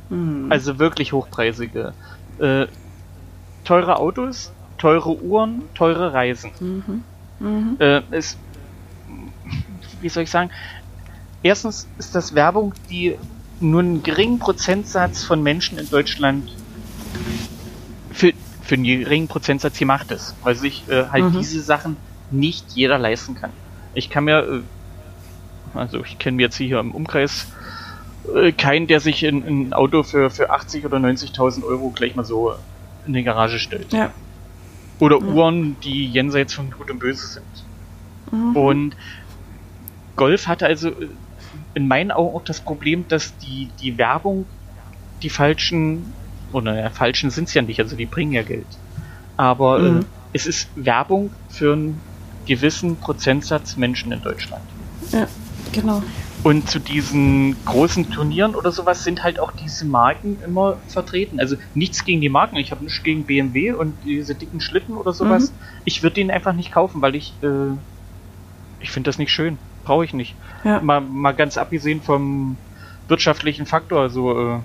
Mhm. Also wirklich hochpreisige. Äh, teure Autos, teure Uhren, teure Reisen. Mhm. Mhm. Äh, es, wie soll ich sagen? Erstens ist das Werbung, die nur einen geringen Prozentsatz von Menschen in Deutschland für, für einen geringen Prozentsatz gemacht ist, weil sich äh, halt Mhm. diese Sachen nicht jeder leisten kann. Ich kann mir, äh, also ich kenne mir jetzt hier im Umkreis äh, keinen, der sich in, in ein Auto für, für 80 oder 90.000 Euro gleich mal so in die Garage stellt. Ja. Oder Ja. Uhren, die jenseits von Gut und Böse sind. Mhm. Und Golf hatte also äh, in meinen Augen auch das Problem, dass die, die Werbung die falschen, oder ja, falschen sind es ja nicht, also die bringen ja Geld. Aber äh, Mhm. es ist Werbung für einen gewissen Prozentsatz Menschen in Deutschland. Ja, genau. Und zu diesen großen Turnieren oder sowas sind halt auch diese Marken immer vertreten. Also nichts gegen die Marken. Ich habe nichts gegen BMW und diese dicken Schlitten oder sowas. Ich würde den einfach nicht kaufen, weil ich äh, ich finde das nicht schön. Brauche ich nicht. Ja. Mal, mal ganz abgesehen vom wirtschaftlichen Faktor. Also äh,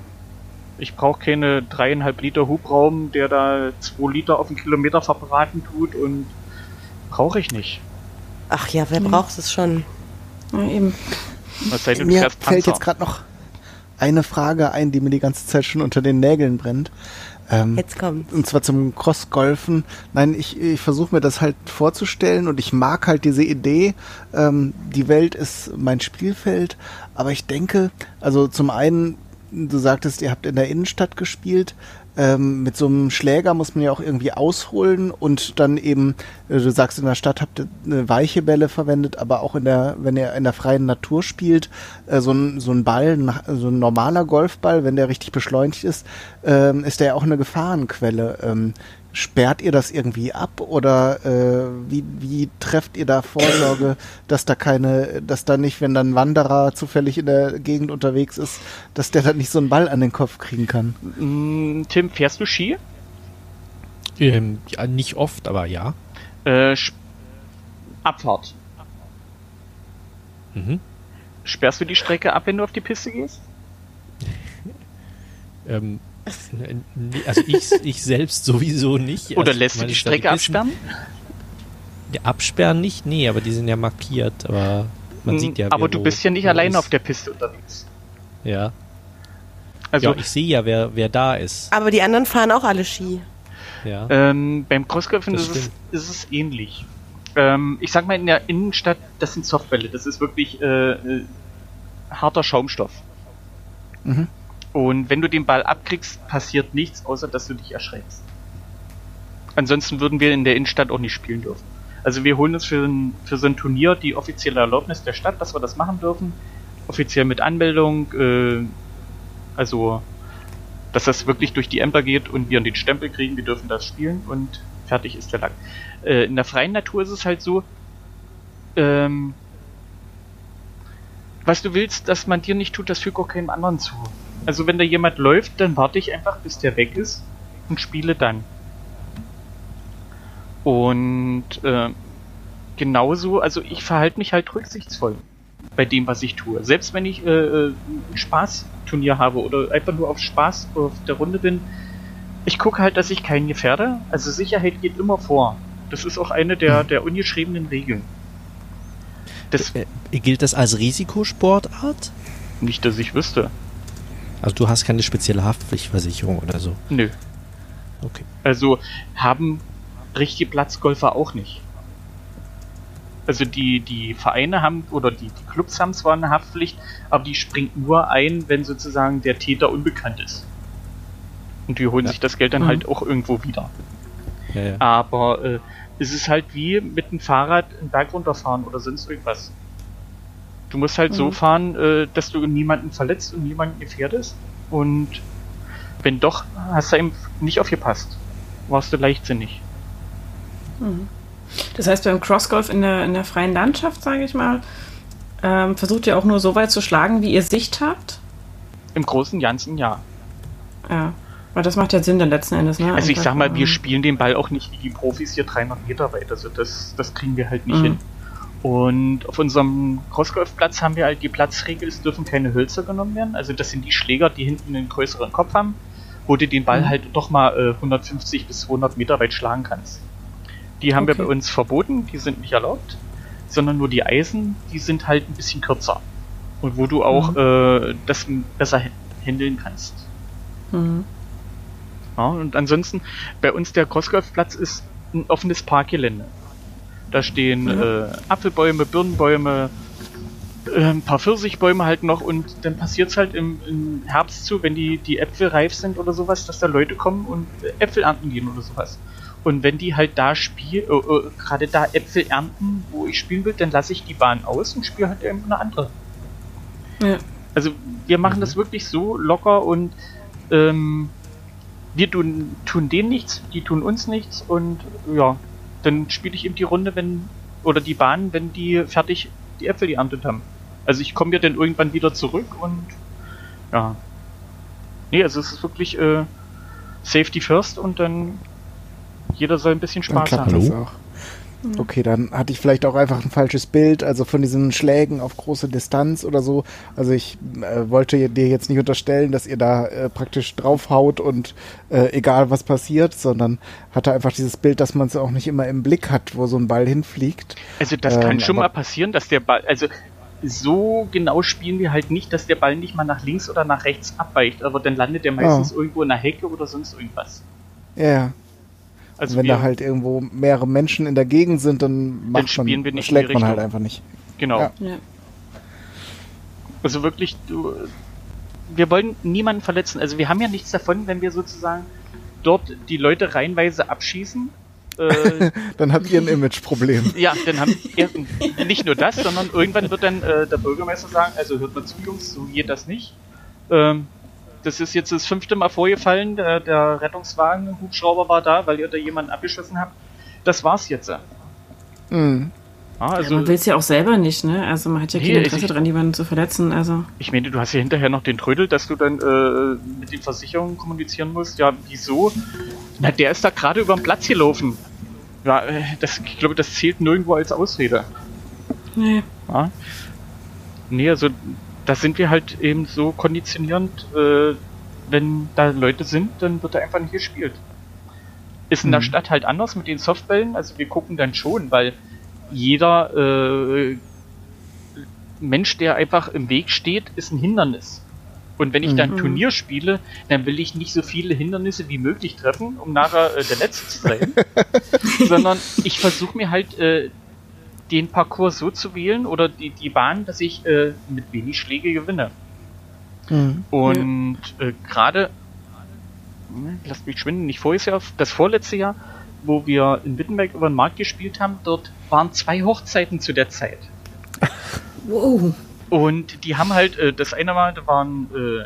ich brauche keine dreieinhalb Liter Hubraum, der da zwei Liter auf den Kilometer verbraten tut und brauche ich nicht. Ach ja, wer Mhm. braucht es schon? Ja, eben. Denn, Mir fällt Panzer. jetzt gerade noch eine Frage ein, die mir die ganze Zeit schon unter den Nägeln brennt. Ähm, Jetzt kommt. und zwar zum Crossgolfen. Nein, ich, ich versuche mir das halt vorzustellen und ich mag halt diese Idee, ähm, die Welt ist mein Spielfeld, aber ich denke, also zum einen du sagtest, ihr habt in der Innenstadt gespielt. Ähm, mit so einem Schläger muss man ja auch irgendwie ausholen und dann eben, äh, du sagst, in der Stadt habt ihr eine weiche Bälle verwendet, aber auch in der, wenn ihr in der freien Natur spielt, äh, so, ein, so ein Ball, so ein normaler Golfball, wenn der richtig beschleunigt ist, ähm, ist der ja auch eine Gefahrenquelle. Ähm, Sperrt ihr das irgendwie ab oder äh, wie, wie trefft ihr da Vorsorge, dass da keine, dass da nicht, wenn dann ein Wanderer zufällig in der Gegend unterwegs ist, dass der dann nicht so einen Ball an den Kopf kriegen kann? Mm, Tim, fährst du Ski? Ähm, ja, nicht oft, aber ja. Äh, Abfahrt. Mhm. Sperrst du die Strecke ab, wenn du auf die Piste gehst? [LAUGHS] ähm, [LAUGHS] also ich, ich selbst sowieso nicht. Oder also, lässt du die Strecke die absperren? Ja, absperren nicht, nee, aber die sind ja markiert, aber man sieht ja. Aber du bist ja nicht alleine auf der Piste unterwegs. Ja. Also ja, ich sehe ja, wer, wer da ist. Aber die anderen fahren auch alle Ski. Ja. Ähm, beim Crossgolfen ist es, ist es ähnlich. Ähm, ich sag mal, in der Innenstadt, das sind Softbälle, das ist wirklich äh, äh, harter Schaumstoff. Mhm. Und wenn du den Ball abkriegst, passiert nichts, außer dass du dich erschreckst. Ansonsten würden wir in der Innenstadt auch nicht spielen dürfen. Also wir holen uns für, ein, für so ein Turnier die offizielle Erlaubnis der Stadt, dass wir das machen dürfen. Offiziell mit Anmeldung, äh, also dass das wirklich durch die Ämter geht und wir den Stempel kriegen, wir dürfen das spielen und fertig ist der Lack. Äh, in der freien Natur ist es halt so, ähm, was du willst, dass man dir nicht tut, das fügt auch keinem anderen zu. Also wenn da jemand läuft, dann warte ich einfach, bis der weg ist und spiele dann. Und äh, genauso, also ich verhalte mich halt rücksichtsvoll bei dem, was ich tue. Selbst wenn ich äh, äh, ein Spaßturnier habe oder einfach nur auf Spaß auf der Runde bin, ich gucke halt, dass ich keinen gefährde. Also Sicherheit geht immer vor. Das ist auch eine der, hm. der ungeschriebenen Regeln. Das, äh, gilt das als Risikosportart? Nicht, dass ich wüsste. Also du hast keine spezielle Haftpflichtversicherung oder so? Nö. Okay. Also haben richtige Platzgolfer auch nicht. Also die, die Vereine haben oder die, die Clubs haben zwar eine Haftpflicht, aber die springt nur ein, wenn sozusagen der Täter unbekannt ist. Und die holen ja. sich das Geld dann mhm. halt auch irgendwo wieder. Ja, ja. Aber äh, es ist halt wie mit dem Fahrrad einen Berg runterfahren oder sonst irgendwas. Du musst halt mhm. so fahren, äh, dass du niemanden verletzt und niemanden gefährdest. Und wenn doch, hast du eben nicht aufgepasst. Warst du leichtsinnig. Mhm. Das heißt, beim Crossgolf in der, in der freien Landschaft, sage ich mal, ähm, versucht ihr auch nur so weit zu schlagen, wie ihr Sicht habt? Im Großen und Ganzen ja. Ja. Weil das macht ja Sinn dann letzten Endes, ne? Also ich sag mal, wir spielen den Ball auch nicht wie die Profis hier 300 Meter weit. Also das, das kriegen wir halt nicht mhm. hin. Und auf unserem Crossgolfplatz haben wir halt die Platzregel, es dürfen keine Hölzer genommen werden. Also das sind die Schläger, die hinten einen größeren Kopf haben, wo du den Ball mhm. halt doch mal äh, 150 bis 200 Meter weit schlagen kannst. Die haben okay. wir bei uns verboten, die sind nicht erlaubt, sondern nur die Eisen, die sind halt ein bisschen kürzer. Und wo du auch mhm. äh, das besser handeln kannst. Mhm. Ja, und ansonsten, bei uns der Crossgolfplatz ist ein offenes Parkgelände. Da stehen mhm. äh, Apfelbäume, Birnenbäume, äh, ein paar Pfirsichbäume halt noch und dann passiert es halt im, im, Herbst zu, wenn die, die Äpfel reif sind oder sowas, dass da Leute kommen und Äpfel ernten gehen oder sowas. Und wenn die halt da spielen, äh, äh, gerade da Äpfel ernten, wo ich spielen will, dann lasse ich die Bahn aus und spiele halt irgendeine andere. Ja. Also wir machen mhm. das wirklich so locker und ähm, wir tun, tun denen nichts, die tun uns nichts und ja, dann spiele ich eben die Runde, wenn, oder die Bahn, wenn die fertig die Äpfel geerntet haben. Also ich komme ja dann irgendwann wieder zurück und ja. Nee, also es ist wirklich äh, Safety first und dann jeder soll ein bisschen Spaß haben. Das auch. Mhm. Okay, dann hatte ich vielleicht auch einfach ein falsches Bild, also von diesen Schlägen auf große Distanz oder so. Also ich äh, wollte dir jetzt nicht unterstellen, dass ihr da äh, praktisch draufhaut und äh, egal was passiert, sondern hatte einfach dieses Bild, dass man es auch nicht immer im Blick hat, wo so ein Ball hinfliegt. Also das ähm, kann schon mal passieren, dass der Ball, also so genau spielen wir halt nicht, dass der Ball nicht mal nach links oder nach rechts abweicht, aber dann landet der meistens oh. irgendwo in der Hecke oder sonst irgendwas. Ja. Also wenn da halt irgendwo mehrere Menschen in der Gegend sind, dann macht dann man, wir schlägt man halt einfach nicht. Genau. Ja. Ja. Also wirklich, du, wir wollen niemanden verletzen. Also wir haben ja nichts davon, wenn wir sozusagen dort die Leute reihenweise abschießen. Äh, [LAUGHS] dann habt ihr ein Imageproblem. [LAUGHS] Ja, dann haben wir nicht nur das, sondern irgendwann wird dann äh, der Bürgermeister sagen, also hört mal zu, Jungs, so geht das nicht. Ähm, das ist jetzt das fünfte Mal vorgefallen, der, der Rettungswagen, Hubschrauber war da, weil ihr da jemanden abgeschossen habt. Das war's jetzt. Mhm. Ja, also, ja, man will es ja auch selber nicht, ne? Also man hat ja kein Nee, Interesse ich- dran, jemanden zu verletzen. Also ich meine, du hast ja hinterher noch den Trödel, dass du dann äh, mit den Versicherungen kommunizieren musst. Ja, wieso? Na, der ist da gerade über den Platz gelaufen. Ja, äh, das, ich glaube, das zählt nirgendwo als Ausrede. nee. Ja. Nee, also da sind wir halt eben so konditionierend, äh, wenn da Leute sind, dann wird da einfach nicht gespielt. Ist in der Mhm. Stadt halt anders mit den Softbällen, also wir gucken dann schon, weil jeder äh, Mensch, der einfach im Weg steht, ist ein Hindernis. Und wenn ich dann Mhm. Turnier spiele, dann will ich nicht so viele Hindernisse wie möglich treffen, um nachher äh, der Letzte zu sein, [LAUGHS] sondern ich versuche mir halt äh, den Parcours so zu wählen oder die, die Bahn, dass ich äh, mit wenig Schläge gewinne. Mhm. Und äh, gerade, ne, lasst mich schwinden, nicht voriges Jahr, das vorletzte Jahr, wo wir in Wittenberg über den Markt gespielt haben, dort waren zwei Hochzeiten zu der Zeit. Wow. Und die haben halt, äh, das eine Mal, da waren äh.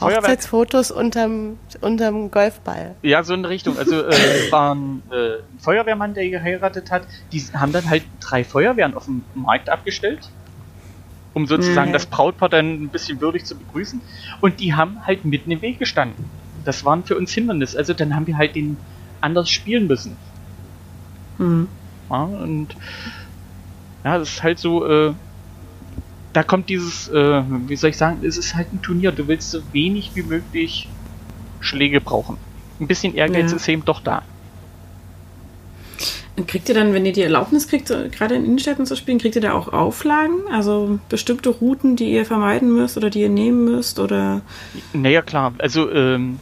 Hochzeitsfotos unterm, unterm Golfball. Ja, so in Richtung. Also äh, [LAUGHS] waren äh, ein Feuerwehrmann, der geheiratet hat, die haben dann halt drei Feuerwehren auf dem Markt abgestellt, um sozusagen Mhm. das Brautpaar dann ein bisschen würdig zu begrüßen. Und die haben halt mitten im Weg gestanden. Das waren für uns Hindernis. Also dann haben wir halt den anders spielen müssen. Mhm. Ja, und ja, das ist halt so, äh, da kommt dieses, äh, wie soll ich sagen, es ist halt ein Turnier. Du willst so wenig wie möglich Schläge brauchen. Ein bisschen Ehrgeiz Ja. ist eben doch da. Und Kriegt ihr dann, wenn ihr die Erlaubnis kriegt, gerade in Innenstädten zu spielen, kriegt ihr da auch Auflagen? Also bestimmte Routen, die ihr vermeiden müsst oder die ihr nehmen müsst? Oder Naja, klar. Also, ähm,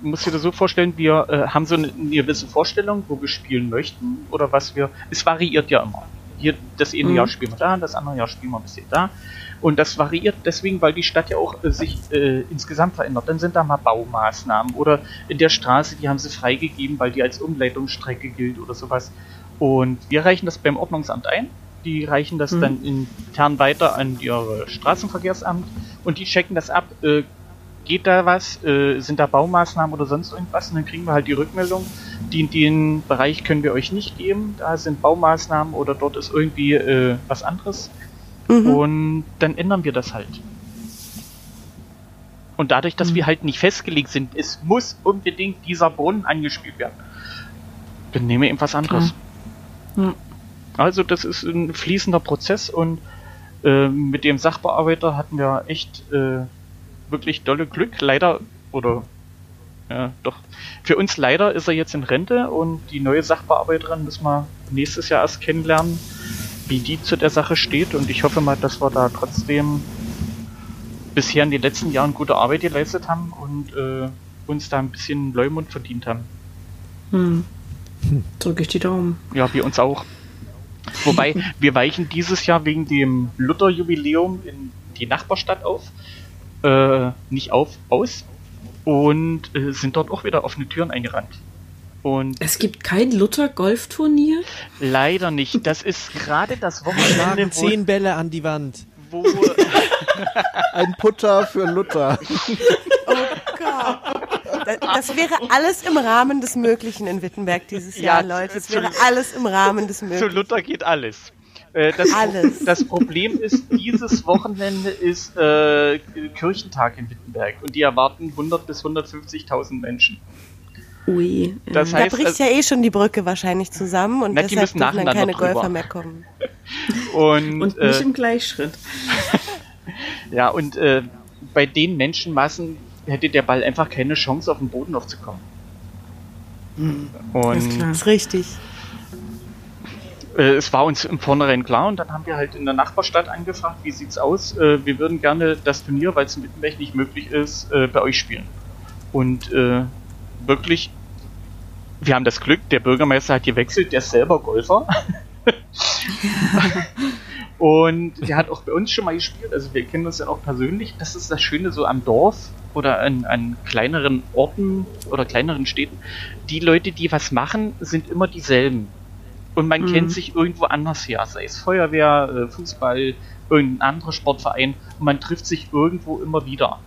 du musst dir das so vorstellen, wir äh, haben so eine, eine gewisse Vorstellung, wo wir spielen möchten oder was wir. Es variiert ja immer. Hier, das eine Mhm. Jahr spielen wir da, das andere Jahr spielen wir ein bisschen da. Und das variiert deswegen, weil die Stadt ja auch äh, sich äh, insgesamt verändert. Dann sind da mal Baumaßnahmen oder in der Straße, die haben sie freigegeben, weil die als Umleitungsstrecke gilt oder sowas. Und wir reichen das beim Ordnungsamt ein. Die reichen das Mhm. dann intern weiter an ihr Straßenverkehrsamt und die checken das ab. Äh, geht da was? Äh, sind da Baumaßnahmen oder sonst irgendwas? Und dann kriegen wir halt die Rückmeldung. Den, den Bereich können wir euch nicht geben. Da sind Baumaßnahmen oder dort ist irgendwie äh, was anderes. Mhm. Und dann ändern wir das halt. Und dadurch, dass wir halt nicht festgelegt sind, es muss unbedingt dieser Brunnen angespielt werden, dann nehmen wir eben was anderes. Ja. Also das ist ein fließender Prozess und äh, mit dem Sachbearbeiter hatten wir echt äh, wirklich dolle Glück. Leider, oder ja, doch, für uns leider ist er jetzt in Rente und die neue Sachbearbeiterin müssen wir nächstes Jahr erst kennenlernen, wie die zu der Sache steht und ich hoffe mal, dass wir da trotzdem bisher in den letzten Jahren gute Arbeit geleistet haben und äh, uns da ein bisschen Leumund verdient haben. hm. drücke ich die Daumen. Ja, wir uns auch. Wobei, [LAUGHS] wir weichen dieses Jahr wegen dem Luther-Jubiläum in die Nachbarstadt auf. Äh, nicht auf, aus. Und äh, sind dort auch wieder offene Türen eingerannt. Und Es gibt kein Luther-Golfturnier? leider nicht. Das ist gerade das Wochenende, wo, zehn Bälle an die Wand. wo [LAUGHS] Ein Putter für Luther. [LAUGHS] Gott. Das, das wäre alles im Rahmen des Möglichen in Wittenberg dieses Ja, Jahr, Leute. Es zu- wäre alles im Rahmen des zu Möglichen. Luther geht alles. Äh, das, Alles. das Problem ist, dieses Wochenende ist äh, Kirchentag in Wittenberg und die erwarten 100 bis 150.000 Menschen. Ui. Das. Da heißt, bricht ja eh schon die Brücke wahrscheinlich zusammen und Na, deshalb müssen dürfen dann keine drüber. Golfer mehr kommen. [LAUGHS] Und, Und äh, nicht im Gleichschritt. [LAUGHS] Ja, und äh, bei den Menschenmassen hätte der Ball einfach keine Chance, auf den Boden aufzukommen. Alles Und klar. Das ist richtig. Äh, es war uns im Vornherein klar und dann haben wir halt in der Nachbarstadt angefragt, wie sieht's aus? Äh, wir würden gerne das Turnier, weil es in Wittenberg nicht möglich ist, äh, bei euch spielen. Und äh, wirklich, wir haben das Glück, der Bürgermeister hat gewechselt, der ist selber Golfer. [LAUGHS] Und der hat auch bei uns schon mal gespielt, also wir kennen uns ja auch persönlich. Das ist das Schöne so am Dorf oder an, an kleineren Orten oder kleineren Städten. Die Leute, die was machen, sind immer dieselben. Und man Mhm. kennt sich irgendwo anders her, sei es Feuerwehr, äh, Fußball, irgendein anderer Sportverein. Und man trifft sich irgendwo immer wieder.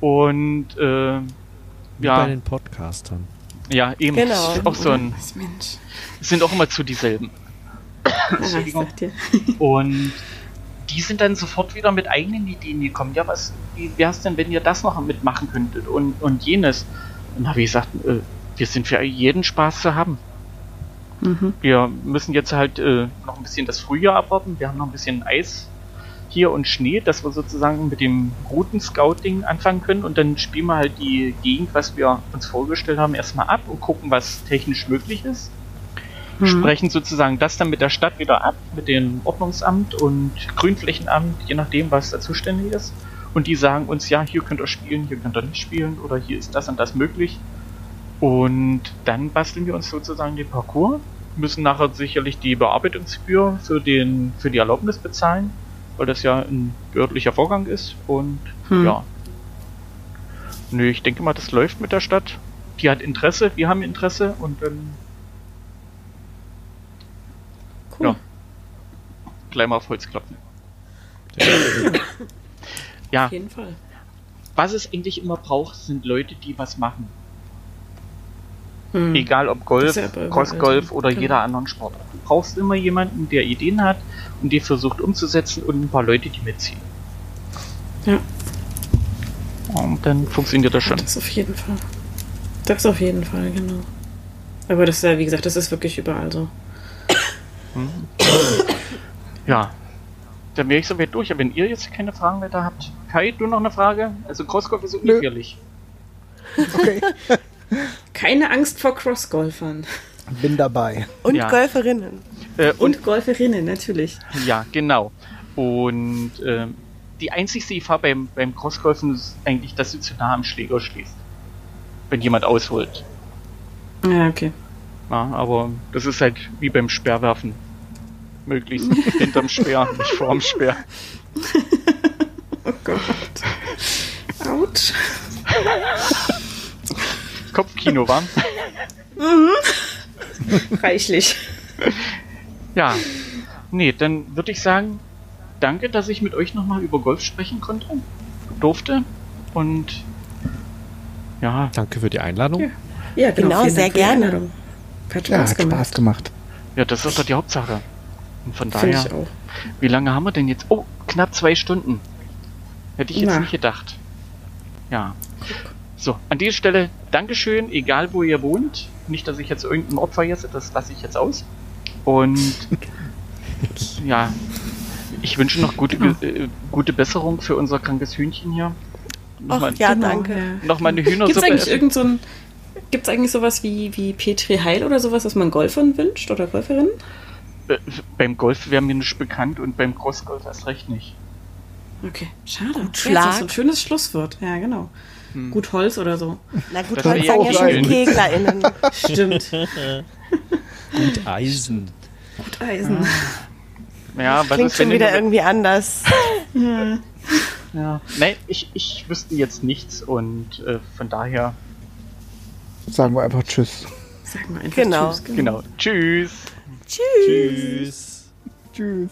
Und äh, Wie Ja. bei den Podcastern. ja, eben. Genau. Auch so ein, es sind auch immer zu dieselben. Entschuldigung. [LAUGHS] Und die sind dann sofort wieder mit eigenen Ideen gekommen. Ja, was, wie wär's denn, wenn ihr das noch mitmachen könntet und, und jenes? Und habe ich gesagt, äh, wir sind für jeden Spaß zu haben. Mhm. Wir müssen jetzt halt äh, noch ein bisschen das Frühjahr abwarten. Wir haben noch ein bisschen Eis hier und Schnee, dass wir sozusagen mit dem Routen-Scouting anfangen können und dann spielen wir halt die Gegend, was wir uns vorgestellt haben, erstmal ab und gucken, was technisch möglich ist. Mhm. Sprechen sozusagen das dann mit der Stadt wieder ab, mit dem Ordnungsamt und Grünflächenamt, je nachdem, was da zuständig ist. Und die sagen uns, ja, hier könnt ihr spielen, hier könnt ihr nicht spielen oder hier ist das und das möglich. Und dann basteln wir uns sozusagen den Parcours, müssen nachher sicherlich die Bearbeitungsgebühr für, den, für die Erlaubnis bezahlen, weil das ja ein behördlicher Vorgang ist. Und Hm. ja. Nö, ich denke mal, das läuft mit der Stadt. Die hat Interesse, wir haben Interesse und dann Cool. Ja. gleich mal auf Holz klopfen. [COUGHS] ja, Auf jeden Fall. was es eigentlich immer braucht, sind Leute, die was machen. Hm. Egal ob Golf, ja Crossgolf so. oder Genau. jeder anderen Sport. Du brauchst immer jemanden, der Ideen hat und die versucht umzusetzen und ein paar Leute, die mitziehen. Ja. Und dann funktioniert das schon. Das auf jeden Fall. Das auf jeden Fall, genau. Aber das ist ja, wie gesagt, das ist wirklich überall so. Ja. Dann wäre ich soweit durch. Aber wenn ihr jetzt keine Fragen weiter habt, Kai, du noch eine Frage? Also Crossgolf ist Nö. ungefährlich. Okay, [LAUGHS] Keine Angst vor Crossgolfern. bin dabei. Und Ja. Golferinnen. Äh, und Und Golferinnen, natürlich. Ja, genau. Und ähm, die einzigste Gefahr beim, beim Crossgolfen ist eigentlich, dass du zu nah am Schläger stehst. Wenn jemand ausholt. Ja, okay. Ja, aber das ist halt wie beim Speerwerfen. Möglichst [LAUGHS] hinterm Speer, nicht vorm Speer. [LAUGHS] Oh Gott. Autsch. [LAUGHS] Kopfkino war. [LAUGHS] Reichlich. Ja. Nee, dann würde ich sagen, danke, dass ich mit euch nochmal über Golf sprechen konnte. Durfte. Und ja, Danke für die Einladung. Ja. Ja, genau. Genau, sehr gerne. Hat Ja, Spaß hat gemacht. Spaß gemacht. ja, das ist doch die Hauptsache. Und von Finde daher. ich auch. Wie lange haben wir denn jetzt? Oh, knapp zwei Stunden. Hätte ich jetzt Na. nicht gedacht. Ja. So, an dieser Stelle Dankeschön, egal wo ihr wohnt. Nicht, dass ich jetzt irgendeinen Ort vergesse, das lasse ich jetzt aus. Und [LAUGHS] ja, ich wünsche noch gute, Genau. äh, gute Besserung für unser krankes Hühnchen hier. Ach Nochmal ja, Genau, danke. ja. noch mal eine Gibt es Hühnersuppe eigentlich essen. irgend so ein. Gibt es eigentlich sowas wie, wie Petri Heil oder sowas, was man Golfern wünscht oder Golferinnen? Äh, beim Golf wäre mir nicht bekannt und beim Crossgolf erst recht nicht. Okay, schade. Gut Ja, Schlag. Das ist so ein schönes Schlusswort. Ja, genau. Hm. Gut Holz oder so. Na gut, Das wäre sagen ja schon. KeglerInnen. [LAUGHS] Stimmt. Gut Eisen. Gut Eisen. Ja, was Klingt ist, schon wieder irgendwie anders. [LAUGHS] Ja. Ja. Nee, ich, ich wüsste jetzt nichts und äh, von daher, Sagen wir einfach Tschüss. Sagen wir einfach Genau. Tschüss. genau. Tschüss. Tschüss. Tschüss. Tschüss.